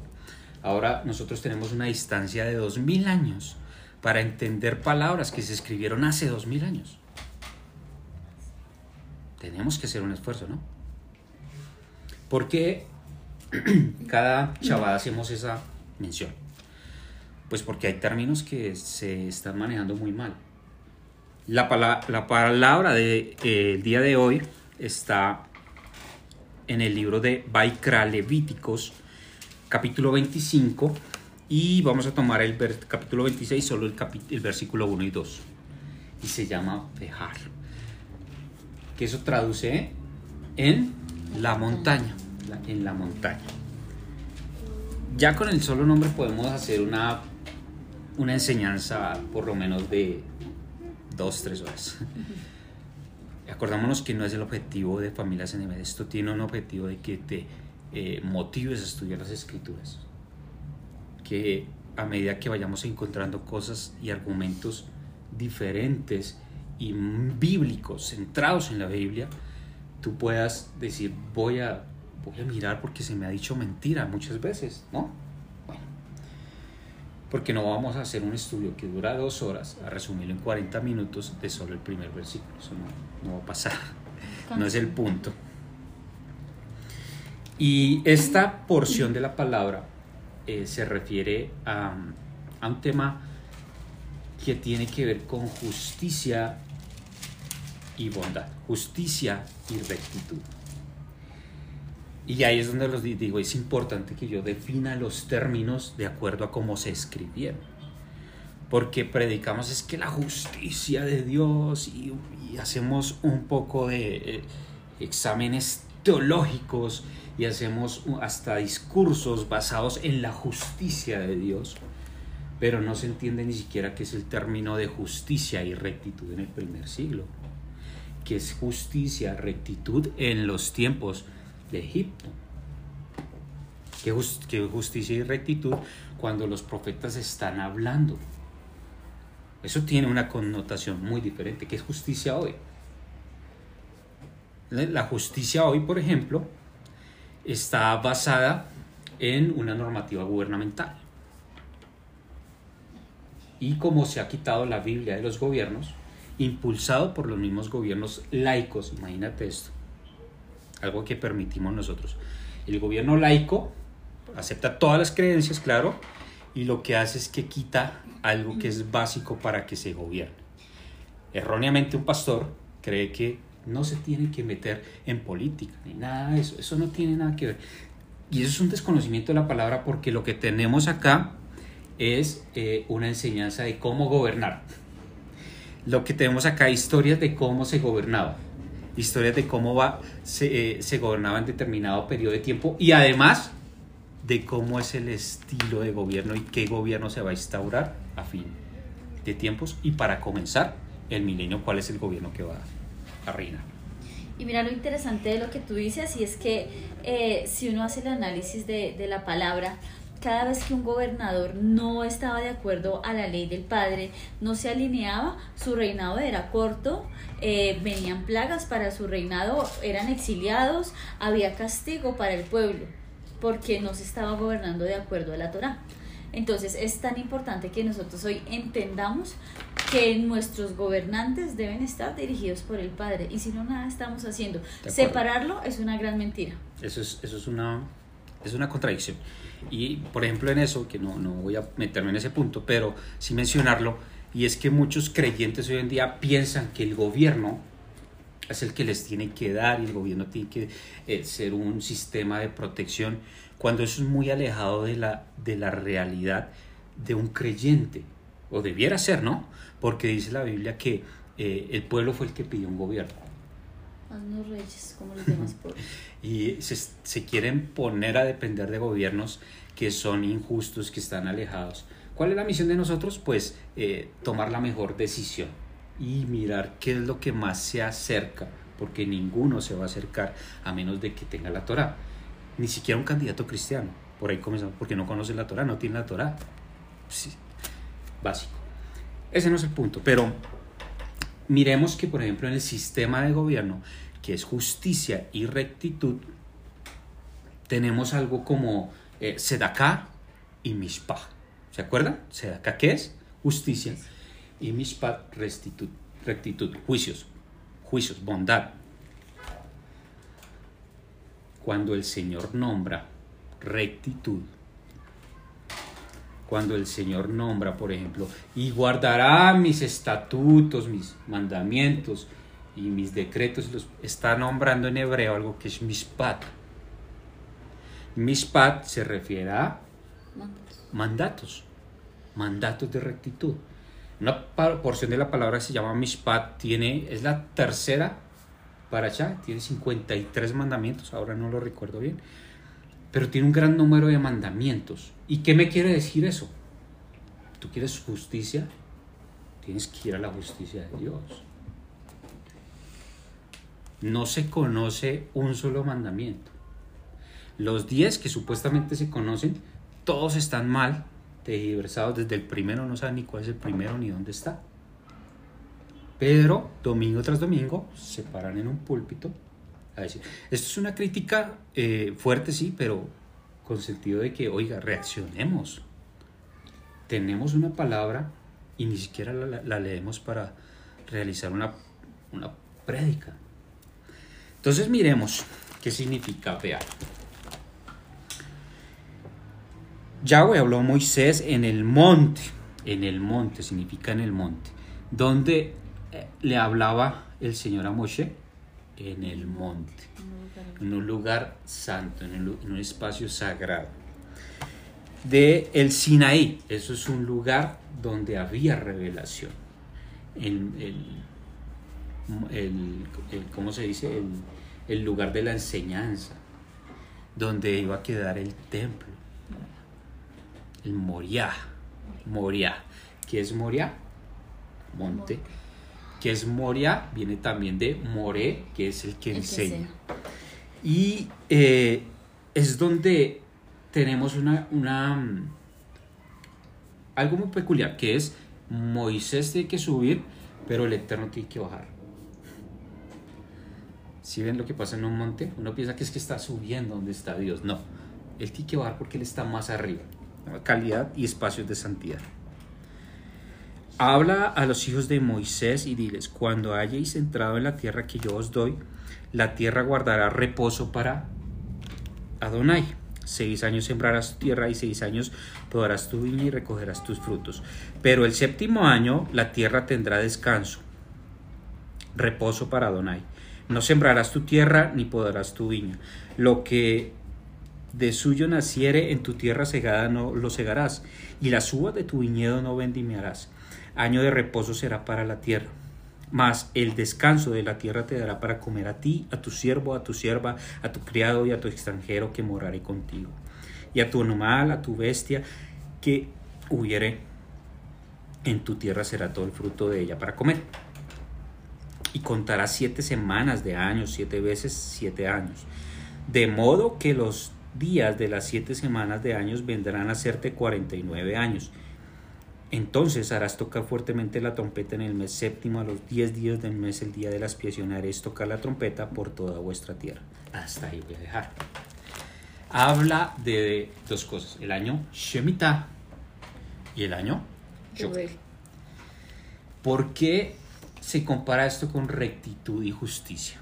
Ahora nosotros tenemos una distancia de 2000 años para entender palabras que se escribieron hace 2000 años. Tenemos que hacer un esfuerzo, ¿no? Porque cada chavada hacemos esa mención. Pues porque hay términos que se están manejando muy mal. La, pala la palabra del de, eh, día de hoy está en el libro de Baikra Levíticos, capítulo 25, y vamos a tomar el capítulo 26, solo el, el versículo 1 y 2. Y se llama Bejar. Que eso traduce en la montaña. En la montaña. Ya con el solo nombre podemos hacer una, una enseñanza por lo menos de dos, tres horas. Acordémonos que no es el objetivo de Familias NM, esto tiene un objetivo de que te eh, motives a estudiar las escrituras. Que a medida que vayamos encontrando cosas y argumentos diferentes y bíblicos, centrados en la Biblia, tú puedas decir, voy a, voy a mirar porque se me ha dicho mentira muchas veces, ¿no? porque no vamos a hacer un estudio que dura dos horas, a resumirlo en 40 minutos de solo el primer versículo. Eso no, va a pasar, no es el punto. Y esta porción de la palabra eh, se refiere a, a un tema que tiene que ver con justicia y bondad, justicia y rectitud. Y ahí es donde los digo, es importante que yo defina los términos de acuerdo a cómo se escribieron. Porque predicamos es que la justicia de Dios y, hacemos un poco de eh, exámenes teológicos y hacemos hasta discursos basados en la justicia de Dios. Pero no se entiende ni siquiera qué es el término de justicia y rectitud en el primer siglo. Que es justicia, rectitud en los tiempos de Egipto. Qué, justicia y rectitud cuando los profetas están hablando. Eso tiene una connotación muy diferente. ¿Qué es justicia hoy? La justicia hoy, por ejemplo, está basada en una normativa gubernamental. Y como se ha quitado la Biblia de los gobiernos, impulsado por los mismos gobiernos laicos, imagínate esto, algo que permitimos nosotros. El gobierno laico acepta todas las creencias, claro, y lo que hace es que quita algo que es básico para que se gobierne. Erróneamente un pastor cree que no se tiene que meter en política ni nada de eso, eso no tiene nada que ver. Y eso es un desconocimiento de la palabra porque lo que tenemos acá es eh, una enseñanza de cómo gobernar. Lo que tenemos acá, historias de cómo se gobernaba historias de cómo va, se, eh, se gobernaba en determinado periodo de tiempo y además de cómo es el estilo de gobierno y qué gobierno se va a instaurar a fin de tiempos y para comenzar el milenio, cuál es el gobierno que va a reinar.
Y mira lo interesante de lo que tú dices, y es que eh, si uno hace el análisis de, de la palabra, cada vez que un gobernador no estaba de acuerdo a la ley del padre, no se alineaba, su reinado era corto, eh, venían plagas para su reinado, eran exiliados, había castigo para el pueblo, porque no se estaba gobernando de acuerdo a la Torah. Entonces es tan importante que nosotros hoy entendamos que nuestros gobernantes deben estar dirigidos por el Padre y si no nada estamos haciendo. Separarlo es una gran mentira.
Eso es, eso es, una, es una contradicción. Y por ejemplo en eso, que no, no voy a meterme en ese punto, pero sí mencionarlo, y es que muchos creyentes hoy en día piensan que el gobierno es el que les tiene que dar y el gobierno tiene que eh, ser un sistema de protección, cuando eso es muy alejado de la, de la realidad de un creyente, o debiera ser, ¿no? Porque dice la Biblia que eh, el pueblo fue el que pidió un gobierno
Haznos reyes como los demás pueblos.
Y se, se quieren poner a depender de gobiernos que son injustos, que están alejados. ¿Cuál es la misión de nosotros? Pues eh, tomar la mejor decisión y mirar qué es lo que más se acerca, porque ninguno se va a acercar a menos de que tenga la Torah. Ni siquiera un candidato cristiano. Por ahí comenzamos, porque no conoce la Torah, no tiene la Torah. Sí, básico. Ese no es el punto, pero miremos que, por ejemplo, en el sistema de gobierno, que es justicia y rectitud, tenemos algo como eh, Sedaká y Mishpah. ¿Se acuerdan? Sedaká, ¿qué es? Justicia. Y Mishpah, rectitud, rectitud, juicios, juicios, bondad. Cuando el Señor nombra rectitud, cuando el Señor nombra, por ejemplo, y guardará mis estatutos, mis mandamientos y mis decretos, los está nombrando en hebreo algo que es mishpat. Mishpat se refiere a
Mandatos.
mandatos, de rectitud. Una porción de la palabra se llama mishpat, tiene, es la tercera para allá, tiene 53 mandamientos, ahora no lo recuerdo bien, pero tiene un gran número de mandamientos. ¿Y qué me quiere decir eso? ¿Tú quieres justicia? Tienes que ir a la justicia de Dios. No se conoce un solo mandamiento. Los 10 que supuestamente se conocen, todos están mal, tergiversados. Desde el primero no saben ni cuál es el primero ni dónde está. Pero domingo tras domingo se paran en un púlpito a decir. Esto es una crítica eh, fuerte, sí, pero con sentido de que, oiga, reaccionemos. Tenemos una palabra y ni siquiera la leemos para realizar una, una prédica. Entonces miremos qué significa vea. Yahweh habló a Moisés en el monte, en el monte significa en el monte, donde eh, le hablaba el Señor a Moshe en el monte, en un lugar santo, en, un espacio sagrado. De el Sinaí, eso es un lugar donde había revelación. El, el- el- el- ¿cómo se dice? El, el lugar de la enseñanza, donde iba a quedar el templo. El Moriah. Moriah. ¿Qué es Moriah? Monte. ¿Qué es Moria? Viene también de More, que es el que
El que
enseña. Y eh, es donde tenemos una, una algo muy peculiar, que es Moisés tiene que subir, pero el Eterno tiene que bajar. Si ven lo que pasa en un monte, uno piensa que es que está subiendo donde está Dios. No, él tiene que bajar porque él está más arriba. Calidad y espacios de santidad. Habla a los hijos de Moisés y diles, cuando hayáis entrado en la tierra que yo os doy, la tierra guardará reposo para Adonai. Seis años sembrarás tu tierra y seis años podarás tu viña y recogerás tus frutos. Pero el séptimo año la tierra tendrá descanso, reposo para Adonai. No sembrarás tu tierra ni podarás tu viña. Lo que de suyo naciere en tu tierra segada no lo segarás, y las uvas de tu viñedo no vendimiarás. Año de reposo será para la tierra. Mas el descanso de la tierra te dará para comer a ti, a tu siervo, a tu sierva, a tu criado y a tu extranjero que moraré contigo. y a tu animal, a tu bestia, que hubiere en tu tierra será todo el fruto de ella para comer. Y contará siete semanas de años, siete veces siete años. De modo que los días de las siete semanas de años vendrán a serte cuarenta y nueve años. Entonces harás tocar fuertemente la trompeta en el mes séptimo, a los diez días del mes, el día de la expiación, haréis tocar la trompeta por toda vuestra tierra. Hasta ahí voy a dejar. Habla de dos cosas, el año Shemitah y el año Shoker. ¿Por qué se compara esto con rectitud y justicia?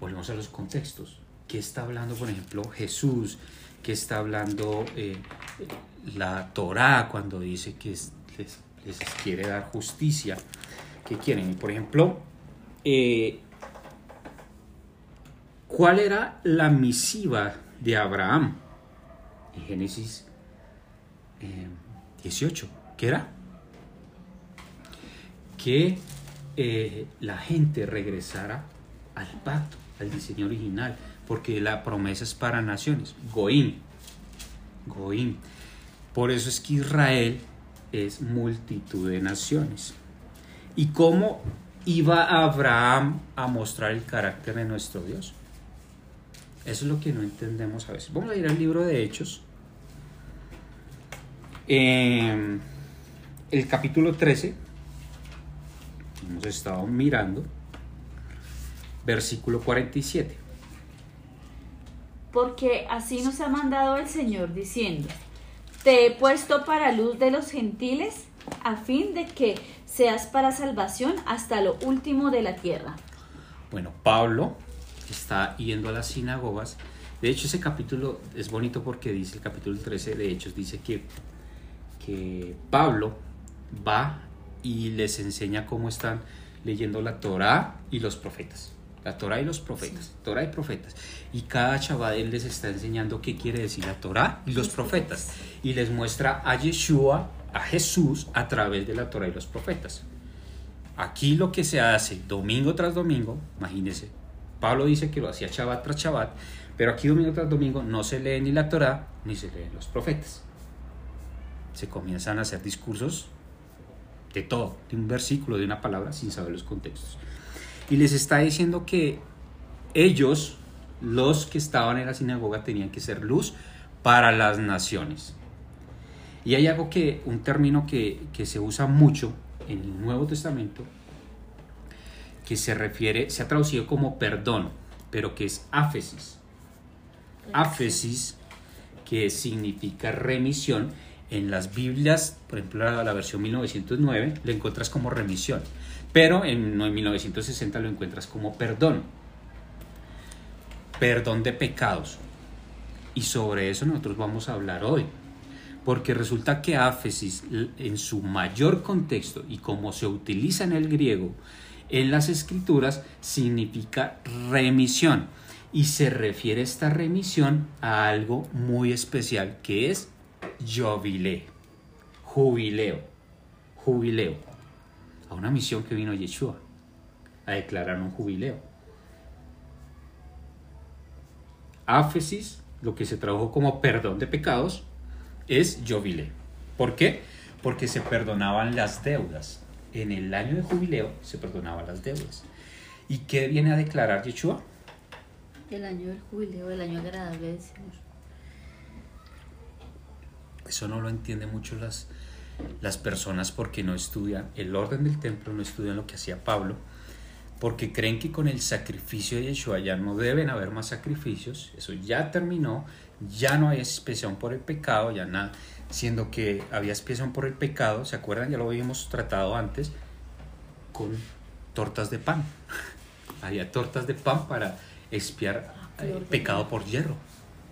Volvemos a los contextos. ¿Qué está hablando, por ejemplo, Jesús? ¿Qué está hablando eh, la Torá cuando dice que les, quiere dar justicia? ¿Qué quieren? Por ejemplo, eh, ¿cuál era la misiva de Abraham? En Génesis 18. Eh, ¿Qué era? Que eh, la gente regresara al pacto, al diseño original, porque la promesa es para naciones. Goim. Goim. Por eso es que Israel es multitud de naciones. ¿Y cómo iba Abraham a mostrar el carácter de nuestro Dios? Eso es lo que no entendemos a veces. Vamos a ir al libro de Hechos. Eh, el capítulo 13, hemos estado mirando, versículo 47.
Porque así nos ha mandado el Señor diciendo, te he puesto para luz de los gentiles a fin de que seas para salvación hasta lo último de la tierra.
Bueno, Pablo está yendo a las sinagogas. De hecho, ese capítulo es bonito porque dice, el capítulo 13 de Hechos, dice que que Pablo va y les enseña cómo están leyendo la Torá y los profetas. La Torá y los profetas, Torah y profetas. Y cada chaval él les está enseñando qué quiere decir la Torá y los profetas. Y les muestra a Yeshua, a Jesús, a través de la Torá y los profetas. Aquí lo que se hace domingo tras domingo, imagínense, Pablo dice que lo hacía chabat tras chabat, pero aquí domingo tras domingo no se lee ni la Torá ni se leen los profetas se comienzan a hacer discursos de todo, de un versículo, de una palabra, sin saber los contextos. Y les está diciendo que ellos, los que estaban en la sinagoga, tenían que ser luz para las naciones. Y hay algo que, un término que, que se usa mucho en el Nuevo Testamento, que se refiere, se ha traducido como perdón, pero que es áfesis. Áfesis, que significa remisión, en las Biblias, por ejemplo la, versión 1909, lo encuentras como remisión, pero en 1960 lo encuentras como perdón. Perdón de pecados. Y sobre eso nosotros vamos a hablar hoy. Porque resulta que áfesis en su mayor contexto y como se utiliza en el griego en las escrituras significa remisión. Y se refiere esta remisión a algo muy especial que es jubileo, jubileo, jubileo, a una misión que vino Yeshua, a declarar un jubileo. Áfesis, lo que se tradujo como perdón de pecados, es jubileo. ¿Por qué? Porque se perdonaban las deudas. En el año de jubileo se perdonaban las deudas. ¿Y qué viene a declarar Yeshua?
El año del jubileo, el año agradable del
eso no lo entienden mucho las, las personas porque no estudian el orden del templo, no estudian lo que hacía Pablo, porque creen que con el sacrificio de Yeshua ya no deben haber más sacrificios, eso ya terminó, ya no hay expiación por el pecado, ya nada, siendo que había expiación por el pecado, ¿se acuerdan? Ya lo habíamos tratado antes con tortas de pan. había tortas de pan para expiar el eh, pecado por hierro.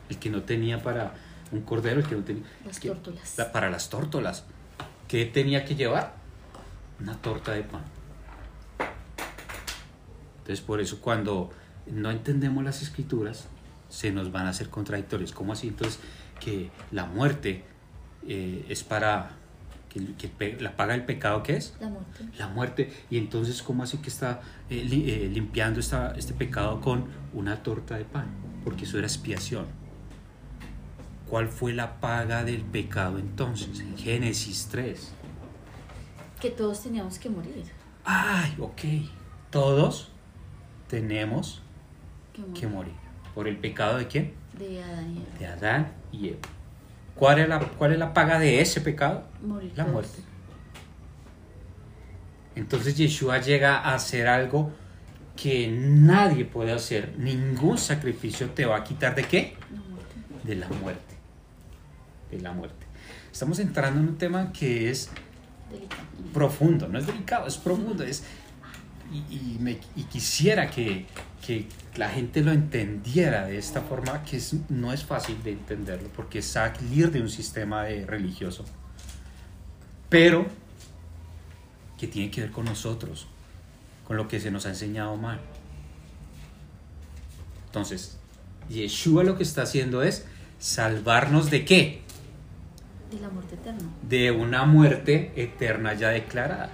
El que no tenía para un cordero el que no tenía.
Las tórtolas.
para las tórtolas. ¿Qué tenía que llevar? Una torta de pan. Entonces, por eso cuando no entendemos las escrituras, se nos van a hacer contradictorios. ¿Cómo así? Entonces, que la muerte eh, es para que, la paga el pecado que es
la muerte.
La muerte. Y entonces, ¿cómo así que está eh, eh, limpiando esta, este pecado con una torta de pan? Porque eso era expiación ¿Cuál fue la paga del pecado entonces? En Génesis 3.
Que todos teníamos que morir.
Ay, ok. Todos tenemos
Que morir.
que morir. ¿Por el pecado de quién?
De Adán y Eva.
De Adán y Eva. ¿Cuál es la, cuál es la paga de ese pecado?
Morir
La
todos.
muerte. Entonces Yeshua llega a hacer algo que nadie puede hacer. Ningún sacrificio te va a quitar de qué?
La.
De la muerte. De la muerte. Estamos entrando en un tema que es
Delicado.
profundo, no es delicado, es profundo. Es, y, y me- y quisiera que, que la gente lo entendiera de esta forma, que es- no es fácil de entenderlo, porque es salir de un sistema de religioso, pero que tiene que ver con nosotros, con lo que se nos ha enseñado mal. Entonces, Yeshua lo que está haciendo es salvarnos de qué?
De la muerte eterna.
de una muerte eterna ya declarada.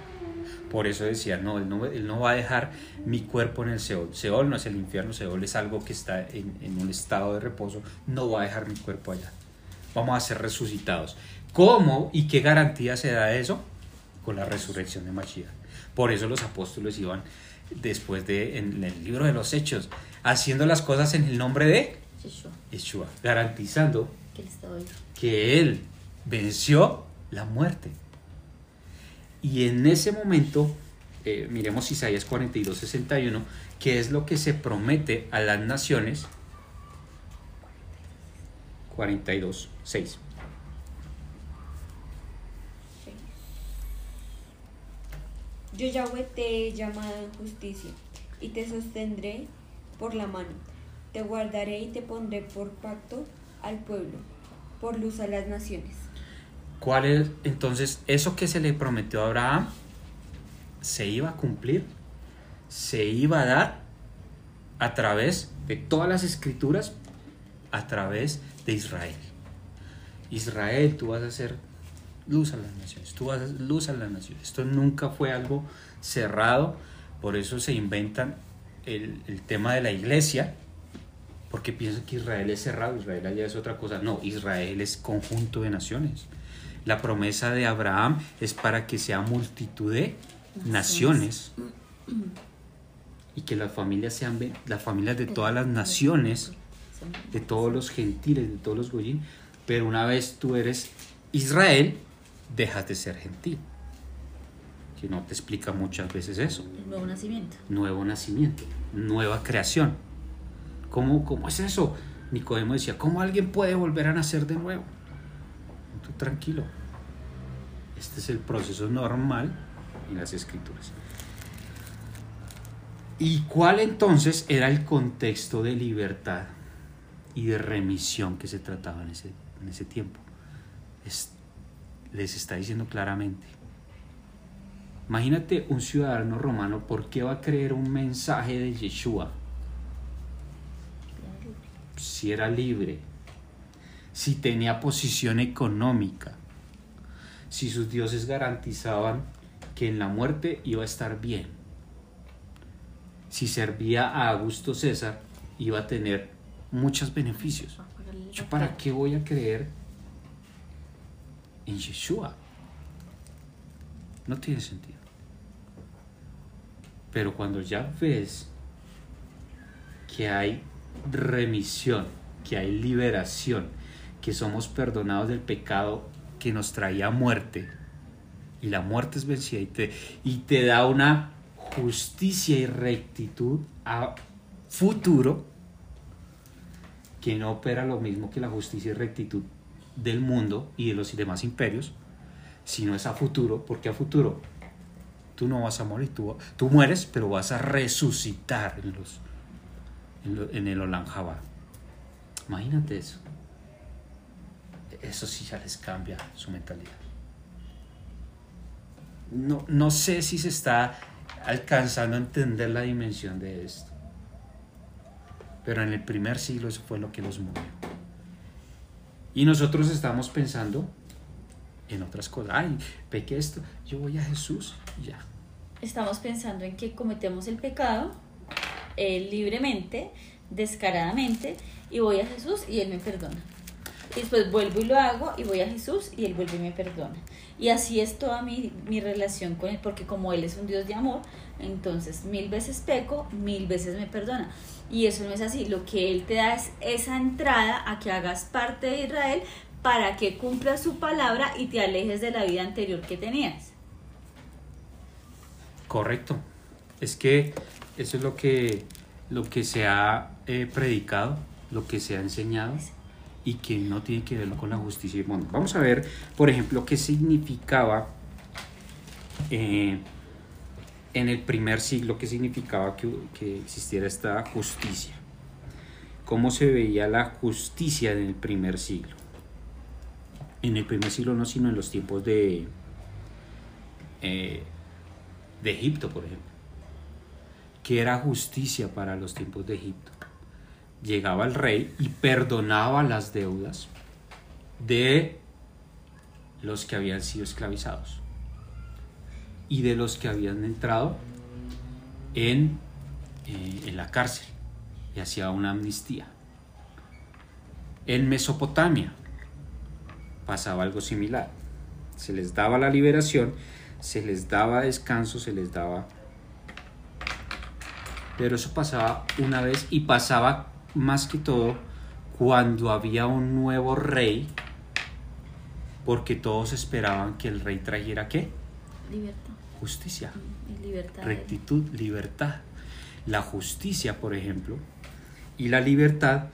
Por eso decía, no él, no, él no va a dejar mi cuerpo en el Seol. Seol no es el infierno, Seol es algo que está en, en un estado de reposo. No va a dejar mi cuerpo allá. Vamos a ser resucitados. ¿Cómo y qué garantía se da eso? Con la resurrección de Mashiach. Por eso los apóstoles iban después de, en el libro de los Hechos, haciendo las cosas en el nombre de
Yeshua.
Yeshua, garantizando
Que él
venció la muerte. Y en ese momento, eh, miremos Isaías 42, 61, que es lo que se promete a las naciones. 42, 6.
Yo Yahweh te he llamado en justicia y te sostendré por la mano. Te guardaré y te pondré por pacto al pueblo, por luz a las naciones.
¿Cuál es entonces eso que se le prometió a Abraham? Se iba a cumplir, se iba a dar a través de todas las escrituras, a través de Israel. Israel, tú vas a ser luz a las naciones, tú vas a ser luz a las naciones. Esto nunca fue algo cerrado, por eso se inventan el, el tema de la iglesia, porque piensan que Israel es cerrado, Israel allá es otra cosa. No, Israel es conjunto de naciones. La promesa de Abraham es para que sea multitud de naciones y que las familias sean las familias de todas las naciones, de todos los gentiles, de todos los goyim, pero una vez tú eres Israel, dejas de ser gentil. Que no te explica muchas veces eso
El nuevo nacimiento.
nuevo nacimiento, nueva creación. ¿Cómo, cómo es eso? Nicodemo decía, ¿cómo alguien puede volver a nacer de nuevo? Tú tranquilo. Este es el proceso normal en las escrituras. ¿Y cuál entonces era el contexto de libertad y de remisión que se trataba en ese, en ese tiempo? Es- les está diciendo claramente, Imagínate un ciudadano romano, ¿por qué va a creer un mensaje de Yeshua? Si era libre, si tenía posición económica, si sus dioses garantizaban que en la muerte iba a estar bien, si servía a Augusto César, iba a tener muchos beneficios. ¿Yo para qué voy a creer en Yeshua? No tiene sentido. Pero cuando ya ves que hay remisión, que hay liberación, que somos perdonados del pecado que nos traía muerte, y la muerte es vencida y te, da una justicia y rectitud a futuro, que no opera lo mismo que la justicia y rectitud del mundo y de los demás imperios, sino es a futuro, porque a futuro tú no vas a morir, tú, tú mueres, pero vas a resucitar en, los, en, en el Olam Jabá. Imagínate eso. Eso sí ya les cambia su mentalidad. No, no sé si se está alcanzando a entender la dimensión de esto. Pero en el primer siglo eso fue lo que los movió. Y nosotros estamos pensando en otras cosas. Ay, pequé esto, yo voy a Jesús y ya.
Estamos pensando en que cometemos el pecado eh, libremente, descaradamente, y voy a Jesús y Él me perdona. Y después vuelvo y lo hago y voy a Jesús y Él vuelve y me perdona. Y así es toda mi, mi relación con Él, porque como Él es un Dios de amor, entonces mil veces peco, mil veces me perdona. Y eso no es así, lo que Él te da es esa entrada a que hagas parte de Israel para que cumpla su palabra y te alejes de la vida anterior que tenías.
Correcto. Es que eso es lo que, lo que se ha eh, predicado, lo que se ha enseñado y que no tiene que ver con la justicia y mundo. Vamos a ver, por ejemplo, qué significaba eh, en el primer siglo, qué significaba que, que existiera esta justicia. Cómo se veía la justicia en el primer siglo. En el primer siglo no, sino en los tiempos de, eh, de Egipto, por ejemplo. Que era justicia para los tiempos de Egipto llegaba el rey y perdonaba las deudas de los que habían sido esclavizados y de los que habían entrado en, eh, en la cárcel y hacía una amnistía. En Mesopotamia pasaba algo similar. Se les daba la liberación, se les daba descanso, se les daba... Pero eso pasaba una vez y pasaba más que todo cuando había un nuevo rey, porque todos esperaban que el rey trajera qué?
Libertad.
Justicia,
Y libertad.
rectitud, libertad. La justicia, por ejemplo, y la libertad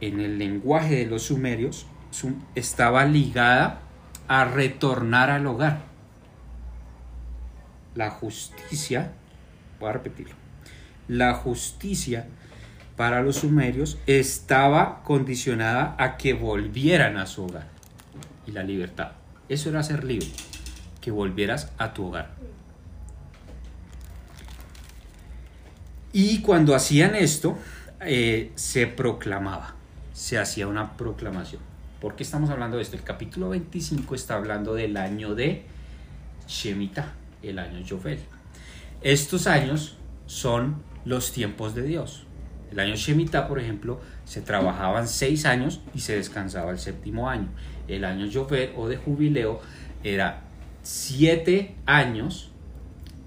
en el lenguaje de los sumerios sum- estaba ligada a retornar al hogar. La justicia, voy a repetirlo, la justicia para los sumerios estaba condicionada a que volvieran a su hogar. Y la libertad. Eso era ser libre, que volvieras a tu hogar. Y cuando hacían esto, eh, se proclamaba, se hacía una proclamación. ¿Por qué estamos hablando de esto? El capítulo 25 está hablando del año de Shemitah, el año Yovel. Estos años son los tiempos de Dios. El año Shemitah, por ejemplo, se trabajaban seis años y se descansaba el séptimo año. El año Yovel o de jubileo era siete años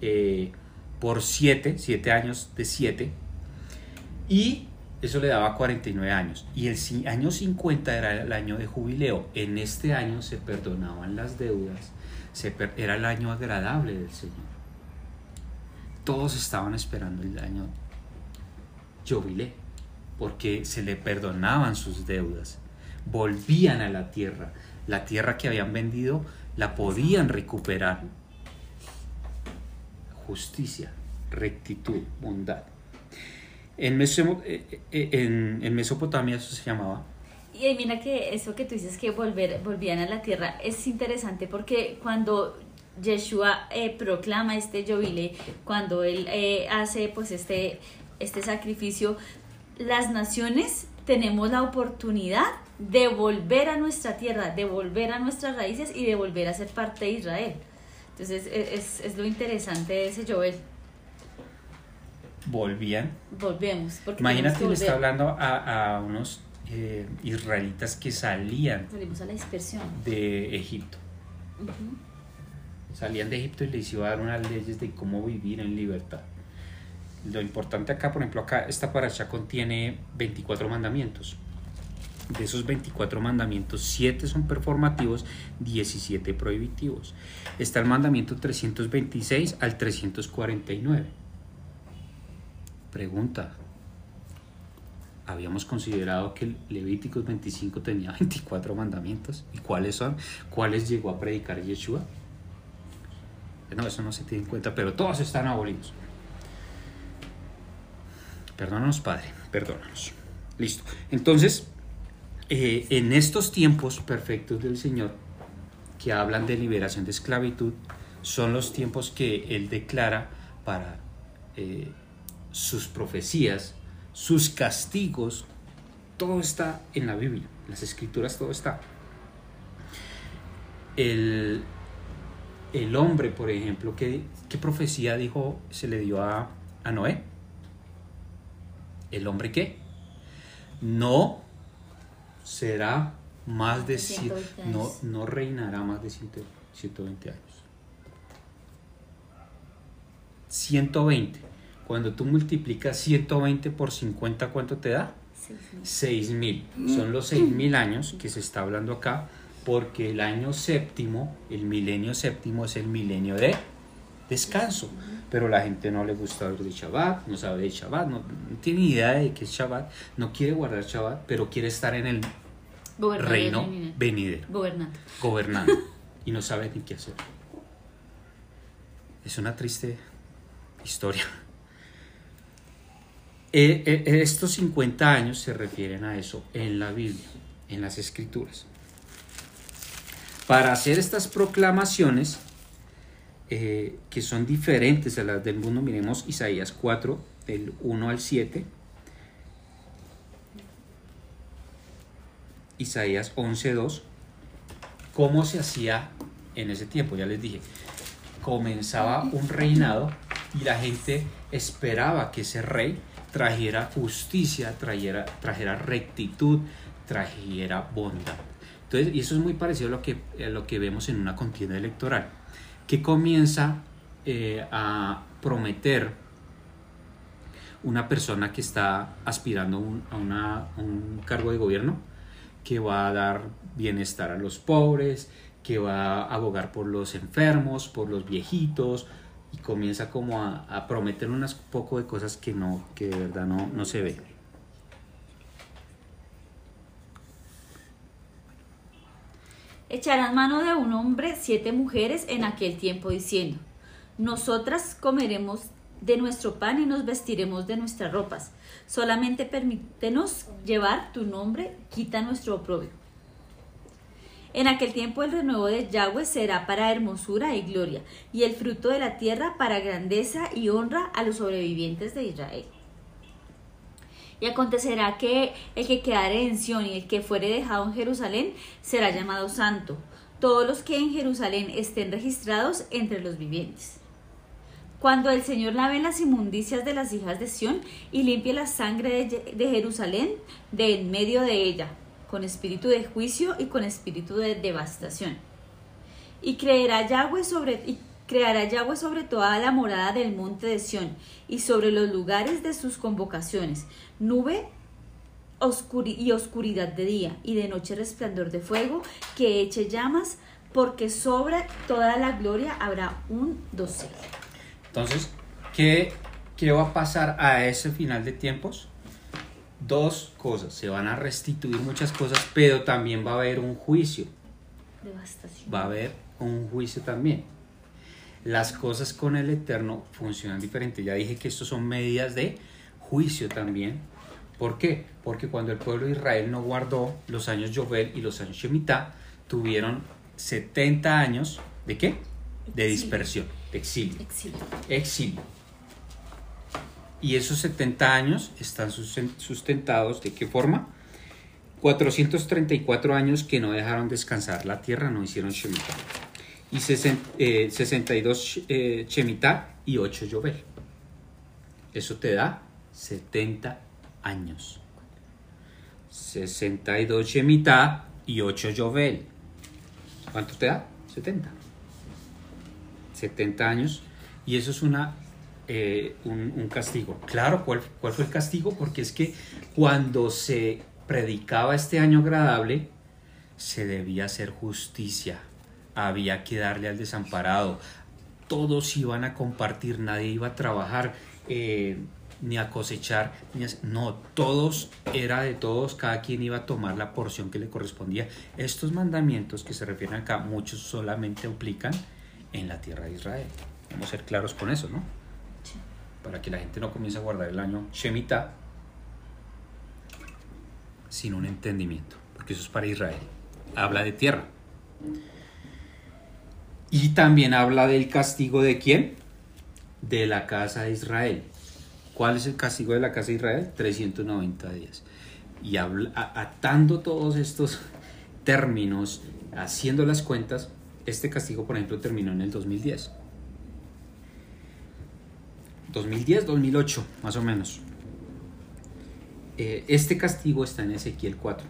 eh, por siete, siete años de siete, y eso le daba 49 años. Y el año 50 era el año de jubileo. En este año se perdonaban las deudas, era el año agradable del Señor. Todos estaban esperando el año jubilé, porque se le perdonaban sus deudas, volvían a la tierra, la tierra que habían vendido la podían recuperar. Justicia, rectitud, bondad. En, eh, eh, en Mesopotamia eso se llamaba
Y mira que eso que tú dices que volver, volvían a la tierra es interesante porque cuando Yeshua eh, proclama este jubile, cuando él eh, hace pues este, este sacrificio, las naciones tenemos la oportunidad de volver a nuestra tierra, de volver a nuestras raíces y de volver a ser parte de Israel. Entonces e- es, es lo interesante de ese Joel.
volvían.
Volvemos. Porque
Imagínate, le está hablando a, a unos eh, israelitas que salían
Volvemos a la dispersión.
de Egipto. Salían de Egipto y les iba a dar unas leyes de cómo vivir en libertad. Lo importante acá, por ejemplo, acá esta paracha contiene 24 mandamientos. De esos 24 mandamientos, 7 son performativos, 17 prohibitivos. Está el mandamiento 326 al 349. Pregunta. Habíamos considerado que Levíticos 25 tenía 24 mandamientos. ¿Y cuáles son? ¿Cuáles llegó a predicar Yeshua? No, eso no se tiene en cuenta, pero todos están abolidos. Perdónanos, Padre, perdónanos. Listo. Entonces, eh, en estos tiempos perfectos del Señor, que hablan de liberación de esclavitud, son los tiempos que Él declara para eh, sus profecías, sus castigos, todo está en la Biblia, en las escrituras todo está. El, el hombre, por ejemplo, ¿qué, qué profecía dijo, se le dio a, a Noé? ¿El hombre qué? No será más de
De 120
cien- no, no reinará más de 100 120 años. 120. Cuando tú multiplicas 120 por 50, ¿cuánto te da?
Seis mil.
6000. Son los 6000 años que se está hablando acá, porque el año séptimo, el milenio séptimo es el milenio de descanso. Pero la gente no le gusta hablar de Shabbat, no sabe de Shabbat, no, no tiene idea de qué es Shabbat, no quiere guardar Shabbat, pero quiere estar en el
Gobernador
reino
de-
venidero, gobernando, y no sabe ni qué hacer. Es una triste historia. Eh, eh, estos 50 años se refieren a eso en la Biblia, en las escrituras. Para hacer estas proclamaciones, eh, que son diferentes a las del mundo, miremos Isaías 4, del 1 al 7. Isaías 11, 2. ¿Cómo se hacía en ese tiempo? Ya les dije, comenzaba un reinado y la gente esperaba que ese rey trajera justicia, trajera, trajera rectitud, trajera bondad. Entonces, y eso es muy parecido a lo que, a lo que vemos en una contienda electoral, que comienza eh, a prometer una persona que está aspirando a, un cargo de gobierno, que va a dar bienestar a los pobres, que va a abogar por los enfermos, por los viejitos, y comienza como a, a prometer unas poco de cosas que no, que de verdad no, no se ve.
Echarán mano de un hombre siete mujeres en aquel tiempo diciendo, nosotras comeremos de nuestro pan y nos vestiremos de nuestras ropas. Solamente permítenos llevar tu nombre, quita nuestro oprobio. En aquel tiempo el renuevo de Yahweh será para hermosura y gloria, y el fruto de la tierra para grandeza y honra a los sobrevivientes de Israel. Y acontecerá que el que quedare en Sión y el que fuere dejado en Jerusalén será llamado santo, todos los que en Jerusalén estén registrados entre los vivientes. Cuando el Señor lave las inmundicias de las hijas de Sión y limpie la sangre de, Jerusalén de en medio de ella, con espíritu de juicio y con espíritu de devastación. Y creerá Yahweh sobre creará Yahweh sobre toda la morada del monte de Sión y sobre los lugares de sus convocaciones, nube oscuri- y oscuridad de día y de noche resplandor de fuego que eche llamas, porque sobre toda la gloria habrá un dosel.
Entonces, ¿qué, ¿qué va a pasar a ese final de tiempos? Dos cosas, se van a restituir muchas cosas, pero también va a haber un juicio,
Devastación.
va a haber un juicio también. Las cosas con el Eterno funcionan diferente. Ya dije que estos son medidas de juicio también. ¿Por qué? Porque cuando el pueblo de Israel no guardó los años Jovel y los años Shemitah, tuvieron 70 años de qué? De dispersión, de exilio
Exilio.
exilio. Y esos 70 años están susten- sustentados de qué forma? 434 años que no dejaron descansar la tierra, no hicieron Shemitah. Y sesen- eh, 62 eh, Shemitah y 8 Yovel. Eso te da 70 años. 62 Shemitah y 8 Yovel. ¿Cuánto te da? 70. 70 años y eso es una eh, un, un castigo. Claro, ¿cuál, ¿cuál fue el castigo? Porque es que cuando se predicaba este año agradable, se debía hacer justicia, había que darle al desamparado, todos iban a compartir, nadie iba a trabajar eh, ni a cosechar, ni a- no, todos era de todos, cada quien iba a tomar la porción que le correspondía. Estos mandamientos que se refieren acá, muchos solamente aplican en la tierra de Israel. Vamos a ser claros con eso, ¿no? Para que la gente no comience a guardar el año Shemitah sin un entendimiento, porque eso es para Israel. Habla de tierra. Y también habla del castigo de quién? De la casa de Israel. ¿Cuál es el castigo de la casa de Israel? 390 días. Y habla- atando todos estos términos, haciendo las cuentas, este castigo, por ejemplo, terminó en el 2010. 2010, 2008, más o menos. Eh, este castigo está en Ezequiel 4.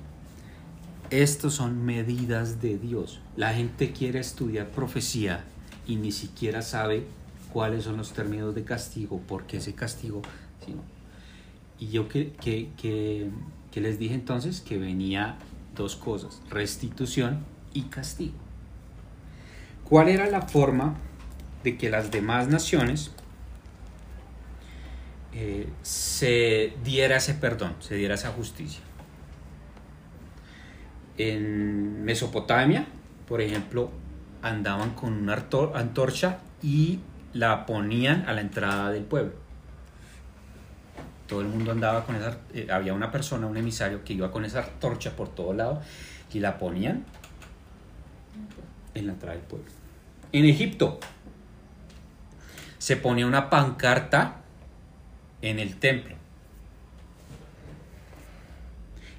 Estos son medidas de Dios. La gente quiere estudiar profecía y ni siquiera sabe cuáles son los términos de castigo, por qué ese castigo. Y yo que les dije entonces que venía dos cosas, restitución y castigo. ¿Cuál era la forma de que las demás naciones eh, se diera ese perdón, se diera esa justicia? En Mesopotamia, por ejemplo, andaban con una antorcha y la ponían a la entrada del pueblo. Todo el mundo andaba con esa, eh, había una persona, un emisario que iba con esa antorcha por todo lado y la ponían en la entrada del pueblo. En Egipto se ponía una pancarta en el templo.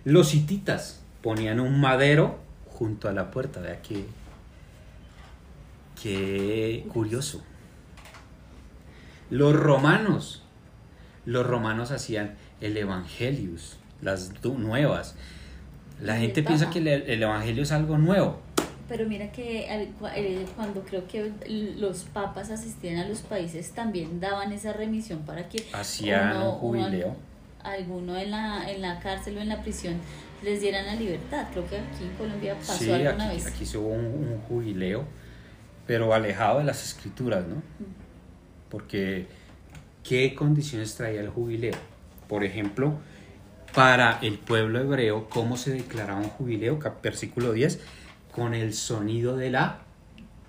Los hititas ponían un madero junto a la puerta. Vea qué, qué curioso. Los romanos, los romanos hacían el Evangelius, las nuevas. La gente piensa que el, el Evangelio es algo nuevo.
Pero mira que eh, cuando creo que los papas asistían a los países también daban esa remisión para que
Hacían
uno-
un jubileo.
uno- alguno en la, en la cárcel o en la prisión les dieran la libertad. Creo que aquí en Colombia pasó
Sí,
alguna
aquí,
vez.
aquí se hubo un, un jubileo, pero alejado de las escrituras, ¿no? Porque, ¿qué condiciones traía el jubileo? Por ejemplo, para el pueblo hebreo, ¿cómo se declaraba un jubileo? Versículo 10, con el sonido de la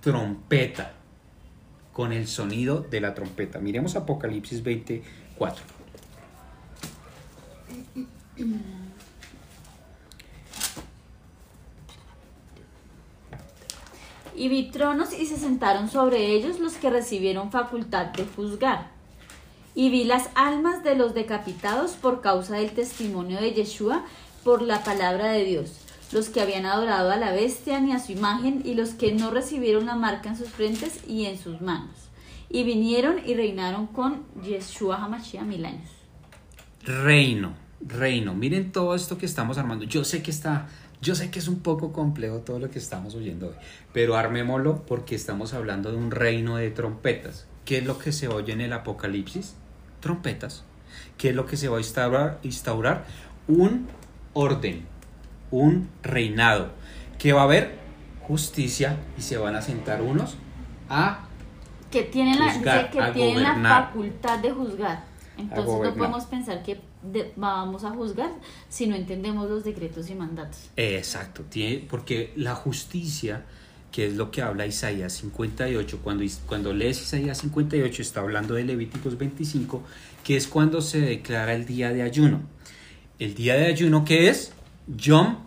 trompeta. Con el sonido de la trompeta. Miremos Apocalipsis 24.
Y vi tronos y se sentaron sobre ellos los que recibieron facultad de juzgar. Y vi las almas de los decapitados por causa del testimonio de Yeshua por la palabra de Dios, los que habían adorado a la bestia ni a su imagen y los que no recibieron la marca en sus frentes y en sus manos. Y vinieron y reinaron con Yeshua Hamashiach mil años.
Reino, reino. Miren todo esto que estamos armando. Yo sé que está, yo sé que es un poco complejo todo lo que estamos oyendo hoy, pero armémoslo porque estamos hablando de un reino de trompetas. ¿Qué es lo que se oye en el Apocalipsis? Trompetas. ¿Qué es lo que se va a instaurar? instaurar? Un orden, un reinado, que va a haber justicia y se van a sentar unos a
que tienen la,
Juzgar,
dice que
a
tienen la
gobernar.
facultad de juzgar. Entonces no podemos pensar que de- vamos a juzgar si no entendemos los decretos y mandatos.
Exacto, tiene, porque la justicia, que es lo que habla Isaías 58, cuando, cuando lees Isaías 58 está hablando de Levíticos 25, que es cuando se declara el día de ayuno. El día de ayuno que es Yom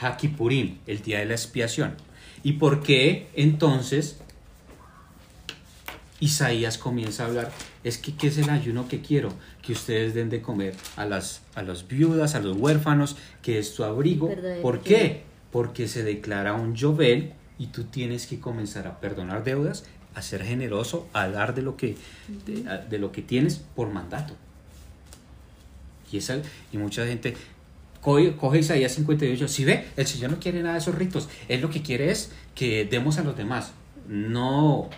HaKippurim, el día de la expiación. ¿Y por qué entonces Isaías comienza a hablar, es que ¿qué es el ayuno que quiero? Que ustedes den de comer a las a las viudas, a los huérfanos, que es tu abrigo. ¿Por qué? Porque se declara un Jovel y tú tienes que comenzar a perdonar deudas, a ser generoso, a dar de lo que de lo que tienes por mandato. Y esa y mucha gente coge, coge Isaías 58, si ve, el Señor no quiere nada de esos ritos, Él lo que quiere es que demos a los demás. No,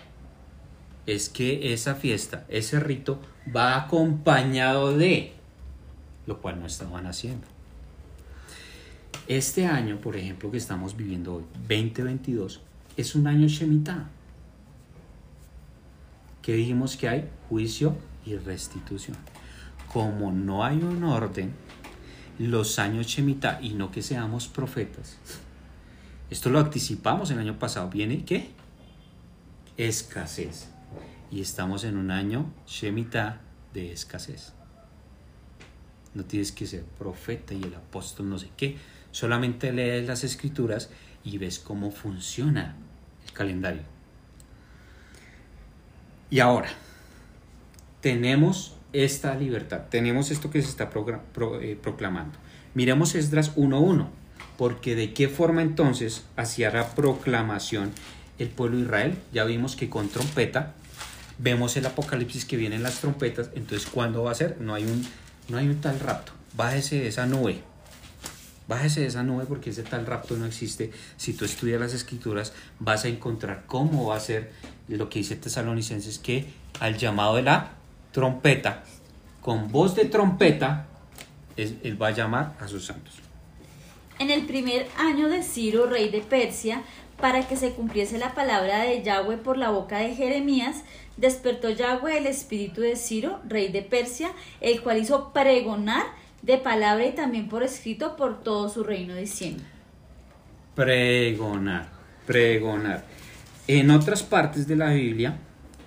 es que esa fiesta, ese rito va acompañado de lo cual no estaban haciendo. Este año, por ejemplo, que estamos viviendo hoy, 2022, es un año Shemitah. Que dijimos que hay juicio y restitución. Como no hay un orden, los años Shemitah, y no que seamos profetas, esto lo anticipamos el año pasado, viene ¿qué? Escasez. Y estamos en un año Shemitah de escasez. No tienes que ser profeta y el apóstol no sé qué. Solamente lees las escrituras y ves cómo funciona el calendario. Y ahora, tenemos esta libertad, tenemos esto que se está eh, proclamando. Miremos Esdras 1.1, porque de qué forma entonces hacía la proclamación el pueblo de Israel. Ya vimos que con trompeta, vemos el apocalipsis que vienen las trompetas, entonces ¿cuándo va a ser? No hay un, no hay un tal rapto. Bájese de esa nube. Bájese de esa nube porque ese tal rapto no existe. Si tú estudias las escrituras, vas a encontrar cómo va a ser lo que dice Tesalonicenses, que al llamado de la trompeta, con voz de trompeta, él va a llamar a sus santos.
En el primer año de Ciro, rey de Persia, para que se cumpliese la palabra de Yahweh por la boca de Jeremías, despertó Yahweh el espíritu de Ciro, rey de Persia, el cual hizo pregonar de palabra y también por escrito por todo su reino, diciendo.
Pregonar, pregonar. En otras partes de la Biblia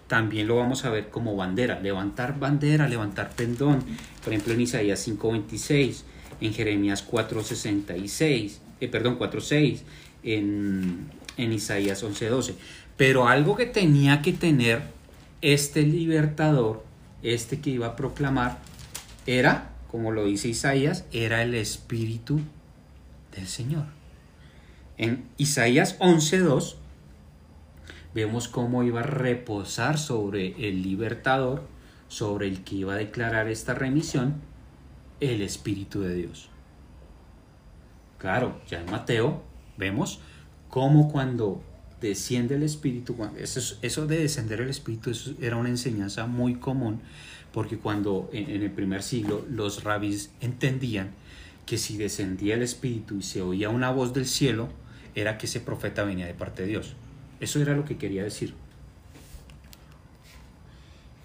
también lo vamos a ver como bandera, levantar bandera, levantar pendón. Por ejemplo, en Isaías 5:26, en Jeremías 4:66, eh, perdón, 4:6, en, en Isaías 11:12. Pero algo que tenía que tener este libertador, este que iba a proclamar, era, como lo dice Isaías, era el Espíritu del Señor. En Isaías 11.2 vemos cómo iba a reposar sobre el libertador, sobre el que iba a declarar esta remisión, el Espíritu de Dios. Claro, ya en Mateo vemos cómo cuando desciende el Espíritu, eso, es- eso de descender el Espíritu era una enseñanza muy común, porque cuando en, en el primer siglo los rabis entendían que si descendía el Espíritu y se oía una voz del cielo, era que ese profeta venía de parte de Dios. Eso era lo que quería decir.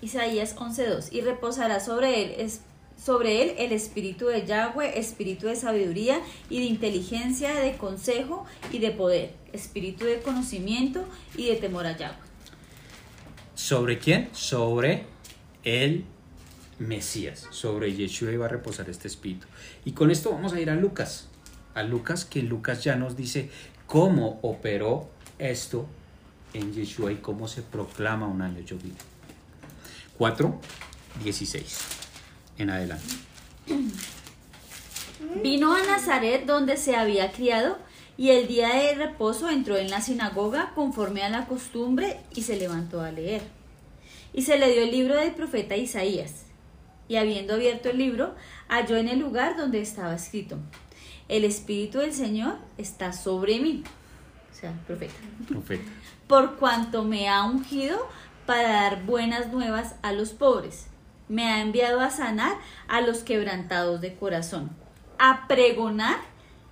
Isaías 11.2 y reposará sobre él, es, sobre él el espíritu de Yahweh, espíritu de sabiduría y de inteligencia, de consejo y de poder, espíritu de conocimiento y de temor a Yahweh.
¿Sobre quién? Sobre el Mesías. Sobre Yeshua iba a reposar este espíritu. Y con esto vamos a ir a Lucas. A Lucas, que Lucas ya nos dice cómo operó esto en Yeshua y cómo se proclama un año llovido. 4, 16. En adelante.
Vino a Nazaret donde se había criado y el día de reposo entró en la sinagoga conforme a la costumbre y se levantó a leer. Y se le dio el libro del profeta Isaías. Y habiendo abierto el libro, halló en el lugar donde estaba escrito, el Espíritu del Señor está sobre mí. O sea, profeta.
Profeta.
Por cuanto me ha ungido para dar buenas nuevas a los pobres. Me ha enviado a sanar a los quebrantados de corazón, a pregonar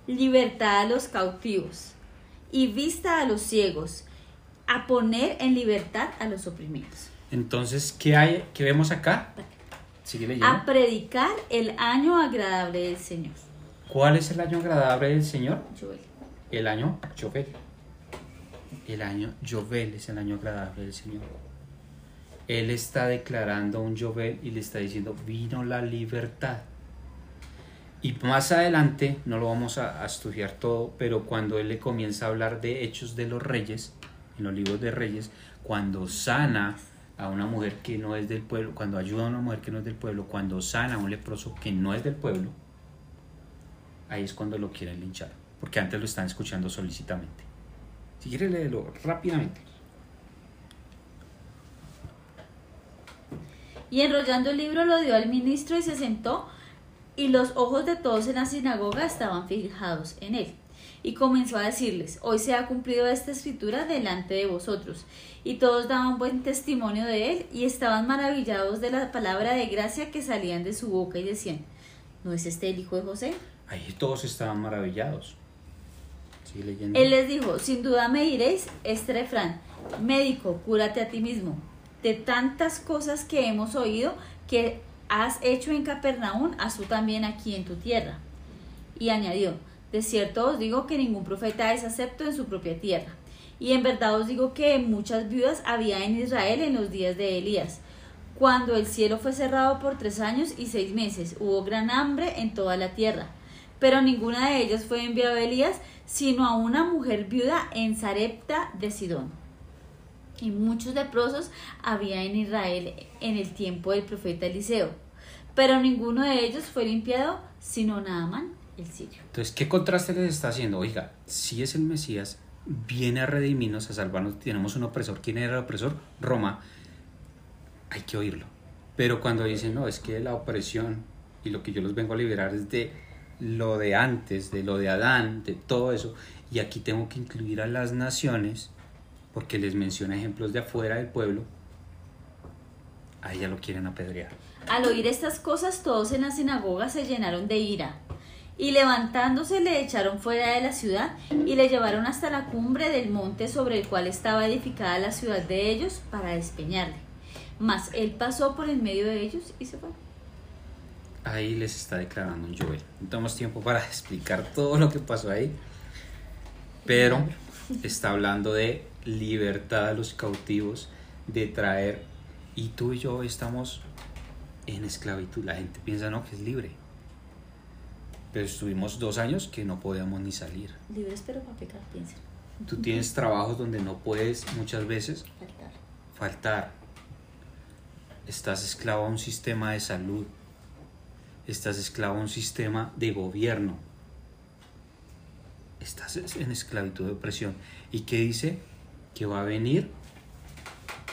libertad a los cautivos y vista a los ciegos, a poner en libertad a los oprimidos,
Entonces, ¿qué, hay, qué vemos acá? Sigue leyendo.
a predicar el año agradable del Señor.
¿Cuál es el año agradable del Señor?
Joel.
El año Jovel. El año Jovel es el año agradable del Señor. Él está declarando un Jovel y le está diciendo, vino la libertad. Y más adelante, no lo vamos a, a estudiar todo, pero cuando él le comienza a hablar de hechos de los reyes, en los libros de reyes, cuando sana a una mujer que no es del pueblo, cuando ayuda a una mujer que no es del pueblo, cuando sana a un leproso que no es del pueblo, ahí es cuando lo quieren linchar, porque antes lo están escuchando solícitamente. Si quieres leerlo rápidamente.
Y enrollando el libro lo dio al ministro y se sentó, y los ojos de todos en la sinagoga estaban fijados en él. Y comenzó a decirles, hoy se ha cumplido esta escritura delante de vosotros. Y todos daban buen testimonio de él y estaban maravillados de la palabra de gracia que salían de su boca y decían, ¿no es este el hijo de José?
Ahí todos estaban maravillados.
Él les dijo, sin duda me diréis este refrán, médico, cúrate a ti mismo, de tantas cosas que hemos oído que has hecho en Capernaum, haz tú también aquí en tu tierra. Y añadió, de cierto os digo que ningún profeta es acepto en su propia tierra. Y en verdad os digo que muchas viudas había en Israel en los días de Elías. Cuando el cielo fue cerrado por tres años y seis meses, hubo gran hambre en toda la tierra. Pero ninguna de ellas fue enviado a Elías, sino a una mujer viuda en Sarepta de Sidón. Y muchos leprosos había en Israel en el tiempo del profeta Eliseo. Pero ninguno de ellos fue limpiado, sino Naaman el sirio.
Entonces, ¿qué contraste les está haciendo? Oiga, si es el Mesías, viene a redimirnos, a salvarnos. Tenemos un opresor. ¿Quién era el opresor? Roma. Hay que oírlo. Pero cuando dicen, no, es que la opresión y lo que yo los vengo a liberar es de lo de antes, de lo de Adán, de todo eso. Y aquí tengo que incluir a las naciones, porque les menciona ejemplos de afuera del pueblo. A ella lo quieren apedrear.
Al oír estas cosas, todos en la sinagoga se llenaron de ira. Y levantándose le echaron fuera de la ciudad y le llevaron hasta la cumbre del monte sobre el cual estaba edificada la ciudad de ellos para despeñarle. Mas él pasó por el medio de ellos y se fue.
Ahí les está declarando un Joel. No tenemos tiempo para explicar todo lo que pasó ahí. Pero está hablando de libertad a los cautivos, de traer. Y tú y yo estamos en esclavitud. La gente piensa no que es libre. Pero estuvimos dos años que no podíamos ni salir.
Libres pero para pecar, piensen.
Tú tienes trabajos donde no puedes muchas veces
Faltar.
faltar. Estás esclavo a un sistema de salud. Estás esclavo a un sistema de gobierno. Estás en esclavitud de opresión. ¿Y qué dice? Que va a venir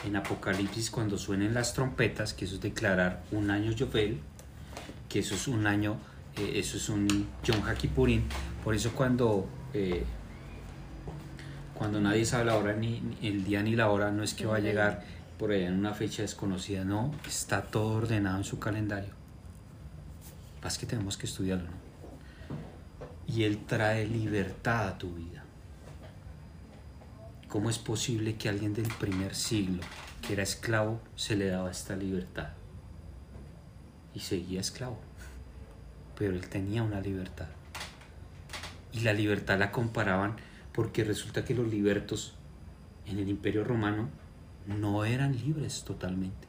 en Apocalipsis cuando suenen las trompetas, que eso es declarar un año Yovel, que eso es un año, eh, eso es un Yom HaKippurim. Por eso cuando, eh, cuando nadie sabe la hora, ni, ni el día ni la hora, no es que va a llegar por allá en una fecha desconocida, no, está todo ordenado en su calendario. Pasa que tenemos que estudiarlo, ¿no? Y Él trae libertad a tu vida. ¿Cómo es posible que alguien del primer siglo, que era esclavo, se le daba esta libertad? Y seguía esclavo. Pero él tenía una libertad. Y la libertad la comparaban porque resulta que los libertos en el imperio romano no eran libres totalmente.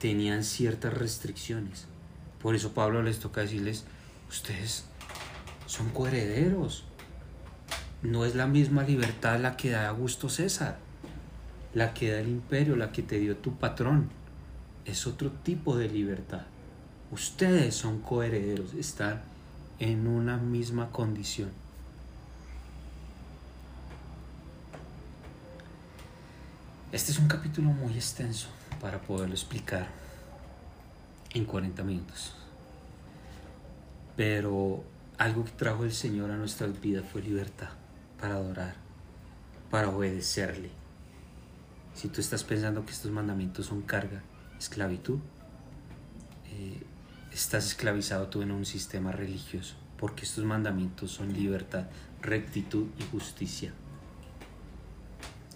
Tenían ciertas restricciones. Por eso Pablo les toca decirles, ustedes son coherederos. No es la misma libertad la que da Augusto César, la que da el imperio, la que te dio tu patrón. Es otro tipo de libertad. Ustedes son coherederos, están en una misma condición. Este es un capítulo muy extenso para poderlo explicar en 40 minutos. Pero algo que trajo el Señor a nuestras vidas fue libertad para adorar, para obedecerle. Si tú estás pensando que estos mandamientos son carga, esclavitud, eh, estás esclavizado tú en un sistema religioso, porque estos mandamientos son libertad, rectitud y justicia.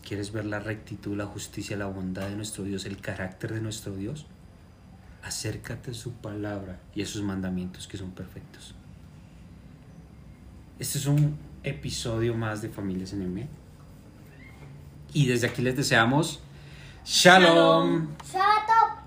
¿Quieres ver la rectitud, la justicia, la bondad de nuestro Dios, el carácter de nuestro Dios? Acércate a su palabra y a sus mandamientos que son perfectos. Este es un episodio más de Familias en M. Y desde aquí les deseamos Shalom.
Shalom.